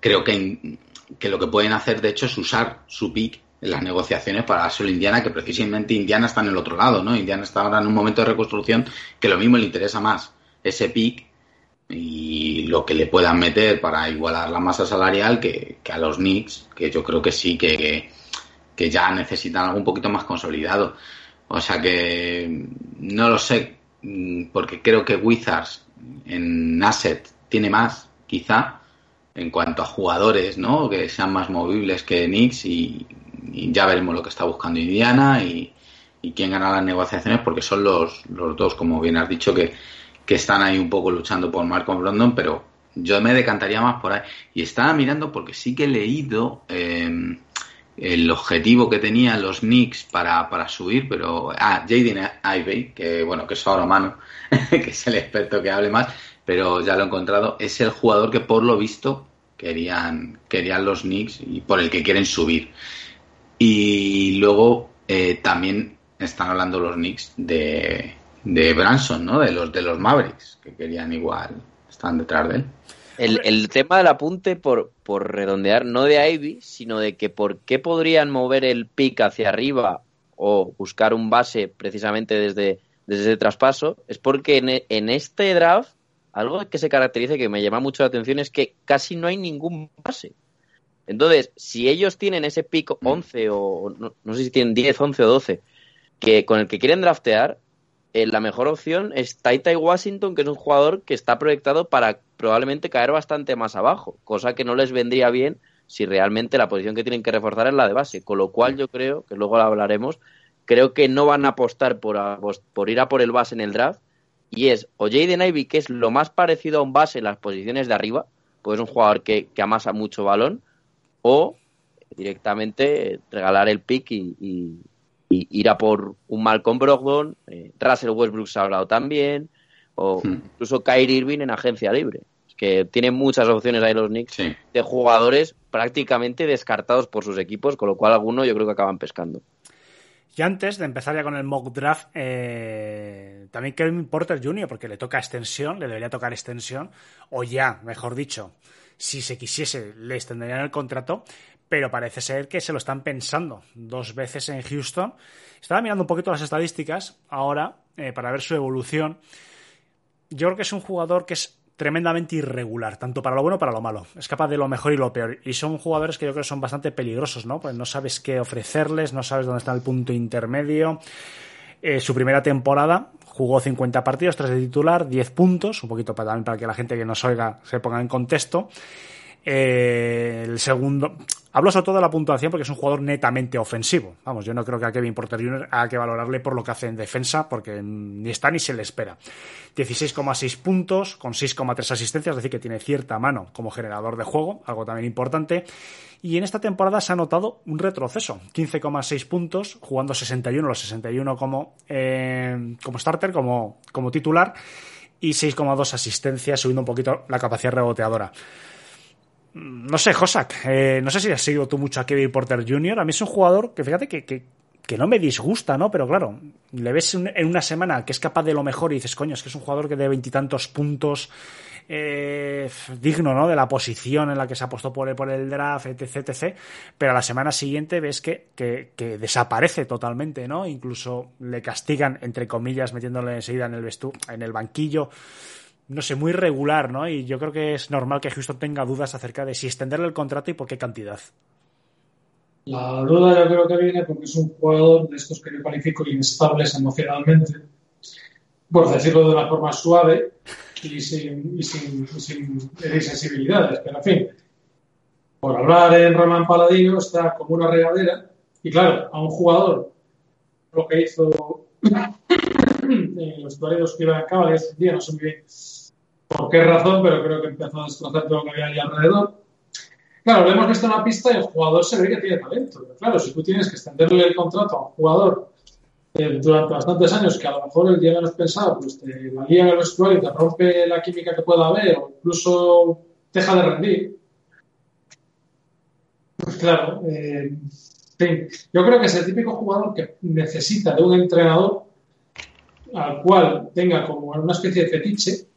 creo que, que lo que pueden hacer, de hecho, es usar su pick en las negociaciones para solo Indiana, que precisamente Indiana está en el otro lado, ¿no? Indiana está ahora en un momento de reconstrucción que lo mismo le interesa más ese pick y lo que le puedan meter para igualar la masa salarial que, que a los Knicks, que yo creo que sí, que, que, ya necesitan algo un poquito más consolidado. O sea que no lo sé, mm, porque creo que Wizards en Asset tiene más, quizá, en cuanto a jugadores, ¿no? Que sean más movibles que Knicks y, y ya veremos lo que está buscando Indiana y, y quién gana las negociaciones, porque son los, los dos, como bien has dicho, que, que están ahí un poco luchando por Malcolm Brandon, pero yo me decantaría más por ahí. Y estaba mirando porque sí que he leído eh, el objetivo que tenían los Knicks para, para subir, pero... Ah, Jaden Ivey, que bueno, que es ahora mano, [laughs] que es el experto que hable más, pero ya lo he encontrado, es el jugador que por lo visto querían, querían los Knicks y por el que quieren subir. Y luego eh, también están hablando los Knicks de, de Branson, ¿no? De los de los Mavericks, que querían igual, están detrás de él. El, el tema del apunte, por, por redondear, no de Ivy, sino de que por qué podrían mover el pick hacia arriba o buscar un base precisamente desde, desde ese traspaso, es porque en, en este draft, algo que se caracteriza y que me llama mucho la atención es que casi no hay ningún base. Entonces, si ellos tienen ese pick 11 o no, no, sé si tienen 10, 11 o 12, que con el que quieren draftear, eh, la mejor opción es Taita Washington, que es un jugador que está proyectado para probablemente caer bastante más abajo, cosa que no les vendría bien si realmente la posición que tienen que reforzar es la de base. Con lo cual yo creo, que luego lo hablaremos, creo que no van a apostar por, por ir a por el base en el draft, y es o Jaden Ivey, que es lo más parecido a un base en las posiciones de arriba, pues es un jugador que, que amasa mucho balón, o directamente regalar el pick y, y ir a por un Malcolm Brogdon, eh, Russell Westbrook se ha hablado también, o Hmm. incluso Kyrie Irving en agencia libre. Es que tienen muchas opciones ahí los Knicks Sí. de jugadores prácticamente descartados por sus equipos, con lo cual algunos yo creo que acaban pescando. Y antes de empezar ya con el mock draft, eh, también Kevin Porter Jr., porque le toca extensión, le debería tocar extensión, o ya, mejor dicho, si se quisiese, le extenderían el contrato, pero parece ser que se lo están pensando dos veces en Houston. Estaba mirando un poquito las estadísticas ahora eh, para ver su evolución. Yo creo que es un jugador que es tremendamente irregular, tanto para lo bueno como para lo malo. Es capaz de lo mejor y lo peor. Y son jugadores que yo creo que son bastante peligrosos, ¿no? Pues no sabes qué ofrecerles, no sabes dónde está el punto intermedio. Eh, su primera temporada jugó 50 partidos, 3 de titular, 10 puntos, un poquito para, también para que la gente que nos oiga se ponga en contexto. Eh, el segundo, hablo sobre todo la puntuación porque es un jugador netamente ofensivo. Vamos, yo no creo que a Kevin Porter Jr. haya que valorarle por lo que hace en defensa porque ni está ni se le espera. 16,6 puntos con 6,3 asistencias, es decir, que tiene cierta mano como generador de juego, algo también importante. Y en esta temporada se ha notado un retroceso, 15,6 puntos, jugando 61, los 61 como, eh, como starter, como, como titular, y 6,2 asistencias, subiendo un poquito la capacidad reboteadora. No sé, Josak, eh, no sé si has seguido tú mucho a Kevin Porter Jr. A mí es un jugador que fíjate que, que, que no me disgusta, ¿no? Pero claro, le ves en una semana que es capaz de lo mejor y dices, coño, es que es un jugador que de veintitantos puntos, eh, digno, ¿no? De la posición en la que se apostó por por el draft, etc, etc. Pero a la semana siguiente ves que, que, que, desaparece totalmente, ¿no? Incluso le castigan, entre comillas, metiéndole enseguida en el vestu en el banquillo no sé, muy regular, ¿no? Y yo creo que es normal que Houston tenga dudas acerca de si extenderle el contrato y por qué cantidad. La duda yo creo que viene porque es un jugador de estos que yo califico inestables emocionalmente, por decirlo de una forma suave y sin, y insensibilidades, pero en fin, por hablar en Román Paladino está como una regadera y claro, a un jugador lo que hizo [coughs] en los toreros que iban a Cavaliers día, no sé muy bien por qué razón, pero creo que empezó a destrozar todo lo que había ahí alrededor. Claro, lo hemos visto en la pista y el jugador se ve que tiene talento. Pero claro, si tú tienes que extenderle el contrato a un jugador eh, durante bastantes años que a lo mejor el día menos pensado pues te la lía en el vestuario y te rompe la química que pueda haber o incluso deja de rendir, pues claro, eh, yo creo que es el típico jugador que necesita de un entrenador al cual tenga como una especie de fetiche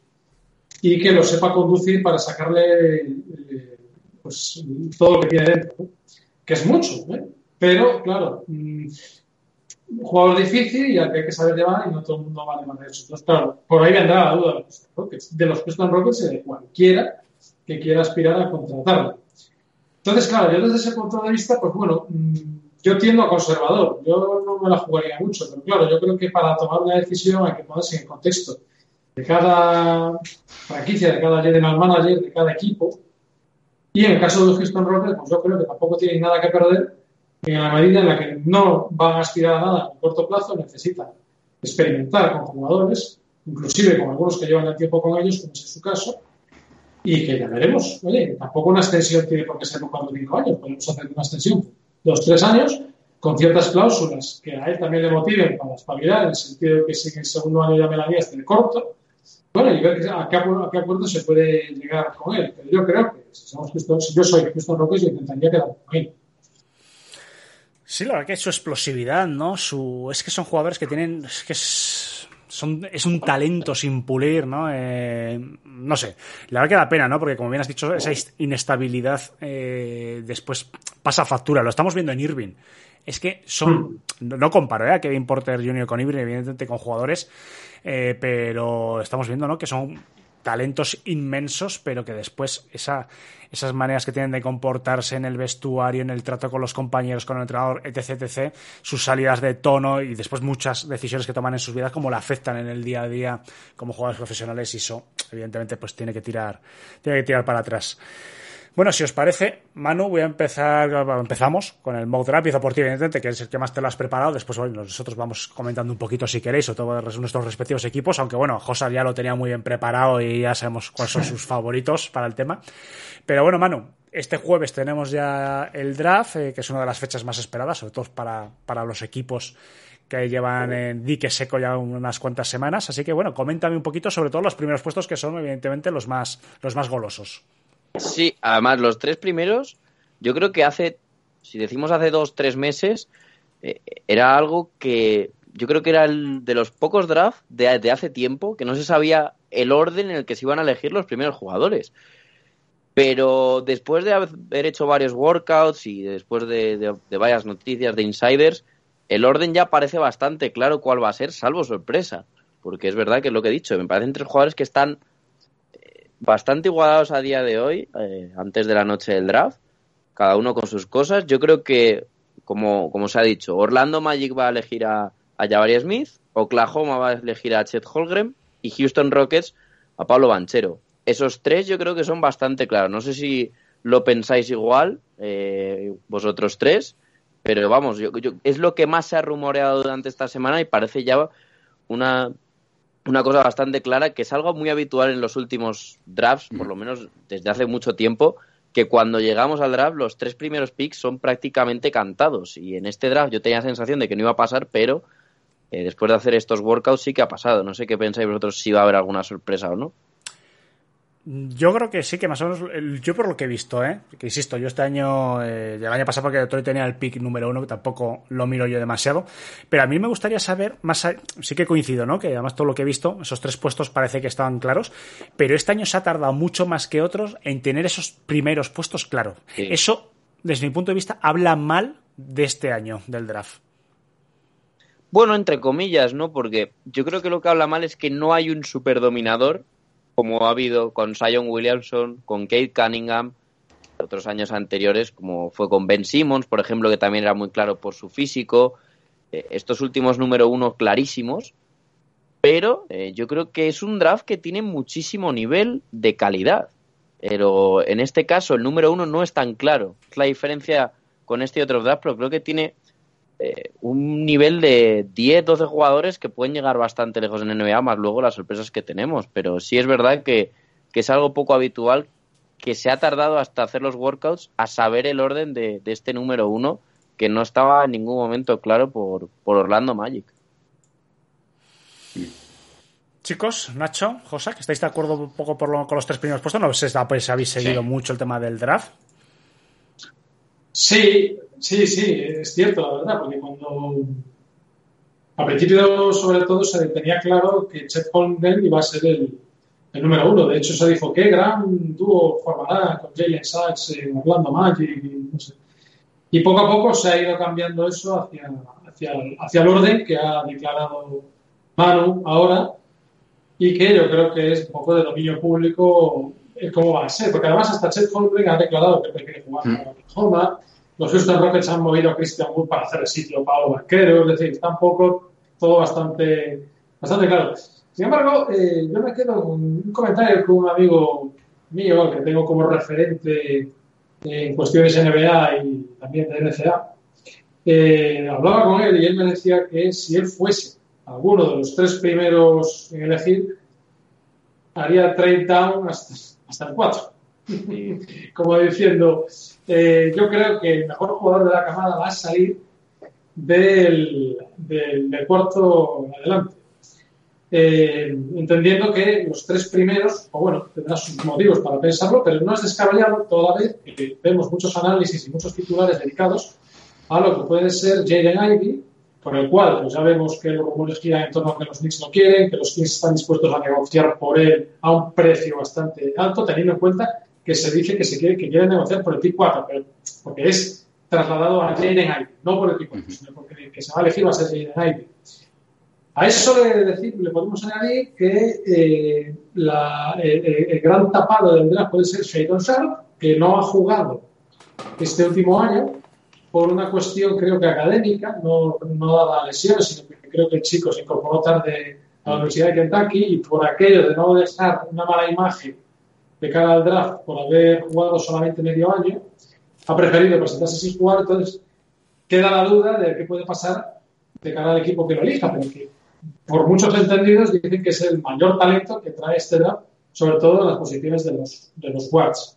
y que lo sepa conducir para sacarle eh, pues, todo lo que tiene dentro, que es mucho, ¿eh? pero claro, mm, un jugador difícil y al que hay que saber llevar y no todo el mundo va a llevar eso. Entonces, claro, por ahí vendrá la duda de los Houston Rockets, de los Houston Rockets y de cualquiera que quiera aspirar a contratarlo. Entonces, claro, yo desde ese punto de vista, pues bueno, mm, yo tiendo a conservador. Yo no me la jugaría mucho, pero claro, yo creo que para tomar una decisión hay que ponerse en contexto de cada franquicia, de cada general manager, de cada equipo. Y en el caso de los Houston Rockets, pues yo creo que tampoco tienen nada que perder en la medida en la que no van a aspirar a nada en corto plazo, necesitan experimentar con jugadores, inclusive con algunos que llevan el tiempo con ellos, como es su caso, y que ya veremos. Oye, tampoco una extensión tiene por qué ser cuatro o cinco años, podemos hacer una extensión dos tres años con ciertas cláusulas que a él también le motiven para espabilar, en el sentido de que si en el segundo año ya me la esté corto, bueno, y ver a qué, a qué acuerdo se puede llegar con él. Pero yo creo que si, somos Houston, si yo soy Houston Rockets, yo intentaría quedar con él. Sí, la verdad que su explosividad, ¿no? Su, es que son jugadores que tienen, es que es un talento sin pulir, ¿no? Eh, no sé, la verdad que da pena, ¿no? Porque como bien has dicho, esa inestabilidad eh, después pasa factura. Lo estamos viendo en Irving. Es que son, no, no comparo ¿eh? a Kevin Porter Jr. con Irving, evidentemente con jugadores, eh, pero estamos viendo, ¿no? Que son talentos inmensos, pero que después esa, esas maneras que tienen de comportarse en el vestuario, en el trato con los compañeros, con el entrenador, etc., etc., sus salidas de tono y después muchas decisiones que toman en sus vidas, como la afectan en el día a día como jugadores profesionales y eso, evidentemente, pues tiene que tirar, tiene que tirar para atrás. Bueno, si os parece, Manu, voy a empezar, empezamos con el mock draft, por ti, evidentemente, que es el que más te lo has preparado, después bueno, nosotros vamos comentando un poquito si queréis, o todos nuestros respectivos equipos, aunque bueno, José ya lo tenía muy bien preparado y ya sabemos cuáles son sus favoritos para el tema. Pero bueno, Manu, este jueves tenemos ya el draft, eh, que es una de las fechas más esperadas, sobre todo para, para los equipos que llevan en dique seco ya unas cuantas semanas. Así que bueno, coméntame un poquito sobre todo los primeros puestos que son evidentemente los más, los más golosos. Sí, además los tres primeros, yo creo que hace, si decimos hace dos, tres meses, eh, era algo que yo creo que era el de los pocos drafts de, hace tiempo que no se sabía el orden en el que se iban a elegir los primeros jugadores. Pero después de haber hecho varios workouts y después de, de, de varias noticias de insiders, el orden ya parece bastante claro cuál va a ser, salvo sorpresa. Porque es verdad que es lo que he dicho, me parecen tres jugadores que están bastante igualados a día de hoy, eh, antes de la noche del draft, cada uno con sus cosas. Yo creo que, como, como se ha dicho, Orlando Magic va a elegir a, a Jabari Smith, Oklahoma va a elegir a Chet Holgren y Houston Rockets a Pablo Banchero. Esos tres yo creo que son bastante claros. No sé si lo pensáis igual, eh, vosotros tres, pero vamos, yo, es lo que más se ha rumoreado durante esta semana y parece ya una una cosa bastante clara, que es algo muy habitual en los últimos drafts, por lo menos desde hace mucho tiempo, que cuando llegamos al draft los tres primeros picks son prácticamente cantados. Y en este draft yo tenía la sensación de que no iba a pasar, pero eh, después de hacer estos workouts sí que ha pasado. No sé qué pensáis vosotros si va a haber alguna sorpresa o no. Yo creo que sí, que más o menos, yo por lo que he visto, ¿eh? que insisto, yo este año, eh, el año pasado porque Detroit tenía el pick número uno, que tampoco lo miro yo demasiado, pero a mí me gustaría saber, más sí que coincido, ¿no? que además todo lo que he visto, esos tres puestos parece que estaban claros, pero este año se ha tardado mucho más que otros en tener esos primeros puestos claros. Sí. Eso, desde mi punto de vista, habla mal de este año del draft. Bueno, entre comillas, ¿no? Porque yo creo que lo que habla mal es que no hay un superdominador como ha habido con Sion Williamson, con Kate Cunningham, otros años anteriores, como fue con Ben Simmons, por ejemplo, que también era muy claro por su físico. Eh, estos últimos número uno clarísimos. Pero eh, yo creo que es un draft que tiene muchísimo nivel de calidad. Pero en este caso el número uno no es tan claro. Es la diferencia con este otro draft, pero creo que tiene eh, un nivel de 10, 12 jugadores que pueden llegar bastante lejos en NBA, más luego las sorpresas que tenemos. Pero sí es verdad que, que es algo poco habitual que se ha tardado hasta hacer los workouts a saber el orden de, de este número uno que no estaba en ningún momento claro por, por Orlando Magic. Chicos, Nacho, José, que estáis de acuerdo un poco por lo, con los tres primeros puestos, no sé si habéis seguido mucho el tema del draft, Sí, sí, sí, es cierto, la verdad, porque cuando al principio sobre todo se tenía claro que Chet Holmgren iba a ser el, número uno. De hecho, se dijo qué gran dúo formará con Jalen Sachs, Orlando Magic, no sé. Y poco a poco se ha ido cambiando eso hacia, hacia, hacia el orden que ha declarado Manu ahora y que yo creo que es un poco de dominio público cómo va a ser, porque además hasta Chet Holmgren ha declarado que prefiere jugar Mm. para Oklahoma, los Houston Rockets han movido a Christian Wood para hacer el sitio a Pablo Banquero, es decir, está un poco todo bastante, bastante claro. Sin embargo, eh, yo me quedo con un comentario con un amigo mío que tengo como referente en cuestiones NBA y también de NCA. Eh, hablaba con él y él me decía que si él fuese alguno de los tres primeros en elegir, haría trade down hasta, hasta el 4. Como diciendo, eh, yo creo que el mejor jugador de la camada va a salir del, del, del cuarto adelante. Eh, entendiendo que los tres primeros, o bueno, tendrán sus motivos para pensarlo, pero no es descabellado toda vez que vemos muchos análisis y muchos titulares dedicados a lo que puede ser Jaden Ivey, por el cual pues ya vemos que los rumores giran en torno a que los Knicks lo quieren, que los Knicks están dispuestos a negociar por él a un precio bastante alto, teniendo en cuenta que se dice que se quiere que quieren negociar por el pick 4, pero porque es trasladado a Jaden Ivey, no por el pick 4, sino porque el que se va a elegir va a ser Jaden Ivey. A eso le, decir, le podemos añadir que eh, la, eh, el gran tapado del draft puede ser Shadon Sharp, que no ha jugado este último año por una cuestión creo que académica, no, no dada lesiones, sino que creo que el chico se incorporó tarde a la Universidad de Kentucky y por aquello de no dejar una mala imagen de cara al draft por haber jugado solamente medio año, ha preferido presentarse sin jugar, entonces queda la duda de qué puede pasar de cara al equipo que lo elija, pero que por muchos entendidos dicen que es el mayor talento que trae este draft, sobre todo en las posiciones de los, de los guards.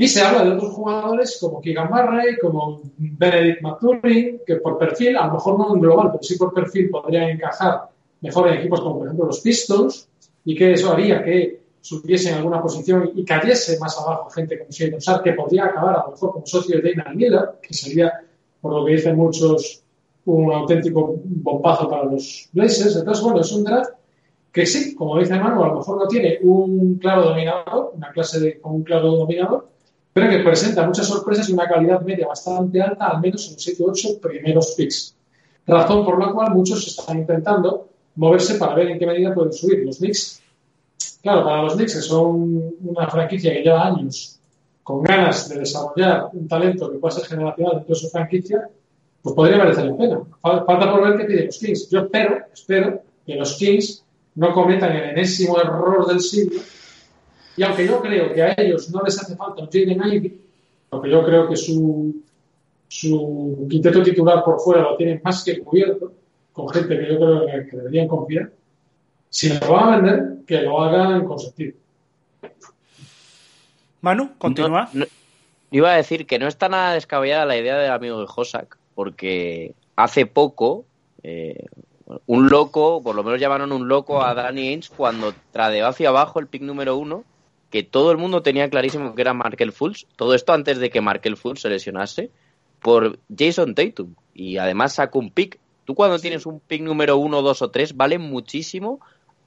Y se habla de otros jugadores como Keegan Murray, como Benedict McTurin, que por perfil, a lo mejor no en global, pero sí por perfil podrían encajar mejor en equipos como por ejemplo los Pistons, y que eso haría que subiese en alguna posición y cayese más abajo gente como Shadon Sharp, que podría acabar a lo mejor como socio de Dana Miller, que sería, por lo que dicen muchos, un auténtico bombazo para los Blazers. Entonces, bueno, es un draft que sí, como dice Manu, a lo mejor no tiene un claro dominador, una clase de, con un claro dominador, pero que presenta muchas sorpresas y una calidad media bastante alta, al menos en los 7 u 8 primeros picks. Razón por la cual muchos están intentando moverse para ver en qué medida pueden subir. Los Knicks, claro, para los Knicks, que son una franquicia que lleva años con ganas de desarrollar un talento que pueda ser generacional dentro de su franquicia, pues podría merecer la pena. Falta por ver qué piden los Kings. Yo espero, espero que los Kings no cometan el enésimo error del siglo y aunque yo creo que a ellos no les hace falta un Jaden Ivey, porque yo creo que su, su quinteto titular por fuera lo tienen más que cubierto, con gente que yo creo que, que deberían confiar, si lo van a vender, que lo hagan con sentido. Manu, continúa. No, no, iba a decir que no está nada descabellada la idea del amigo de Hosak, porque hace poco eh, un loco, por lo menos llamaron un loco a Danny Ainge cuando tradeó hacia abajo el pick número uno, que todo el mundo tenía clarísimo que era Markel Fultz, todo esto antes de que Markel Fultz se lesionase, por Jason Tatum. Y además sacó un pick. Tú cuando sí. tienes un pick número uno, dos o tres, vale muchísimo,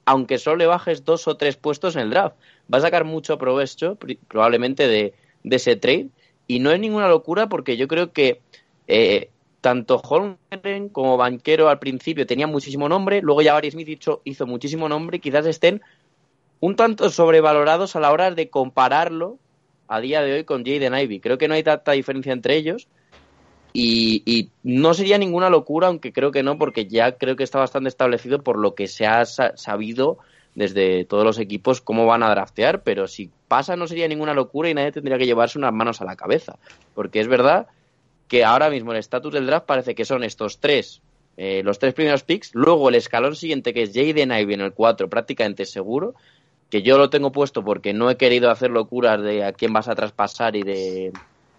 aunque solo le bajes dos o tres puestos en el draft. Va a sacar mucho provecho, probablemente, de, de ese trade. Y no es ninguna locura porque yo creo que eh, tanto Holmgren como Banquero al principio tenían muchísimo nombre, luego ya Barry Smith hizo, hizo muchísimo nombre, quizás estén un tanto sobrevalorados a la hora de compararlo a día de hoy con Jaden Ivey. Creo que no hay tanta diferencia entre ellos y, no sería ninguna locura, aunque creo que no, porque ya creo que está bastante establecido por lo que se ha sabido desde todos los equipos cómo van a draftear, pero si pasa no sería ninguna locura y nadie tendría que llevarse unas manos a la cabeza, porque es verdad que ahora mismo el estatus del draft parece que son estos tres, eh, los tres primeros picks, luego el escalón siguiente que es Jaden Ivey en el 4, prácticamente seguro, que yo lo tengo puesto porque no he querido hacer locuras de a quién vas a traspasar y de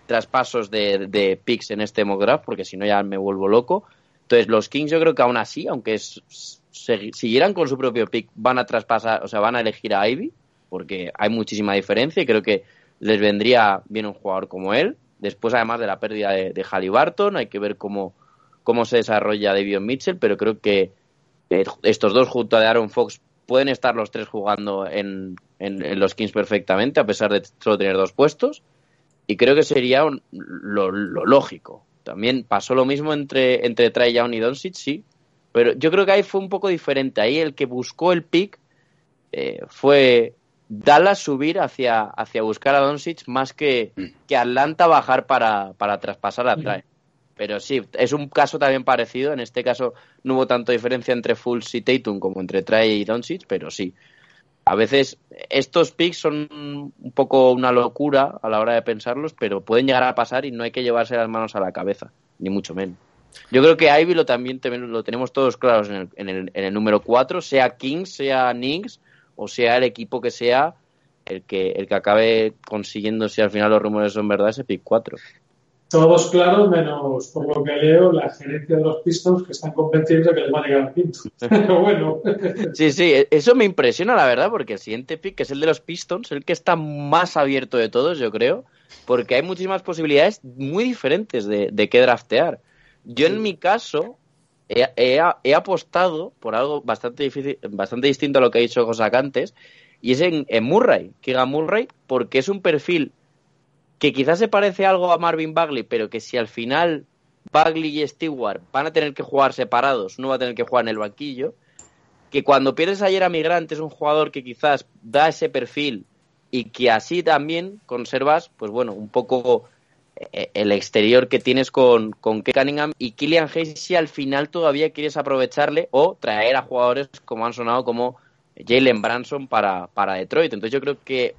traspasos de, de picks en este mock draft, porque si no ya me vuelvo loco. Entonces, los Kings yo creo que aún así, aunque es, siguieran con su propio pick, van a traspasar, o sea, van a elegir a Ivy, porque hay muchísima diferencia y creo que les vendría bien un jugador como él. Después, además de la pérdida de, de Halliburton, hay que ver cómo, cómo se desarrolla Davion Mitchell, pero creo que eh, estos dos junto a Aaron Fox pueden estar los tres jugando en, en- en los Kings perfectamente, a pesar de solo tener dos puestos. Y creo que sería un- lo, lo lógico. También pasó lo mismo entre, entre Trae Young y Doncic, sí. Pero yo creo que ahí fue un poco diferente. Ahí el que buscó el pick eh, fue Dallas subir hacia, hacia buscar a Doncic más que, que Atlanta bajar para, para traspasar a Trae. Pero sí, es un caso también parecido. En este caso no hubo tanto diferencia entre Fultz y Tatum como entre Trae y Doncic, pero sí. A veces estos picks son un poco una locura a la hora de pensarlos, pero pueden llegar a pasar y no hay que llevarse las manos a la cabeza, ni mucho menos. Yo creo que Ivy lo también lo tenemos todos claros en el, en el, en el número 4, sea Kings, sea Knicks o sea el equipo que sea el que, el que acabe consiguiendo, si al final los rumores son verdad, ese pick 4. Todos claros, menos por lo que leo, la gerencia de los Pistons que están convencidos de que les va a llegar al quinto. [laughs] Pero bueno, Sí, sí, e- eso me impresiona, la verdad, porque el siguiente pick, que es el de los Pistons, el que está más abierto de todos, yo creo, porque hay muchísimas posibilidades muy diferentes de, de qué draftear. Yo, en mi caso, he, he- he apostado por algo bastante, difícil, bastante distinto a lo que ha dicho Josak antes, y es en, en Murray, Keegan Murray, porque es un perfil que quizás se parece algo a Marvin Bagley, pero que si al final Bagley y Stewart van a tener que jugar separados, no va a tener que jugar en el banquillo, que cuando pierdes ayer a Migrante es un jugador que quizás da ese perfil y que así también conservas, pues bueno, un poco eh, el exterior que tienes con, con Cunningham y Killian Hayes si al final todavía quieres aprovecharle o traer a jugadores como han sonado como Jalen Branson para, para Detroit. Entonces yo creo que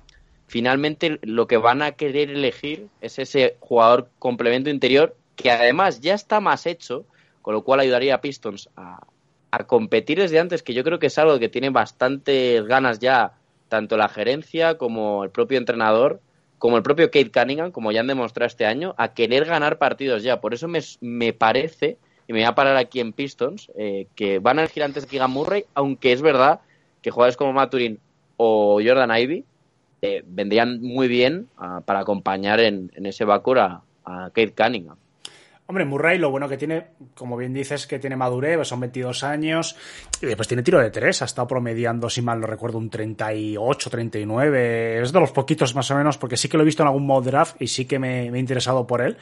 finalmente lo que van a querer elegir es ese jugador complemento interior que además ya está más hecho, con lo cual ayudaría a Pistons a, competir desde antes, que yo creo que es algo que tiene bastantes ganas ya tanto la gerencia como el propio entrenador, como el propio Kate Cunningham, como ya han demostrado este año, a querer ganar partidos ya. Por eso me, me parece, y me voy a parar aquí en Pistons, eh, que van a elegir antes que Murray, aunque es verdad que jugadores como Maturin o Jordan Ivy eh, vendrían muy bien ah, para acompañar en, ese backcourt a, Kate Cunningham. Hombre, Murray lo bueno que tiene, como bien dices, que tiene madurez, son 22 años, y después tiene tiro de tres, ha estado promediando, si mal no recuerdo, un 38, 39, es de los poquitos más o menos, porque sí que lo he visto en algún mock draft y sí que me he interesado por él.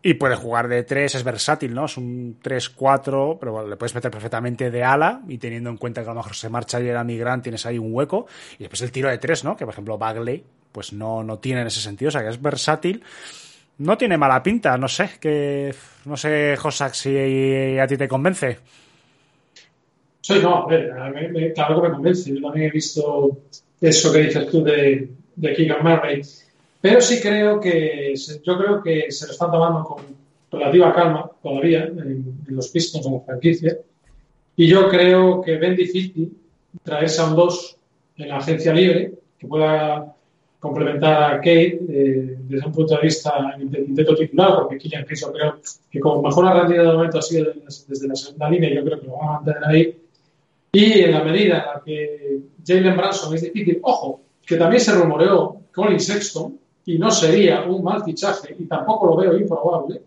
Y puede jugar de tres, es versátil, ¿no? Es un 3-4, pero bueno, le puedes meter perfectamente de ala y teniendo en cuenta que a lo mejor se marcha ayer a Migrant, tienes ahí un hueco. Y después el tiro de tres, ¿no? Que por ejemplo Bagley, pues no, no tiene en ese sentido, o sea que es versátil. No tiene mala pinta, no sé, que no sé, Josak, si a ti te convence. Sí, no, a ver, a mí claro que me convence. Yo también he visto eso que dices tú de, de Keegan Murray. Pero sí creo que, yo creo que se lo están tomando con relativa calma todavía en, en los Pistons como franquicia. Y yo creo que ven difícil traerse a un 2 en la agencia libre que pueda complementar a Kate eh, desde un punto de vista intento titular, porque Killian Hayes yo creo que como mejor ha rendido de momento ha sido desde la segunda línea, yo creo que lo van a mantener ahí. Y en la medida en la que Jalen Branson es difícil, ojo, que también se rumoreó Colin Sexton, y no sería un mal fichaje, y tampoco lo veo improbable,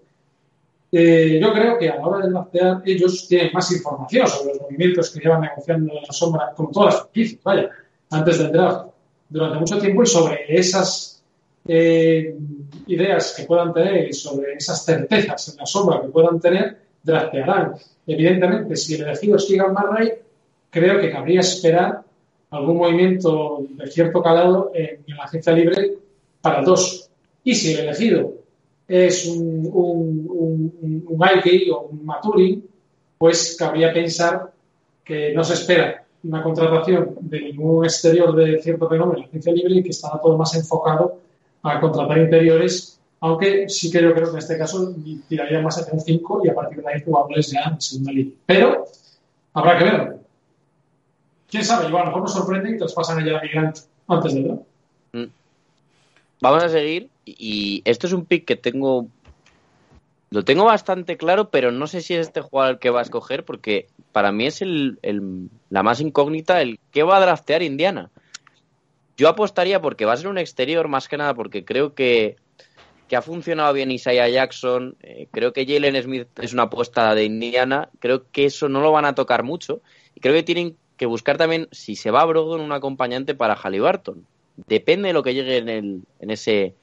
eh, yo creo que a la hora de draftear ellos tienen más información sobre los movimientos que llevan negociando en la sombra, como todas las franquicias, vaya, antes del draft, durante mucho tiempo, y sobre esas eh, ideas que puedan tener y sobre esas certezas en la sombra que puedan tener, draftearán. Evidentemente, si el elegido es Keegan Murray, creo que cabría esperar algún movimiento de cierto calado en, en la agencia libre para 2. Y si el elegido es un, un, un, un o un Maturin, pues cabría pensar que no se espera una contratación de ningún exterior de cierto fenómeno en la agencia libre y que estará todo más enfocado a contratar interiores, aunque sí que yo creo que en este caso tiraría más hacia un 5 y a partir de ahí jugables ya en segunda línea. Pero habrá que verlo. ¿Quién sabe? Igual a lo mejor nos sorprende y traspasan allá a antes de draft. Vamos a seguir y esto es un pick que tengo lo tengo bastante claro, pero no sé si es este jugador el que va a escoger porque para mí es el, la más incógnita, el qué va a draftear Indiana. Yo apostaría porque va a ser un exterior más que nada porque creo que, que ha funcionado bien Isaiah Jackson, eh, creo que Jalen Smith es una apuesta de Indiana, creo que eso no lo van a tocar mucho y creo que tienen que buscar también si se va Brogdon un acompañante para Halliburton. Depende de lo que llegue en, el, en ese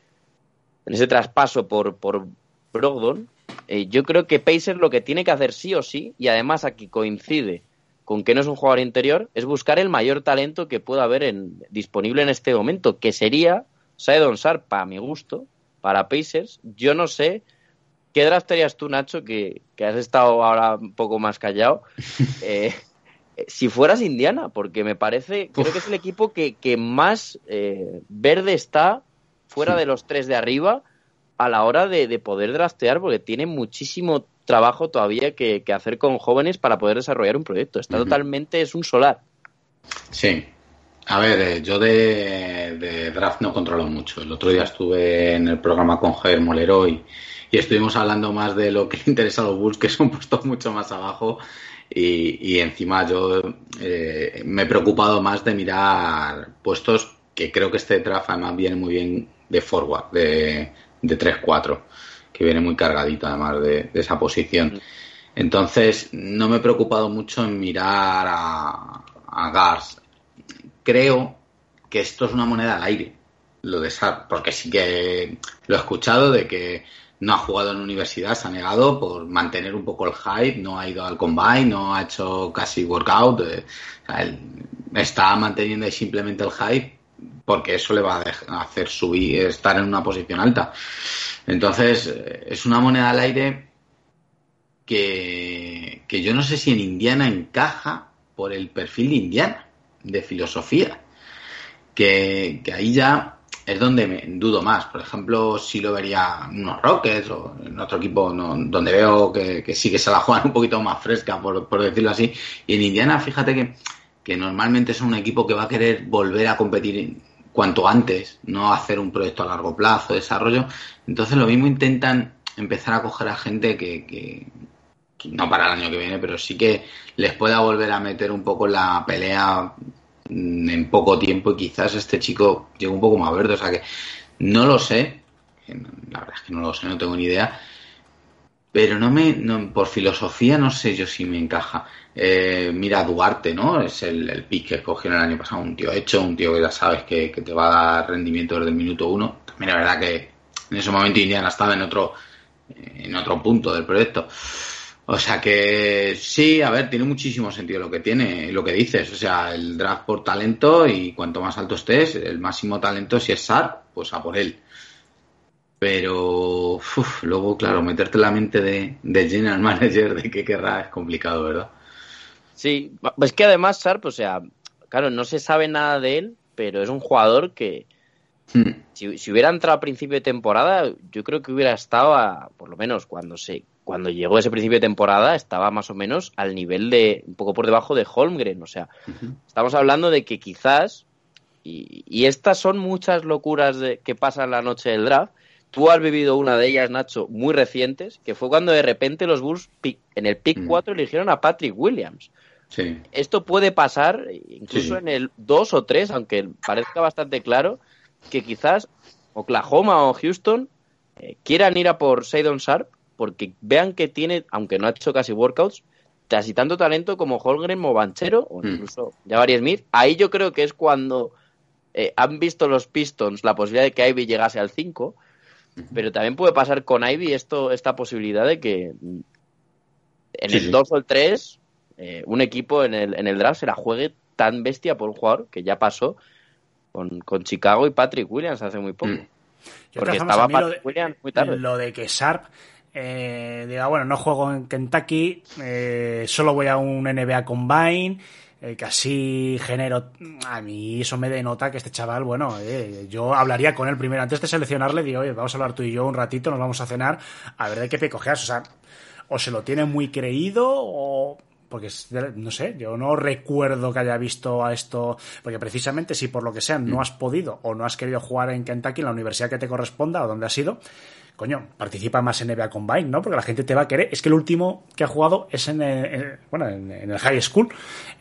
en ese traspaso por, por Brogdon, eh, yo creo que Pacers lo que tiene que hacer sí o sí, y además aquí coincide con que no es un jugador interior, es buscar el mayor talento que pueda haber en, disponible en este momento, que sería Saedon Sharp, para mi gusto, para Pacers. Yo no sé qué draftearías tú, Nacho, que, que has estado ahora un poco más callado. [laughs] Eh, si fueras Indiana, porque me parece, creo que es el equipo que, que más eh, verde está fuera de los tres de arriba a la hora de, de poder draftear, porque tiene muchísimo trabajo todavía que, que hacer con jóvenes para poder desarrollar un proyecto. Está totalmente, es un solar. Sí. A ver, eh, yo de, de draft no controlo mucho. El otro día estuve en el programa con Javier Molero y, y estuvimos hablando más de lo que le interesa a los Bulls, que son puestos mucho más abajo. Y, y encima yo eh, me he preocupado más de mirar puestos que creo que este draft además viene muy bien de forward, de, de 3-4, que viene muy cargadito además de, de esa posición. Entonces, no me he preocupado mucho en mirar a, a Gars. Creo que esto es una moneda al aire, lo de Sar, porque sí que lo he escuchado de que no ha jugado en universidad, se ha negado por mantener un poco el hype, no ha ido al combine, no ha hecho casi workout, eh, está manteniendo ahí simplemente el hype porque eso le va a hacer subir, estar en una posición alta. Entonces, eh, es una moneda al aire que, que yo no sé si en Indiana encaja por el perfil de Indiana, de filosofía, que, que ahí ya es donde me dudo más. Por ejemplo, si lo vería en unos Rockets o en otro equipo no- donde veo que, que sí que se la juegan un poquito más fresca, por, por decirlo así. Y en Indiana, fíjate que, que normalmente es un equipo que va a querer volver a competir cuanto antes, no hacer un proyecto a largo plazo, desarrollo. Entonces lo mismo intentan empezar a coger a gente que, que- no para el año que viene, pero sí que les pueda volver a meter un poco la pelea en poco tiempo y quizás este chico llegue un poco más verde. O sea que no lo sé, la verdad es que no lo sé, no tengo ni idea. Pero no me, no, por filosofía no sé yo si me encaja. Eh, mira Duarte, ¿no? Es el, el pick que escogieron el año pasado, un tío hecho, un tío que ya sabes que, que te va a dar rendimiento desde el minuto uno. También es verdad que en ese momento Indiana estaba en otro, en otro punto del proyecto. O sea que sí, a ver, tiene muchísimo sentido lo que tiene, lo que dices. O sea, el draft por talento y cuanto más alto estés, el máximo talento si es SAR, pues a por él. Pero uf, luego, claro, meterte en la mente de, del general manager de qué querrá es complicado, ¿verdad? Sí, es que además Sharp, o sea, claro, no se sabe nada de él, pero es un jugador que Hmm. si, si hubiera entrado a principio de temporada, yo creo que hubiera estado, a, por lo menos cuando se cuando llegó ese principio de temporada, estaba más o menos al nivel de, un poco por debajo de Holmgren, o sea, estamos hablando de que quizás, y, y estas son muchas locuras de, que pasan la noche del draft, tú has vivido una de ellas, Nacho, muy recientes, que fue cuando de repente los Bulls en el pick 4 eligieron a Patrick Williams. Sí. Esto puede pasar incluso Sí. en el 2 o 3, aunque parezca bastante claro, que quizás Oklahoma o Houston eh, quieran ir a por Seidon Sharp porque vean que tiene, aunque no ha hecho casi workouts, casi tanto talento como Holgren o Banchero o Mm. incluso Jabari Smith. Ahí yo creo que es cuando eh, han visto los Pistons la posibilidad de que Ivy llegase al 5, pero también puede pasar con Ivy esto, esta posibilidad de que mm, en Sí, el sí. 2 o el 3 eh, un equipo en el, en el draft se la juegue tan bestia por un jugador que ya pasó con, con Chicago y Patrick Williams hace muy poco. Mm. Porque estaba Patrick de- Williams muy tarde. Lo de que Sharp eh, diga, bueno, no juego en Kentucky, eh, solo voy a un NBA Combine, eh, que así genero... A mí eso me denota que este chaval, bueno, eh, yo hablaría con él primero. Antes de seleccionarle, digo, oye, vamos a hablar tú y yo un ratito, nos vamos a cenar, a ver de qué te cojeas. O sea, o se lo tiene muy creído o... Porque, no sé, yo no recuerdo que haya visto a esto, porque precisamente si por lo que sea no has podido o no has querido jugar en Kentucky, en la universidad que te corresponda o donde has ido, coño, participa más en NBA Combine, ¿no? Porque la gente te va a querer. Es que el último que ha jugado es en, el- en- bueno, en, en el high school,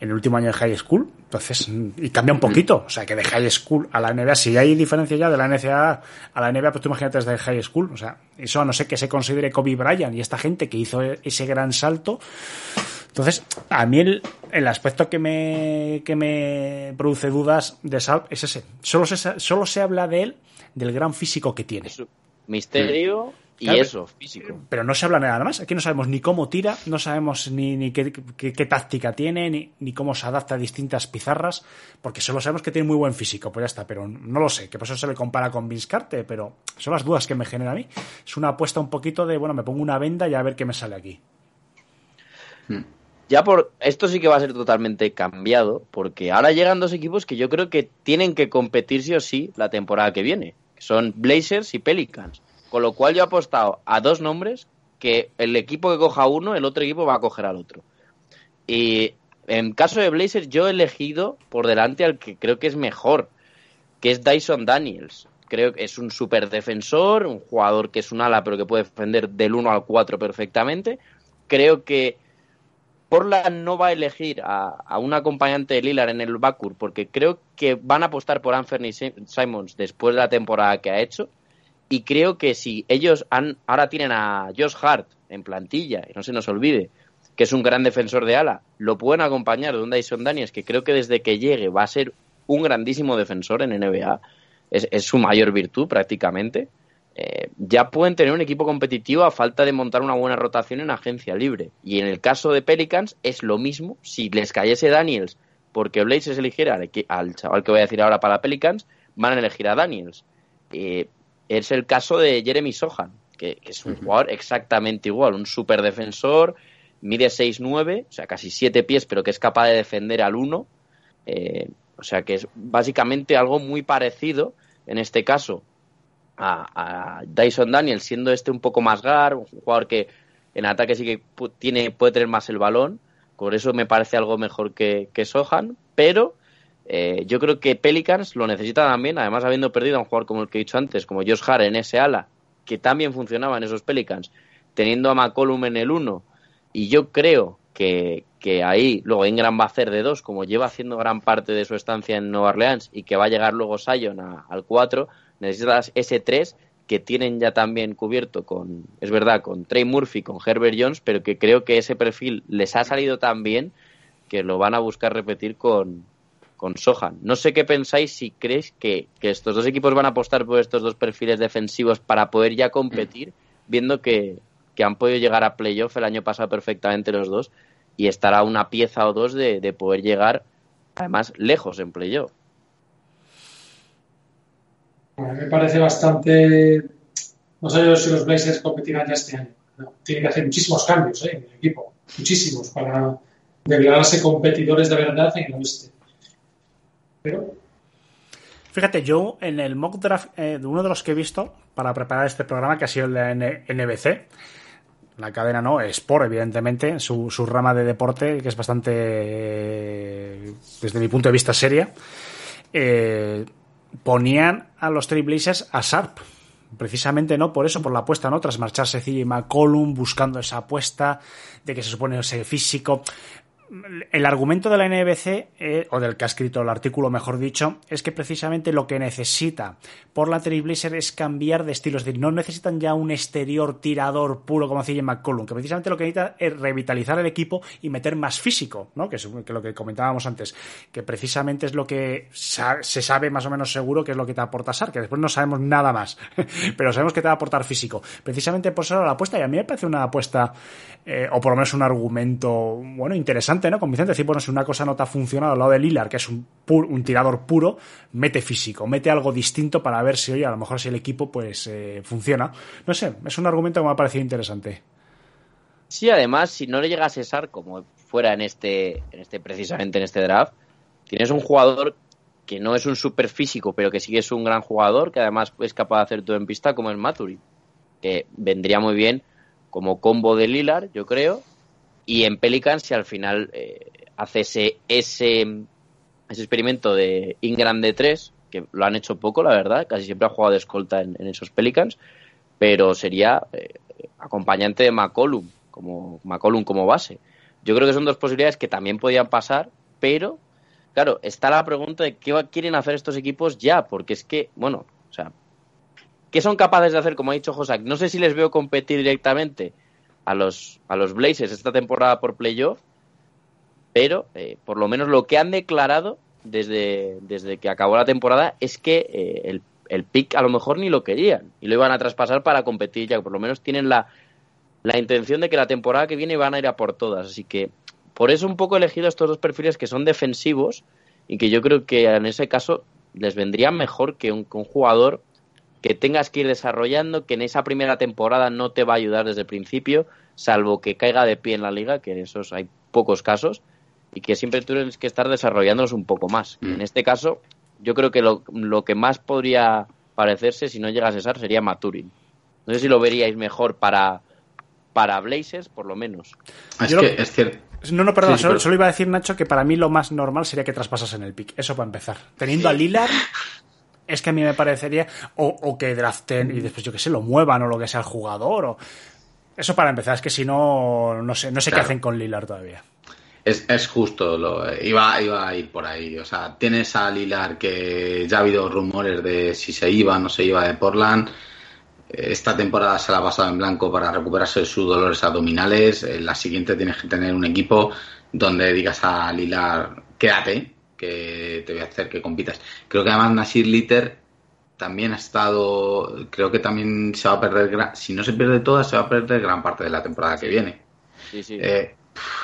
en el último año de high school. Entonces, mm, y cambia un poquito. O sea, que de high school a la NBA, si hay diferencia ya de la NCAA a la NBA, pues tú imagínate desde high school. O sea, eso a no ser que se considere Kobe Bryant y esta gente que hizo ese gran salto. Entonces, a mí el, el aspecto que me, que me produce dudas de Salp es ese. Solo se, solo se habla de él, del gran físico que tiene. Misterio y Claro, eso, físico. Pero no se habla nada más. Aquí no sabemos ni cómo tira, no sabemos ni, ni qué, qué- qué táctica tiene, ni, ni cómo se adapta a distintas pizarras, porque solo sabemos que tiene muy buen físico, pues ya está, pero no lo sé, que por eso se le compara con Vince Carter, pero son las dudas que me genera a mí. Es una apuesta un poquito de, bueno, me pongo una venda y a ver qué me sale aquí. Ya por esto sí que va a ser totalmente cambiado, porque ahora llegan dos equipos que yo creo que tienen que competir sí o sí la temporada que viene, son Blazers y Pelicans. Con lo cual yo he apostado a dos nombres que el equipo que coja uno, el otro equipo va a coger al otro. Y en caso de Blazers yo he elegido por delante al que creo que es mejor, que es Dyson Daniels. Creo que es un super defensor, un jugador que es un ala pero que puede defender del 1 al 4 perfectamente. Creo que Portland no va a elegir a, un acompañante de Lillard en el backcourt porque creo que van a apostar por Anthony Sim- Simons después de la temporada que ha hecho y creo que si ellos han, ahora tienen a Josh Hart en plantilla y no se nos olvide que es un gran defensor de ala, lo pueden acompañar de un Dyson Daniels que creo que desde que llegue va a ser un grandísimo defensor en NBA, es, es su mayor virtud prácticamente. Eh, ya pueden tener un equipo competitivo a falta de montar una buena rotación en agencia libre. Y en el caso de Pelicans es lo mismo. Si les cayese Daniels porque Blazers eligiera al, al chaval que voy a decir ahora para Pelicans, van a elegir a Daniels. Eh, es el caso de Jeremy Sohan, que, que es un jugador exactamente igual, un super defensor, mide 6'9, o sea, casi 7 pies, pero que es capaz de defender al 1. Eh, o sea, que es básicamente algo muy parecido, en este caso, a, Dyson Daniels, siendo este un poco más gar, un jugador que en ataque sí que tiene, puede tener más el balón, por eso me parece algo mejor que, que Sohan, pero eh, yo creo que Pelicans lo necesita también, además habiendo perdido a un jugador como el que he dicho antes, como Josh Hart en ese ala, que también funcionaba en esos Pelicans, teniendo a McCollum en el 1, y yo creo que, que ahí luego Ingram va a hacer de 2, como lleva haciendo gran parte de su estancia en Nueva Orleans, y que va a llegar luego Sion a- al 4, necesitas ese 3 que tienen ya también cubierto con, es verdad, con Trey Murphy, con Herbert Jones, pero que creo que ese perfil les ha salido tan bien que lo van a buscar repetir con, con Sohan. No sé qué pensáis si creéis que, que estos dos equipos van a apostar por estos dos perfiles defensivos para poder ya competir, [clears throat] viendo que, que han podido llegar a playoff el año pasado perfectamente los dos y estará una pieza o dos de, de poder llegar además lejos en playoff. Bueno, me parece bastante. No sé yo si los Blazers competirán ya este año. Tienen que hacer muchísimos cambios ¿eh? en el equipo, muchísimos, para declararse competidores de verdad en el oeste. Pero Fíjate, yo en el mock draft, eh, de uno de los que he visto para preparar este programa, que ha sido el de NBC, la cadena no, Sport, evidentemente, su, su rama de deporte, que es bastante, eh, desde mi punto de vista, seria, eh, ponían a los Trailblazers a Sharp. Precisamente no por eso, por la apuesta, ¿no? Tras marcharse CJ McCollum, buscando esa apuesta de que se supone ese físico. El argumento de la NBC, eh, o del que ha escrito el artículo, mejor dicho, es que precisamente lo que necesita por la Trailblazer es cambiar de estilo. Es decir, no necesitan ya un exterior tirador puro como CJ McCollum, que precisamente lo que necesita es revitalizar el equipo y meter más físico, ¿no? Que es lo que comentábamos antes, que precisamente es lo que se sabe más o menos seguro que es lo que te aporta SAR, que después no sabemos nada más, [laughs] pero sabemos que te va a aportar físico. Precisamente por eso era la apuesta, y a mí me parece una apuesta, eh, o por lo menos un argumento, bueno, interesante, ¿no? Convincente, decir, bueno, si una cosa no te ha funcionado al lado de Lilar, que es un, pur- un tirador puro, mete físico, mete algo distinto para ver si, oye, a lo mejor si el equipo, pues, eh, funciona. No sé, es un argumento que me ha parecido interesante. Sí, además, si no le llega a cesar, como fuera en este, en este precisamente en este draft, tienes un jugador que no es un super físico, pero que sí que es un gran jugador, que además es capaz de hacer todo en pista, como el Maturi, que vendría muy bien como combo de Lilar, yo creo, y en Pelicans si al final eh, hace ese, ese, ese experimento de Ingram de 3, que lo han hecho poco, la verdad, casi siempre ha jugado de escolta en, en esos Pelicans, pero sería eh, acompañante de McCollum, como McCollum como base. Yo creo que son dos posibilidades que también podían pasar, pero claro, está la pregunta de qué quieren hacer estos equipos ya, porque es que, bueno, o sea, ¿qué son capaces de hacer, como ha dicho Josak? No sé si les veo competir directamente a los, a los Blazers esta temporada por playoff, pero eh, por lo menos lo que han declarado desde, desde que acabó la temporada es que eh, el, el pick a lo mejor ni lo querían y lo iban a traspasar para competir ya, por lo menos tienen la, la intención de que la temporada que viene van a ir a por todas. Así que por eso un poco he elegido estos dos perfiles que son defensivos y que yo creo que en ese caso les vendría mejor que un, que un jugador que tengas que ir desarrollando, que en esa primera temporada no te va a ayudar desde el principio, salvo que caiga de pie en la liga, que en esos hay pocos casos, y que siempre tienes que estar desarrollándolos un poco más. Mm. En este caso, yo creo que lo, lo que más podría parecerse, si no llegas a ser, sería Maturin. No sé si lo veríais mejor para, para Blazers, por lo menos. Es Yo que lo- es cierto. No, no, perdón, Sí, solo, pero- solo iba a decir, Nacho, que para mí lo más normal sería que traspasasen el pick. Eso para empezar. Teniendo a Lillard, [laughs] es que a mí me parecería. O, o que draften y después, yo que sé, lo muevan o lo que sea el jugador. O... Eso para empezar, es que si no, no sé, no sé qué hacen con Lillard todavía. Es, es justo, lo, iba, iba a ir por ahí. O sea, tienes a Lilar que ya ha habido rumores de si se iba o no se iba de Portland. Esta temporada se la ha pasado en blanco para recuperarse de sus dolores abdominales. En la siguiente tienes que tener un equipo donde digas a Lilar, quédate, que te voy a hacer que compitas. Creo que además Nasir Litter también ha estado, creo que también se va a perder, gra- si no se pierde toda, se va a perder gran parte de la temporada que viene. Sí, sí. Eh,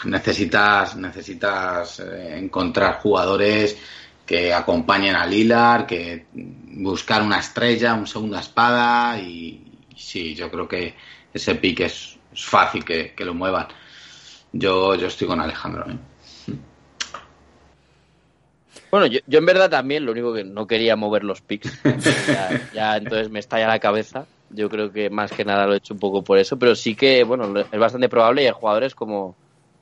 necesitas necesitas eh, encontrar jugadores que acompañen a Lilar, que buscar una estrella, una segunda espada y, y sí, yo creo que ese pick es, es fácil que, que lo muevan. Yo, yo estoy con Alejandro. ¿eh? Bueno, yo, yo en verdad también, lo único que no quería mover los picks. [laughs] ya, ya entonces me estalla la cabeza. Yo creo que más que nada lo he hecho un poco por eso, pero sí que, bueno, es bastante probable y hay jugadores como,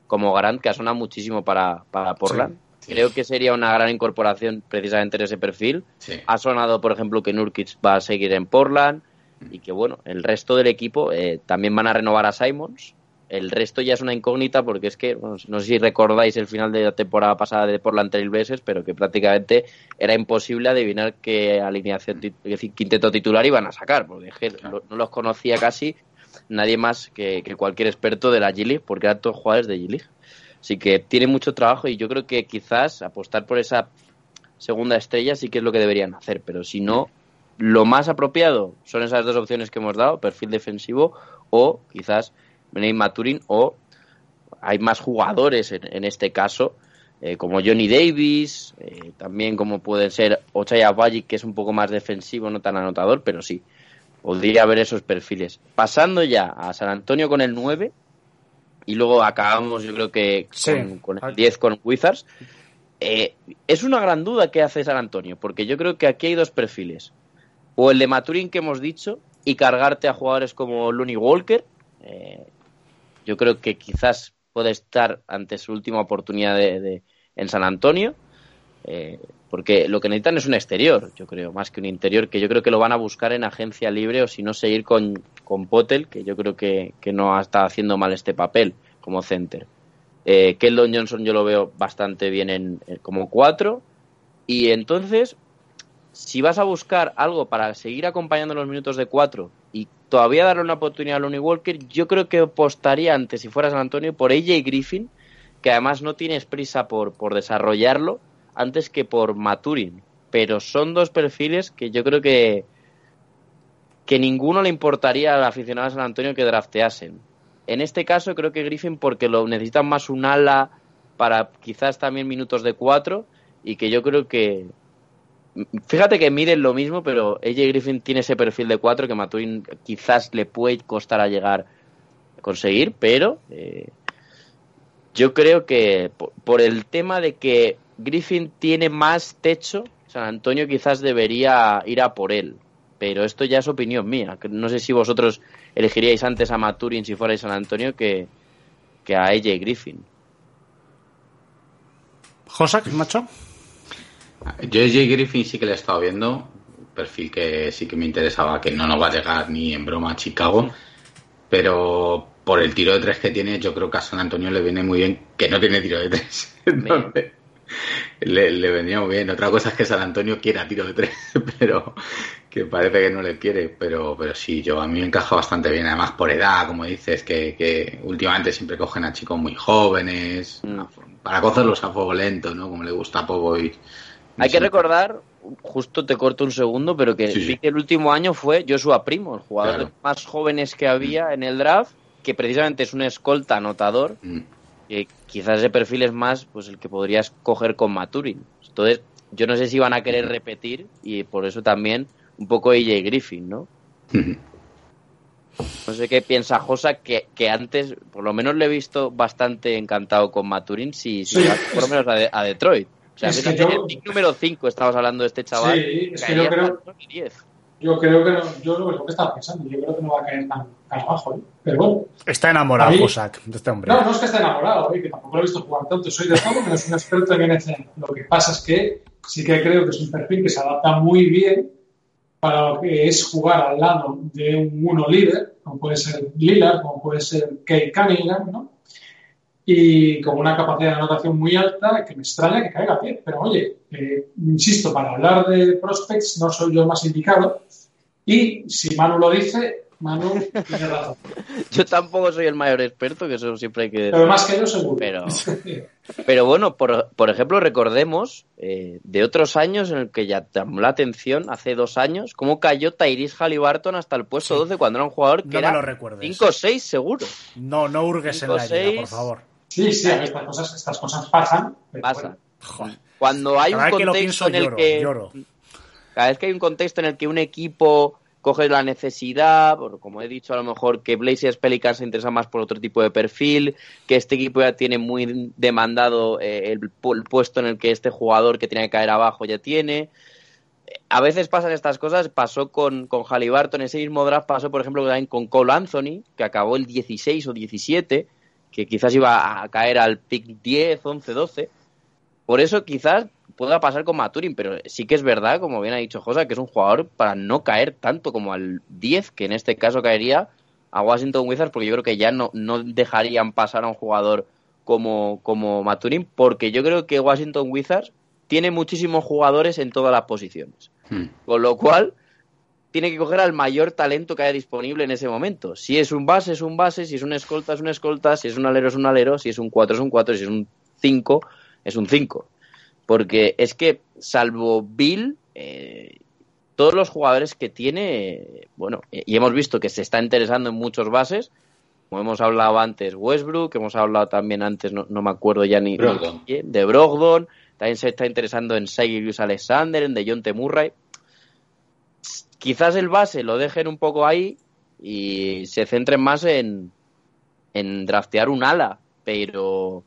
como Garant que ha sonado muchísimo para, para Portland. sí. Creo que sería una gran incorporación precisamente en ese perfil. Sí. Ha sonado, por ejemplo, que Nurkic va a seguir en Portland y que, bueno, el resto del equipo eh, también van a renovar a Simons. El resto ya es una incógnita porque es que, bueno, no sé si recordáis el final de la temporada pasada de Portland Trail Blazers, pero que prácticamente era imposible adivinar qué alineación, quinteto titular iban a sacar, porque no los conocía casi nadie más que, que cualquier experto de la G-League, porque eran todos jugadores de G-League. Así que tiene mucho trabajo y yo creo que quizás apostar por esa segunda estrella sí que es lo que deberían hacer, pero si no, lo más apropiado son esas dos opciones que hemos dado, perfil defensivo o quizás Benay Maturin o hay más jugadores en, en este caso, eh, como Johnny Davis, eh, también como pueden ser Ochaya Bajic, que es un poco más defensivo, no tan anotador, pero sí, podría haber esos perfiles. Pasando ya a San Antonio con el 9 y luego acabamos yo creo que Sí. con, con el 10 con Wizards. Eh, es una gran duda que hace San Antonio, porque yo creo que aquí hay dos perfiles. O el de Maturin que hemos dicho y cargarte a jugadores como Looney Walker. eh, yo creo que quizás puede estar ante su última oportunidad de, de- en San Antonio. eh, porque lo que necesitan es un exterior, yo creo, más que un interior, que yo creo que lo van a buscar en agencia libre o si no seguir con, con Potel, que yo creo que, que no está haciendo mal este papel como center. Eh, Keldon Johnson yo lo veo bastante bien en, en- como cuatro. Y entonces, si vas a buscar algo para seguir acompañando los minutos de cuatro y todavía darle una oportunidad a Lonnie Walker, yo creo que apostaría antes, si fuera San Antonio, por AJ Griffin, que además no tienes prisa por, por desarrollarlo, antes que por Maturin. Pero son dos perfiles que yo creo que, que ninguno le importaría al aficionado de San Antonio que drafteasen. En este caso creo que Griffin porque lo necesitan más un ala para quizás también minutos de cuatro y que yo creo que fíjate que miden lo mismo pero AJ Griffin tiene ese perfil de cuatro que Maturin quizás le puede costar a llegar a conseguir pero eh, yo creo que por, el tema de que Griffin tiene más techo San Antonio quizás debería ir a por él pero esto ya es opinión mía. No sé si vosotros elegiríais antes a Maturin si fuerais San Antonio que, que a AJ Griffin. Josak, macho. Jay Griffin sí que le he estado viendo. perfil que sí que me interesaba, que no nos va a llegar ni en broma a Chicago, pero por el tiro de tres que tiene, yo creo que a San Antonio le viene muy bien que no tiene tiro de tres. Entonces, le, le vendría muy bien. Otra cosa es que San Antonio quiera tiro de tres, [laughs] pero que parece que no le quiere. Pero, pero sí, yo a mí me encaja bastante bien. Además, por edad, como dices, que, que últimamente siempre cogen a chicos muy jóvenes Mm. para cogerlos a fuego lento, ¿no? Como le gusta a Popovich. Hay que recordar, justo te corto un segundo, pero que Sí, sí. vi que el último año fue Joshua Primo, el jugador Claro. más jóvenes que había en el draft, que precisamente es un escolta anotador, Mm. que quizás ese perfil es más pues el que podrías coger con Maturin. Entonces, yo no sé si van a querer repetir y por eso también un poco AJ Griffin, ¿no? No sé qué piensa Josa, que, que antes, por lo menos le he visto bastante encantado con Maturin, si, si Sí. va por lo menos a, de- a Detroit. O sea, Es que yo- el pick número 5 estabas hablando de este chaval. Sí, es que yo creo- hasta el 10. Yo creo que no, yo lo que estaba pensando, yo creo que no va a caer tan, tan abajo, ¿eh? Pero bueno, Está enamorado, de este hombre. no, no es que esté enamorado, ¿eh? que tampoco lo he visto jugar tanto, soy de todo menos un experto en NCAA. Lo que pasa es que sí que creo que es un perfil que se adapta muy bien para lo que es jugar al lado de un uno líder, como puede ser Lillard, como puede ser Kate Cunningham, ¿no? Y con una capacidad de anotación muy alta que me extraña que caiga bien. Pero oye, eh, insisto, para hablar de prospects no soy yo el más indicado. Y si Manu lo dice, Manu tiene razón. [laughs] Yo tampoco soy el mayor experto, que eso siempre hay que Pero más que yo seguro. Pero, [laughs] pero bueno, por, por ejemplo, recordemos eh, de otros años en el que ya llamó la atención, hace dos años, cómo cayó Tyrese Halliburton hasta el puesto 12 cuando era un jugador que No me era lo recuerdes. 5-6 seguro. No, no hurgues en la herida, por favor. Sí, sí, a ver, estas cosas, estas cosas pasan. pero Pasa. bueno. Cuando hay un Cada contexto pienso en el lloro, que lloro. cada vez que hay un contexto en el que un equipo coge la necesidad, por, como he dicho, a lo mejor que Blazers Pelicans se interesa más por otro tipo de perfil, que este equipo ya tiene muy demandado eh, el, pu- el puesto en el que este jugador que tiene que caer abajo ya tiene. A veces pasan estas cosas, pasó con, con Halliburton, ese mismo draft pasó, por ejemplo, también con Cole Anthony, que acabó el 16 o 17, que quizás iba a caer al pick 10, 11, 12. Por eso quizás pueda pasar con Maturin, pero sí que es verdad, como bien ha dicho Josa, que es un jugador para no caer tanto como al 10, que en este caso caería a Washington Wizards, porque yo creo que ya no, no dejarían pasar a un jugador como, como Maturin, porque yo creo que Washington Wizards tiene muchísimos jugadores en todas las posiciones. Mm. Con lo cual, tiene que coger al mayor talento que haya disponible en ese momento. Si es un base, es un base, si es un escolta, es un escolta, si es un alero, es un alero, si es un 4, es un 4, si es un 5, es un 5. Porque es que, salvo Bill, eh, todos los jugadores que tiene, eh, bueno, eh, y hemos visto que se está interesando en muchos bases, como hemos hablado antes Westbrook, hemos hablado también antes, no, no me acuerdo ya ni Brogdon. de Brogdon, también se está interesando en Cyrus Alexander, en DeJounte Murray. Quizás el base lo dejen un poco ahí y se centren más en, en draftear un ala, pero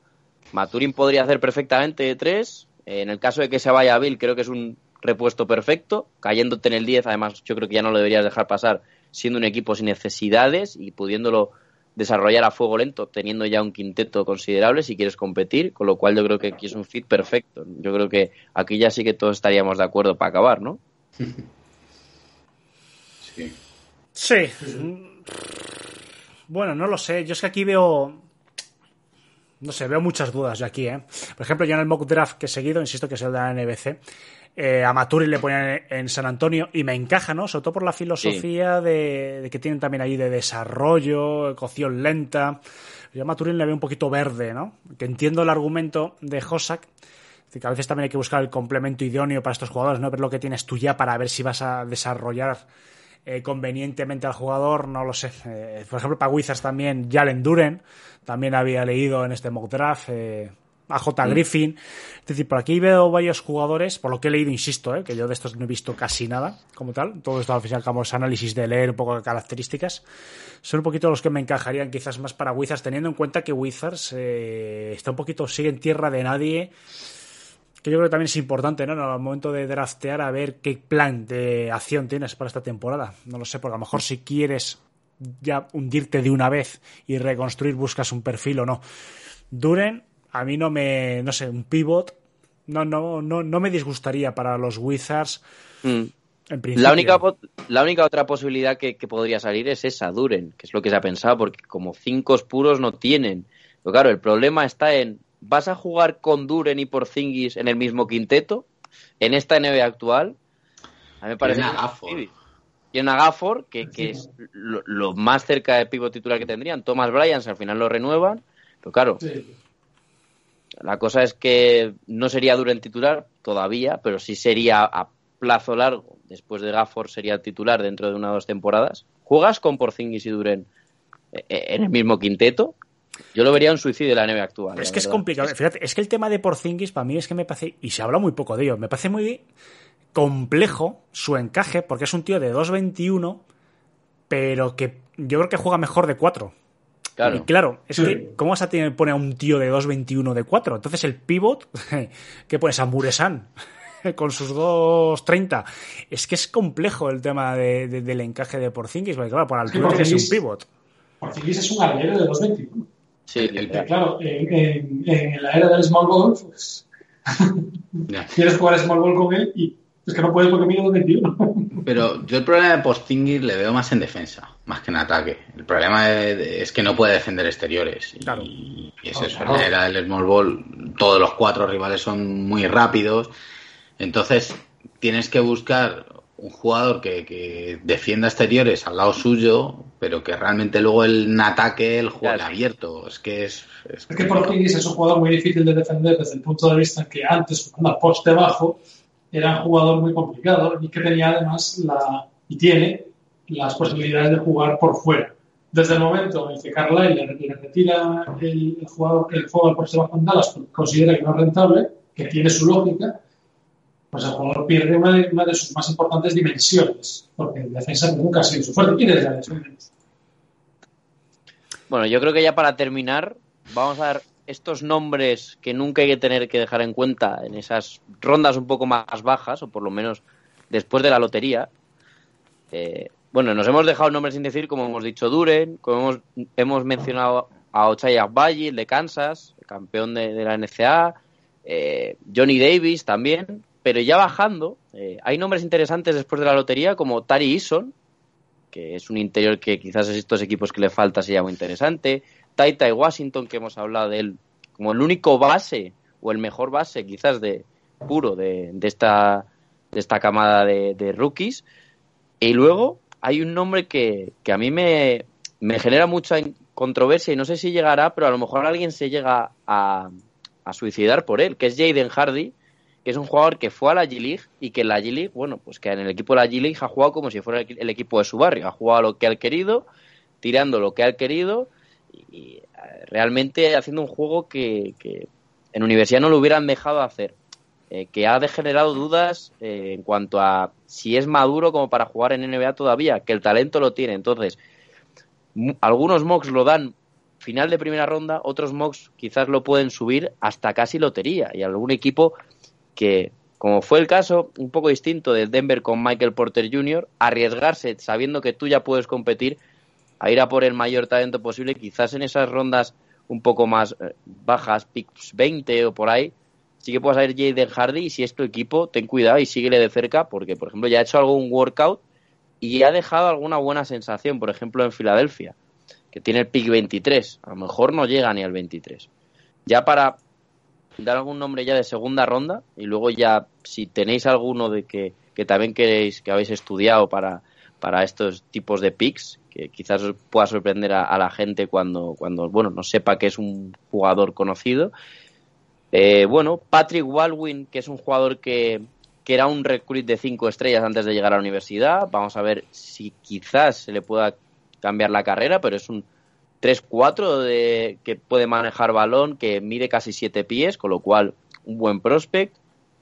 Maturin podría hacer perfectamente tres. En el caso de que se vaya Bill, creo que es un repuesto perfecto. Cayéndote en el 10, además, yo creo que ya no lo deberías dejar pasar siendo un equipo sin necesidades y pudiéndolo desarrollar a fuego lento, teniendo ya un quinteto considerable si quieres competir, con lo cual yo creo que aquí es un fit perfecto. Yo creo que aquí ya sí que todos estaríamos de acuerdo para acabar, ¿no? [laughs] Sí. Sí. Bueno, no lo sé. Yo es que aquí veo. No sé, veo muchas dudas yo aquí, ¿eh? Por ejemplo, yo en el mock draft que he seguido, insisto que es el de la NBC, eh, a Maturi le ponían en San Antonio y me encaja, ¿no? Sobre todo por la filosofía de, de que tienen también ahí de desarrollo, cocción lenta. Yo a Maturin le veo un poquito verde, ¿no? Que entiendo el argumento de decir, que a veces también hay que buscar el complemento idóneo para estos jugadores, ¿no? Ver lo que tienes tú ya para ver si vas a desarrollar eh, convenientemente al jugador, no lo sé. Eh, por ejemplo, para Wizards también, Jalen Duren, también había leído en este mock draft, eh, a J. Griffin. Es decir, por aquí veo varios jugadores, por lo que he leído, insisto, eh, que yo de estos no he visto casi nada como tal. Todo esto al final como es análisis de leer un poco de características. Son un poquito los que me encajarían quizás más para Wizards, teniendo en cuenta que Wizards eh, está un poquito, sigue en tierra de nadie que yo creo que también es importante, ¿no? Al momento de draftear, a ver qué plan de acción tienes para esta temporada. No lo sé, porque a lo mejor si quieres ya hundirte de una vez y reconstruir, buscas un perfil o no. Duren, a mí no me, no sé, un pivot, no, no, no, no me disgustaría para los Wizards. Mm. En principio. La única, la única otra posibilidad que, que podría salir es esa, Duren, que es lo que se ha pensado, porque como cinco puros no tienen. Pero claro, el problema está en, ¿vas a jugar con Duren y Porzingis en el mismo quinteto? En esta NBA actual, a mí me parece... Tienen a que- Gafford. Tienen a Gafford, que, que es lo, lo más cerca de pivo titular que tendrían. Thomas Bryant, al final lo renuevan. Pero claro, Sí. la cosa es que no sería Duren titular todavía, pero sí sería a plazo largo. Después de Gafford sería titular dentro de una o dos temporadas. ¿Juegas con Porzingis y Duren eh, en el mismo quinteto? Yo lo vería un suicidio de la NBA actual. Pero es que es complicado. Fíjate, es que el tema de Porzingis para mí es que me parece, y se habla muy poco de ello, me parece muy complejo su encaje, porque es un tío de 2.21, pero que yo creo que juega mejor de 4. Claro. Y claro, es Sí. que, ¿cómo vas a tener, poner a un tío de 2.21 de 4? Entonces el pivot, [laughs] ¿qué pones? A Muresan, [laughs] con sus 2.30. Es que es complejo el tema de- de- del encaje de Porzingis, porque claro, por altura tiene que ser un pivot. Porzingis es un alero de 2.21. Sí, El- Que, Claro, en, en- en la era del small ball, pues, [laughs] Ya. quieres jugar small ball con él y es que no puedes porque mide 2.21. [laughs] Pero yo el problema de Porzingis le veo más en defensa, más que en ataque. El problema es, es que no puede defender exteriores. Y, Claro. y es eso, claro. en la era del small ball, todos los cuatro rivales son muy rápidos. Entonces, tienes que buscar un jugador que, que defienda exteriores al lado suyo, pero que realmente luego el ataque el juegue Claro. abierto. Es que es... es Es que Porzingis es un jugador muy difícil de defender desde el punto de vista que antes, jugando a poste bajo, era un jugador muy complicado y que tenía además la, y tiene las posibilidades de jugar por fuera. Desde el momento en el que Carlisle le, retira el, el jugador, el juego al poste bajo en Dallas considera que no es rentable, que tiene su lógica, pues el jugador pierde una de, sus más importantes dimensiones, porque en defensa nunca ha sido su fuerte y desde la. Bueno, yo creo que ya para terminar, vamos a dar estos nombres que nunca hay que tener que dejar en cuenta en esas rondas un poco más bajas, o por lo menos después de la lotería. Eh, bueno, nos hemos dejado nombres sin decir, como hemos dicho Duren, como hemos, hemos mencionado a Ochai Agbayi, el de Kansas, el campeón de, de la NCA, eh, Johnny Davis también, pero ya bajando, eh, hay nombres interesantes después de la lotería como Tari Eason, que es un interior que quizás es estos equipos que le falta sería muy interesante. Taita Washington, que hemos hablado de él como el único base, o el mejor base quizás de puro de, de esta, de esta camada de, de rookies. Y luego hay un nombre que, que a mí me, me genera mucha controversia y no sé si llegará, pero a lo mejor alguien se llega a, a suicidar por él, que es Jaden Hardy, que es un jugador que fue a la G-League y que en la G-League, bueno, pues que en el equipo de la G-League ha jugado como si fuera el, equipo de su barrio, ha jugado lo que ha querido, tirando lo que ha querido y, eh, realmente haciendo un juego que, en universidad no lo hubieran dejado hacer, eh, que ha degenerado dudas eh, en cuanto a si es maduro como para jugar en NBA todavía, que el talento lo tiene, entonces algunos mocks lo dan final de primera ronda, otros mocks quizás lo pueden subir hasta casi lotería y algún equipo que, como fue el caso un poco distinto de Denver con Michael Porter Jr., arriesgarse sabiendo que tú ya puedes competir a ir a por el mayor talento posible, quizás en esas rondas un poco más eh, bajas, picks 20 o por ahí, sí que puedas ir Jaden Hardy y si es tu equipo, ten cuidado y síguele de cerca porque, por ejemplo, ya ha hecho algún workout y ha dejado alguna buena sensación, por ejemplo, en Filadelfia, que tiene el pick 23, a lo mejor no llega ni al 23. Ya para dar algún nombre ya de segunda ronda y luego ya si tenéis alguno de que, que también queréis que habéis estudiado para, para estos tipos de picks que quizás os pueda sorprender a, la gente cuando, cuando bueno no sepa que es un jugador conocido. Eh, bueno Patrick Baldwin que es un jugador que, que era un recruit de cinco estrellas antes de llegar a la universidad. Vamos a ver si quizás se le pueda cambiar la carrera pero es un 3-4 de, que puede manejar balón, que mide casi 7 pies, con lo cual un buen prospect.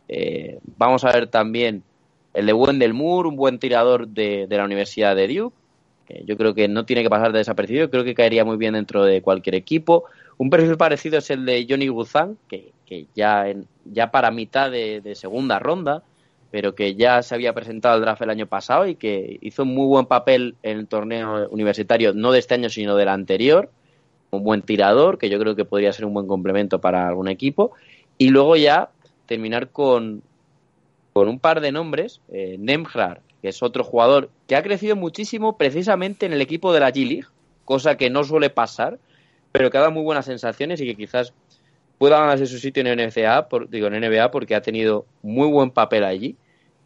Eh, vamos a ver también el de Wendell Moore, un buen tirador de, de la Universidad de Duke. Yo creo que no tiene que pasar de desapercibido, creo que caería muy bien dentro de cualquier equipo. Un perfil parecido es el de Johnny Guzan, que, que ya, en, ya para mitad de segunda ronda, pero que ya se había presentado al draft el año pasado y que hizo un muy buen papel en el torneo universitario, no de este año, sino del anterior. Un buen tirador, que yo creo que podría ser un buen complemento para algún equipo. Y luego ya terminar con, con un par de nombres. Eh, que es otro jugador que ha crecido muchísimo precisamente en el equipo de la G-League, cosa que no suele pasar, pero que ha dado muy buenas sensaciones y que quizás pueda ganarse su sitio en NBA, por, digo en NBA porque ha tenido muy buen papel allí.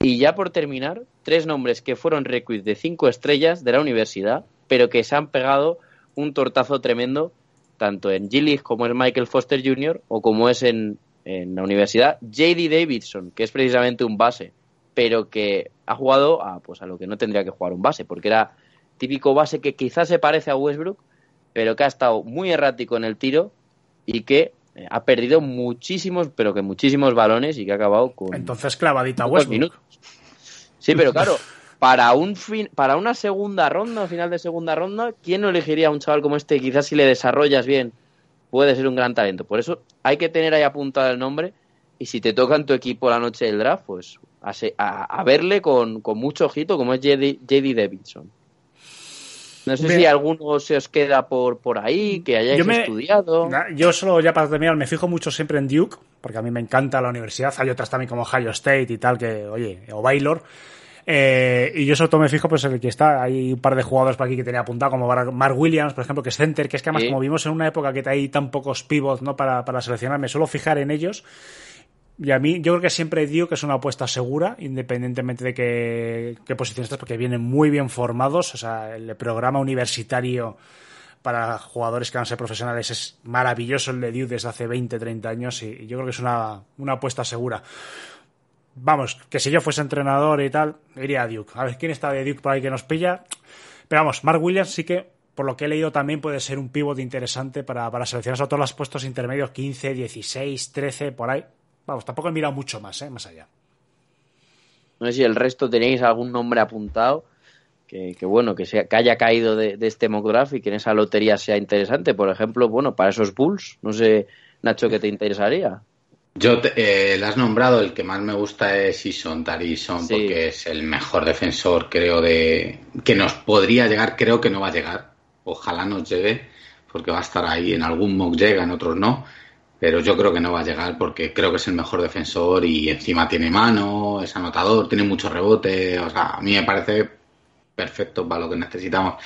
Y ya por terminar, tres nombres que fueron recruits de cinco estrellas de la universidad, pero que se han pegado un tortazo tremendo tanto en G-League como en Michael Foster Jr. o como es en, en la universidad, JD Davidson, que es precisamente un base, pero que ha jugado a, pues, a lo que no tendría que jugar un base, porque era típico base que quizás se parece a Westbrook, pero que ha estado muy errático en el tiro y que ha perdido muchísimos, pero que muchísimos balones y que ha acabado con. Entonces clavadita Westbrook. minutos. Sí, pero claro, [laughs] para un fin, para una segunda ronda, final de segunda ronda, ¿quién no elegiría a un chaval como este? Quizás si le desarrollas bien, puede ser un gran talento. Por eso hay que tener ahí apuntado el nombre y si te toca en tu equipo la noche del draft, pues a, se- a- a verle con, con mucho ojito, como es JD Davidson. No sé Bien. si alguno se os queda por, por ahí, que hayáis Yo me- estudiado. Yo solo, ya para terminar, me fijo mucho siempre en Duke, porque a mí me encanta la universidad. Hay otras también como Ohio State y tal, que, oye, o Baylor. Eh, y yo sobre todo me fijo pues en el que está. Hay un par de jugadores por aquí que tenía apuntado, como Mark Williams, por ejemplo, que es center, que es que además, Sí. como vimos en una época que hay tan pocos pivots ¿no? para, para seleccionar, me suelo fijar en ellos. Y a mí, yo creo que siempre Duke es una apuesta segura, independientemente de qué, qué posición estés, porque vienen muy bien formados. O sea, el programa universitario para jugadores que van a ser profesionales es maravilloso el de Duke desde hace 20, 30 años y yo creo que es una, una apuesta segura. Vamos, que si yo fuese entrenador y tal, iría a Duke. A ver, ¿quién está de Duke por ahí que nos pilla? Pero vamos, Mark Williams sí que, por lo que he leído, también puede ser un pivot interesante para, para seleccionar sobre todo los puestos intermedios 15, 16, 13, por ahí. Vamos, tampoco he mirado mucho más, ¿eh? Más allá. No sé si el resto tenéis algún nombre apuntado que, que bueno, que, sea, que haya caído de, de este mock draft y que en esa lotería sea interesante. Por ejemplo, bueno, para esos Bulls, no sé, Nacho, ¿qué te interesaría? Yo te, eh, le has nombrado, el que más me gusta es Ison, Tarison, Sí. porque es el mejor defensor, creo, de que nos podría llegar, creo que no va a llegar. Ojalá nos llegue, porque va a estar ahí, en algún mock llega, en otros no, pero yo creo que no va a llegar porque creo que es el mejor defensor y encima tiene mano, es anotador, tiene mucho rebote, o sea, a mí me parece perfecto para lo que necesitamos.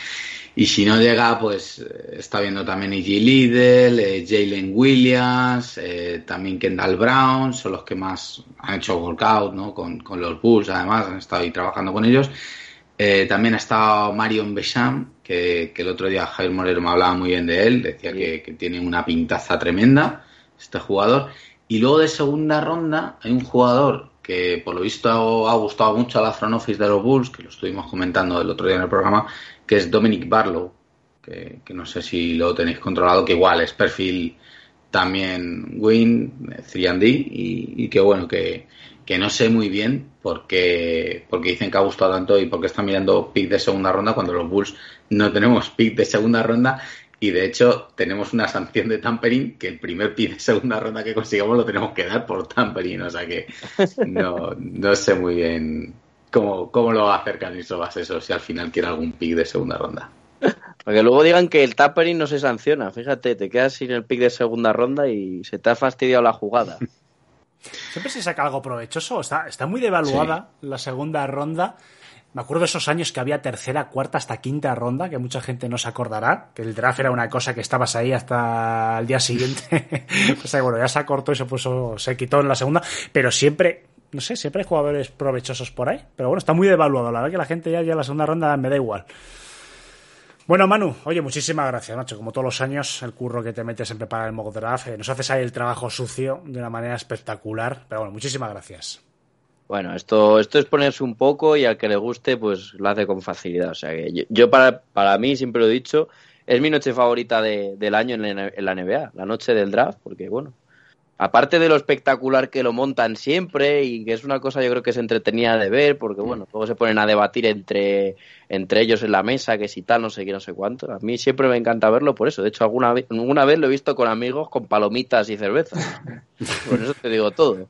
Y si no llega, pues eh, está viendo también E.G. Liddell, eh, Jalen Williams, eh, también Kendall Brown, son los que más han hecho workout ¿no? con, con los Bulls, además, han estado ahí trabajando con ellos. Eh, también ha estado Marion Besham, que, que el otro día Javier Moreno me hablaba muy bien de él, decía que, que tiene una pintaza tremenda este jugador. Y luego de segunda ronda hay un jugador que por lo visto ha gustado mucho a la front office de los Bulls, que lo estuvimos comentando el otro día en el programa, que es Dominic Barlow, que, no sé si lo tenéis controlado, que igual es perfil también win, 3D, y, y que bueno, que, que no sé muy bien por qué, porque dicen que ha gustado tanto y porque están mirando pick de segunda ronda cuando los Bulls no tenemos pick de segunda ronda y de hecho tenemos una sanción de tampering que el primer pick de segunda ronda que consigamos lo tenemos que dar por tampering, o sea que no, no sé muy bien cómo, cómo lo va a hacer Canisovas eso, si al final quiere algún pick de segunda ronda. Para que luego digan que el tappering no se sanciona. Fíjate, te quedas sin el pick de segunda ronda y se te ha fastidiado la jugada. [laughs] Siempre se saca algo provechoso. Está, está muy devaluada la segunda ronda. Me acuerdo de esos años que había tercera, cuarta, hasta quinta ronda, que mucha gente no se acordará, que el draft era una cosa que estabas ahí hasta el día siguiente. [laughs] o sea, bueno, ya se acortó y se puso, se quitó en la segunda, pero siempre, no sé, siempre hay jugadores provechosos por ahí. Pero bueno, está muy devaluado. La verdad que la gente ya, ya la segunda ronda me da igual. Bueno, Manu, oye, muchísimas gracias, macho. Como todos los años, el curro que te metes en preparar el mock draft, eh, nos haces ahí el trabajo sucio de una manera espectacular. Pero bueno, muchísimas gracias. Bueno, esto, esto es ponerse un poco y al que le guste, pues lo hace con facilidad. O sea que yo, yo para, para mí, siempre lo he dicho, es mi noche favorita de- del año en la, en la NBA, la noche del draft, porque bueno, aparte de lo espectacular que lo montan siempre y que es una cosa yo creo que es entretenida de ver, porque bueno, luego se ponen a debatir entre, entre ellos en la mesa, que si tal, no sé qué, no sé cuánto. A mí siempre me encanta verlo por eso. De hecho, alguna vez, alguna vez lo he visto con amigos con palomitas y cervezas. Por eso te digo todo.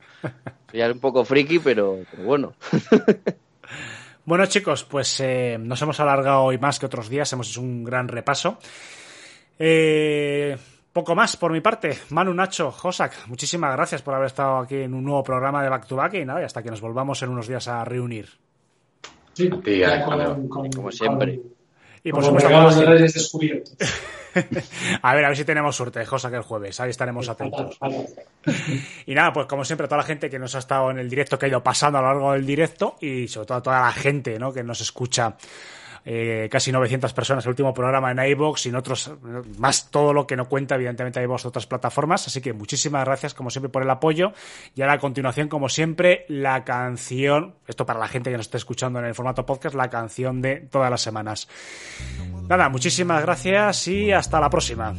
Ya es un poco friki, pero, pero bueno. [laughs] Bueno, chicos, pues eh, nos hemos alargado hoy más que otros días, hemos hecho un gran repaso. Eh, poco más por mi parte. Manu, Nacho, Josak, muchísimas gracias por haber estado aquí en un nuevo programa de Back to Back y nada, y hasta que nos volvamos en unos días a reunir. Sí, A ti, Alejandro. Como siempre. Y por supuesto, como Reyes descubiertos. [laughs] a ver, a ver si tenemos suerte, cosa que el jueves. Ahí estaremos atentos. Y nada, pues como siempre, toda la gente que nos ha estado en el directo, que ha ido pasando a lo largo del directo, y sobre todo toda la gente ¿no? que nos escucha, eh, casi 900 personas, el último programa en iVoox y en otros, más todo lo que no cuenta, evidentemente, iVoox otras plataformas. Así que muchísimas gracias, como siempre, por el apoyo. Y ahora a continuación, como siempre, la canción, esto para la gente que nos esté escuchando en el formato podcast, la canción de todas las semanas. Nada, muchísimas gracias y hasta la próxima.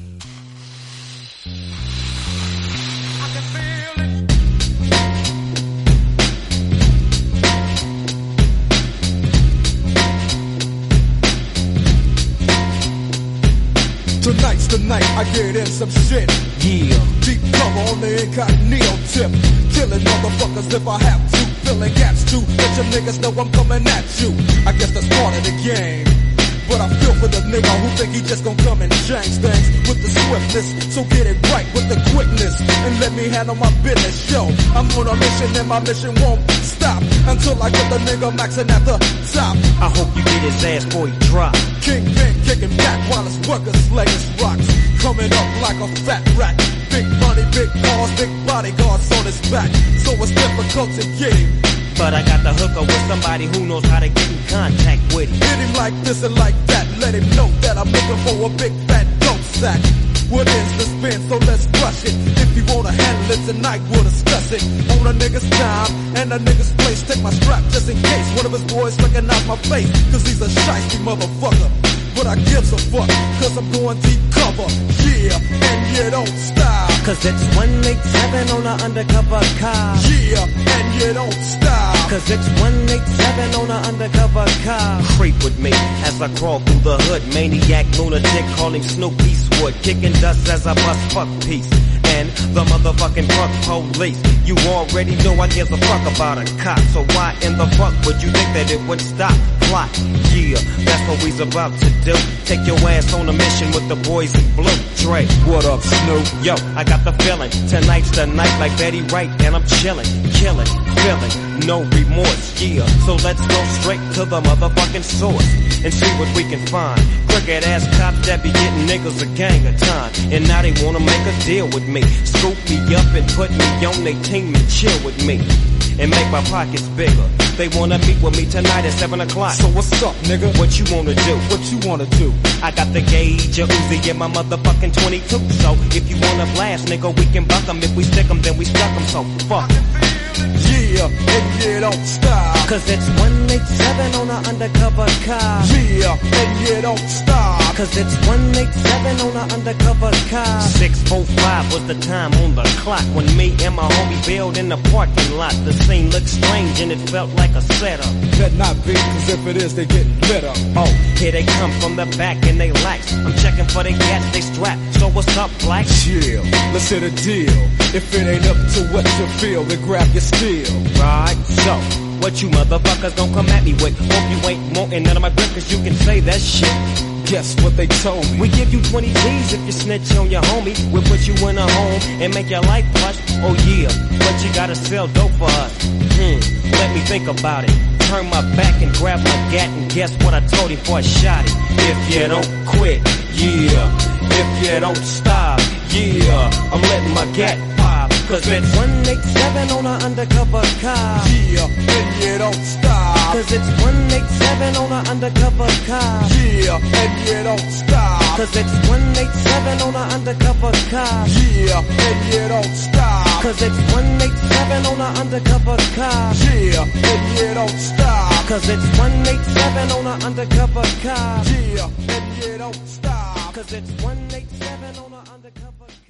Tonight's the night I get in some shit. Yeah. Deep cover on the incognito tip. Killing motherfuckers if I have to. Filling gaps too. Let your niggas know I'm coming at you. I guess that's part of the game. But I feel for the nigga who think he just gon' come and change things with the swiftness. So get it right with the quickness and let me handle my business. Yo, I'm on a mission and my mission won't stop until I get the nigga maxing at the top. I hope you get his ass before he drop. Kingpin kicking back while his workers slaying rocks. Coming up like a fat rat. Big money, big cars, big bodyguards on his back. So it's difficult to get him. But I got the hooker with somebody who knows how to get in contact with him. Hit him like this and like that. Let him know that I'm looking for a big fat dope sack. What is the spin? So let's crush it. If you wanna handle it tonight, we'll discuss it. On a nigga's time and a nigga's place. Take my strap just in case one of his boys recognize my face. Cause he's a shiesty motherfucker. But I gives a fuck, cause I'm going deep cover. Yeah, and you don't stop. Cause it's 187 on an undercover car. Yeah, and you don't stop. Cause it's 187 on an undercover car. Creep with me as I crawl through the hood. Maniac lunatic calling Snoop Eastwood. Kicking dust as I bust fuck peace. The motherfucking fuck police. You already know I give a fuck about a cop. So why in the fuck would you think that it would stop? Plot. Yeah, that's what we's about to do. Take your ass on a mission with the boys in blue. Dre, what up, Snoop? Yo, I got the feeling. Tonight's the night like Betty Wright, and I'm chilling, killing, feeling, no remorse. Yeah, so let's go straight to the motherfucking source and see what we can find. Crooked ass cops that be getting niggas a gang of time, and now they wanna make a deal with me. Scoop me up and put me on their team and chill with me. And make my pockets bigger. They wanna meet with me tonight at 7 o'clock. So what's up, nigga? What you wanna do? What you wanna do? I got the gauge, a Uzi, and my motherfucking 22. So if you wanna blast, nigga, we can buck 'em. If we stick 'em, then we stuck 'em. So fuck. Yeah, and you don't stop. Cause it's 187 on an undercover car. Yeah, and you don't stop. Cause it's 187 on an undercover car. 645 was the time on the clock when me and my homie bailed in the parking lot. The scene looked strange and it felt like a setup. Bet not be, cause if it is, they get lit up. Oh, here they come from the back and they lax. I'm checking for the gas, they strap. So what's up, black? Chill, let's hit a deal. If it ain't up to what you feel, then grab your steel. Right, so what you motherfuckers don't come at me with? Hope you ain't wanting none of my grip cause you can say that shit. Guess what they told me? We give you 20 G's if you snitch on your homie. We'll put you in a home and make your life plush. Oh yeah, but you gotta sell dope for us. Hmm, let me think about it. Turn my back and grab my gat and guess what I told him before I shot it. If you don't quit, yeah. If you don't stop, yeah. I'm letting my gat pop. Cause it's 187 on an undercover car. Yeah, and you don't stop. Cause it's 187 on an undercover car. Yeah, and you don't stop. Cause it's 187 on an undercover car. Yeah, and you don't stop. Cause it's 187 on an undercover car. Yeah, and you don't stop. Cause it's 187 on an undercover car. Yeah, and you don't stop. Cause it's 187 on an undercover car.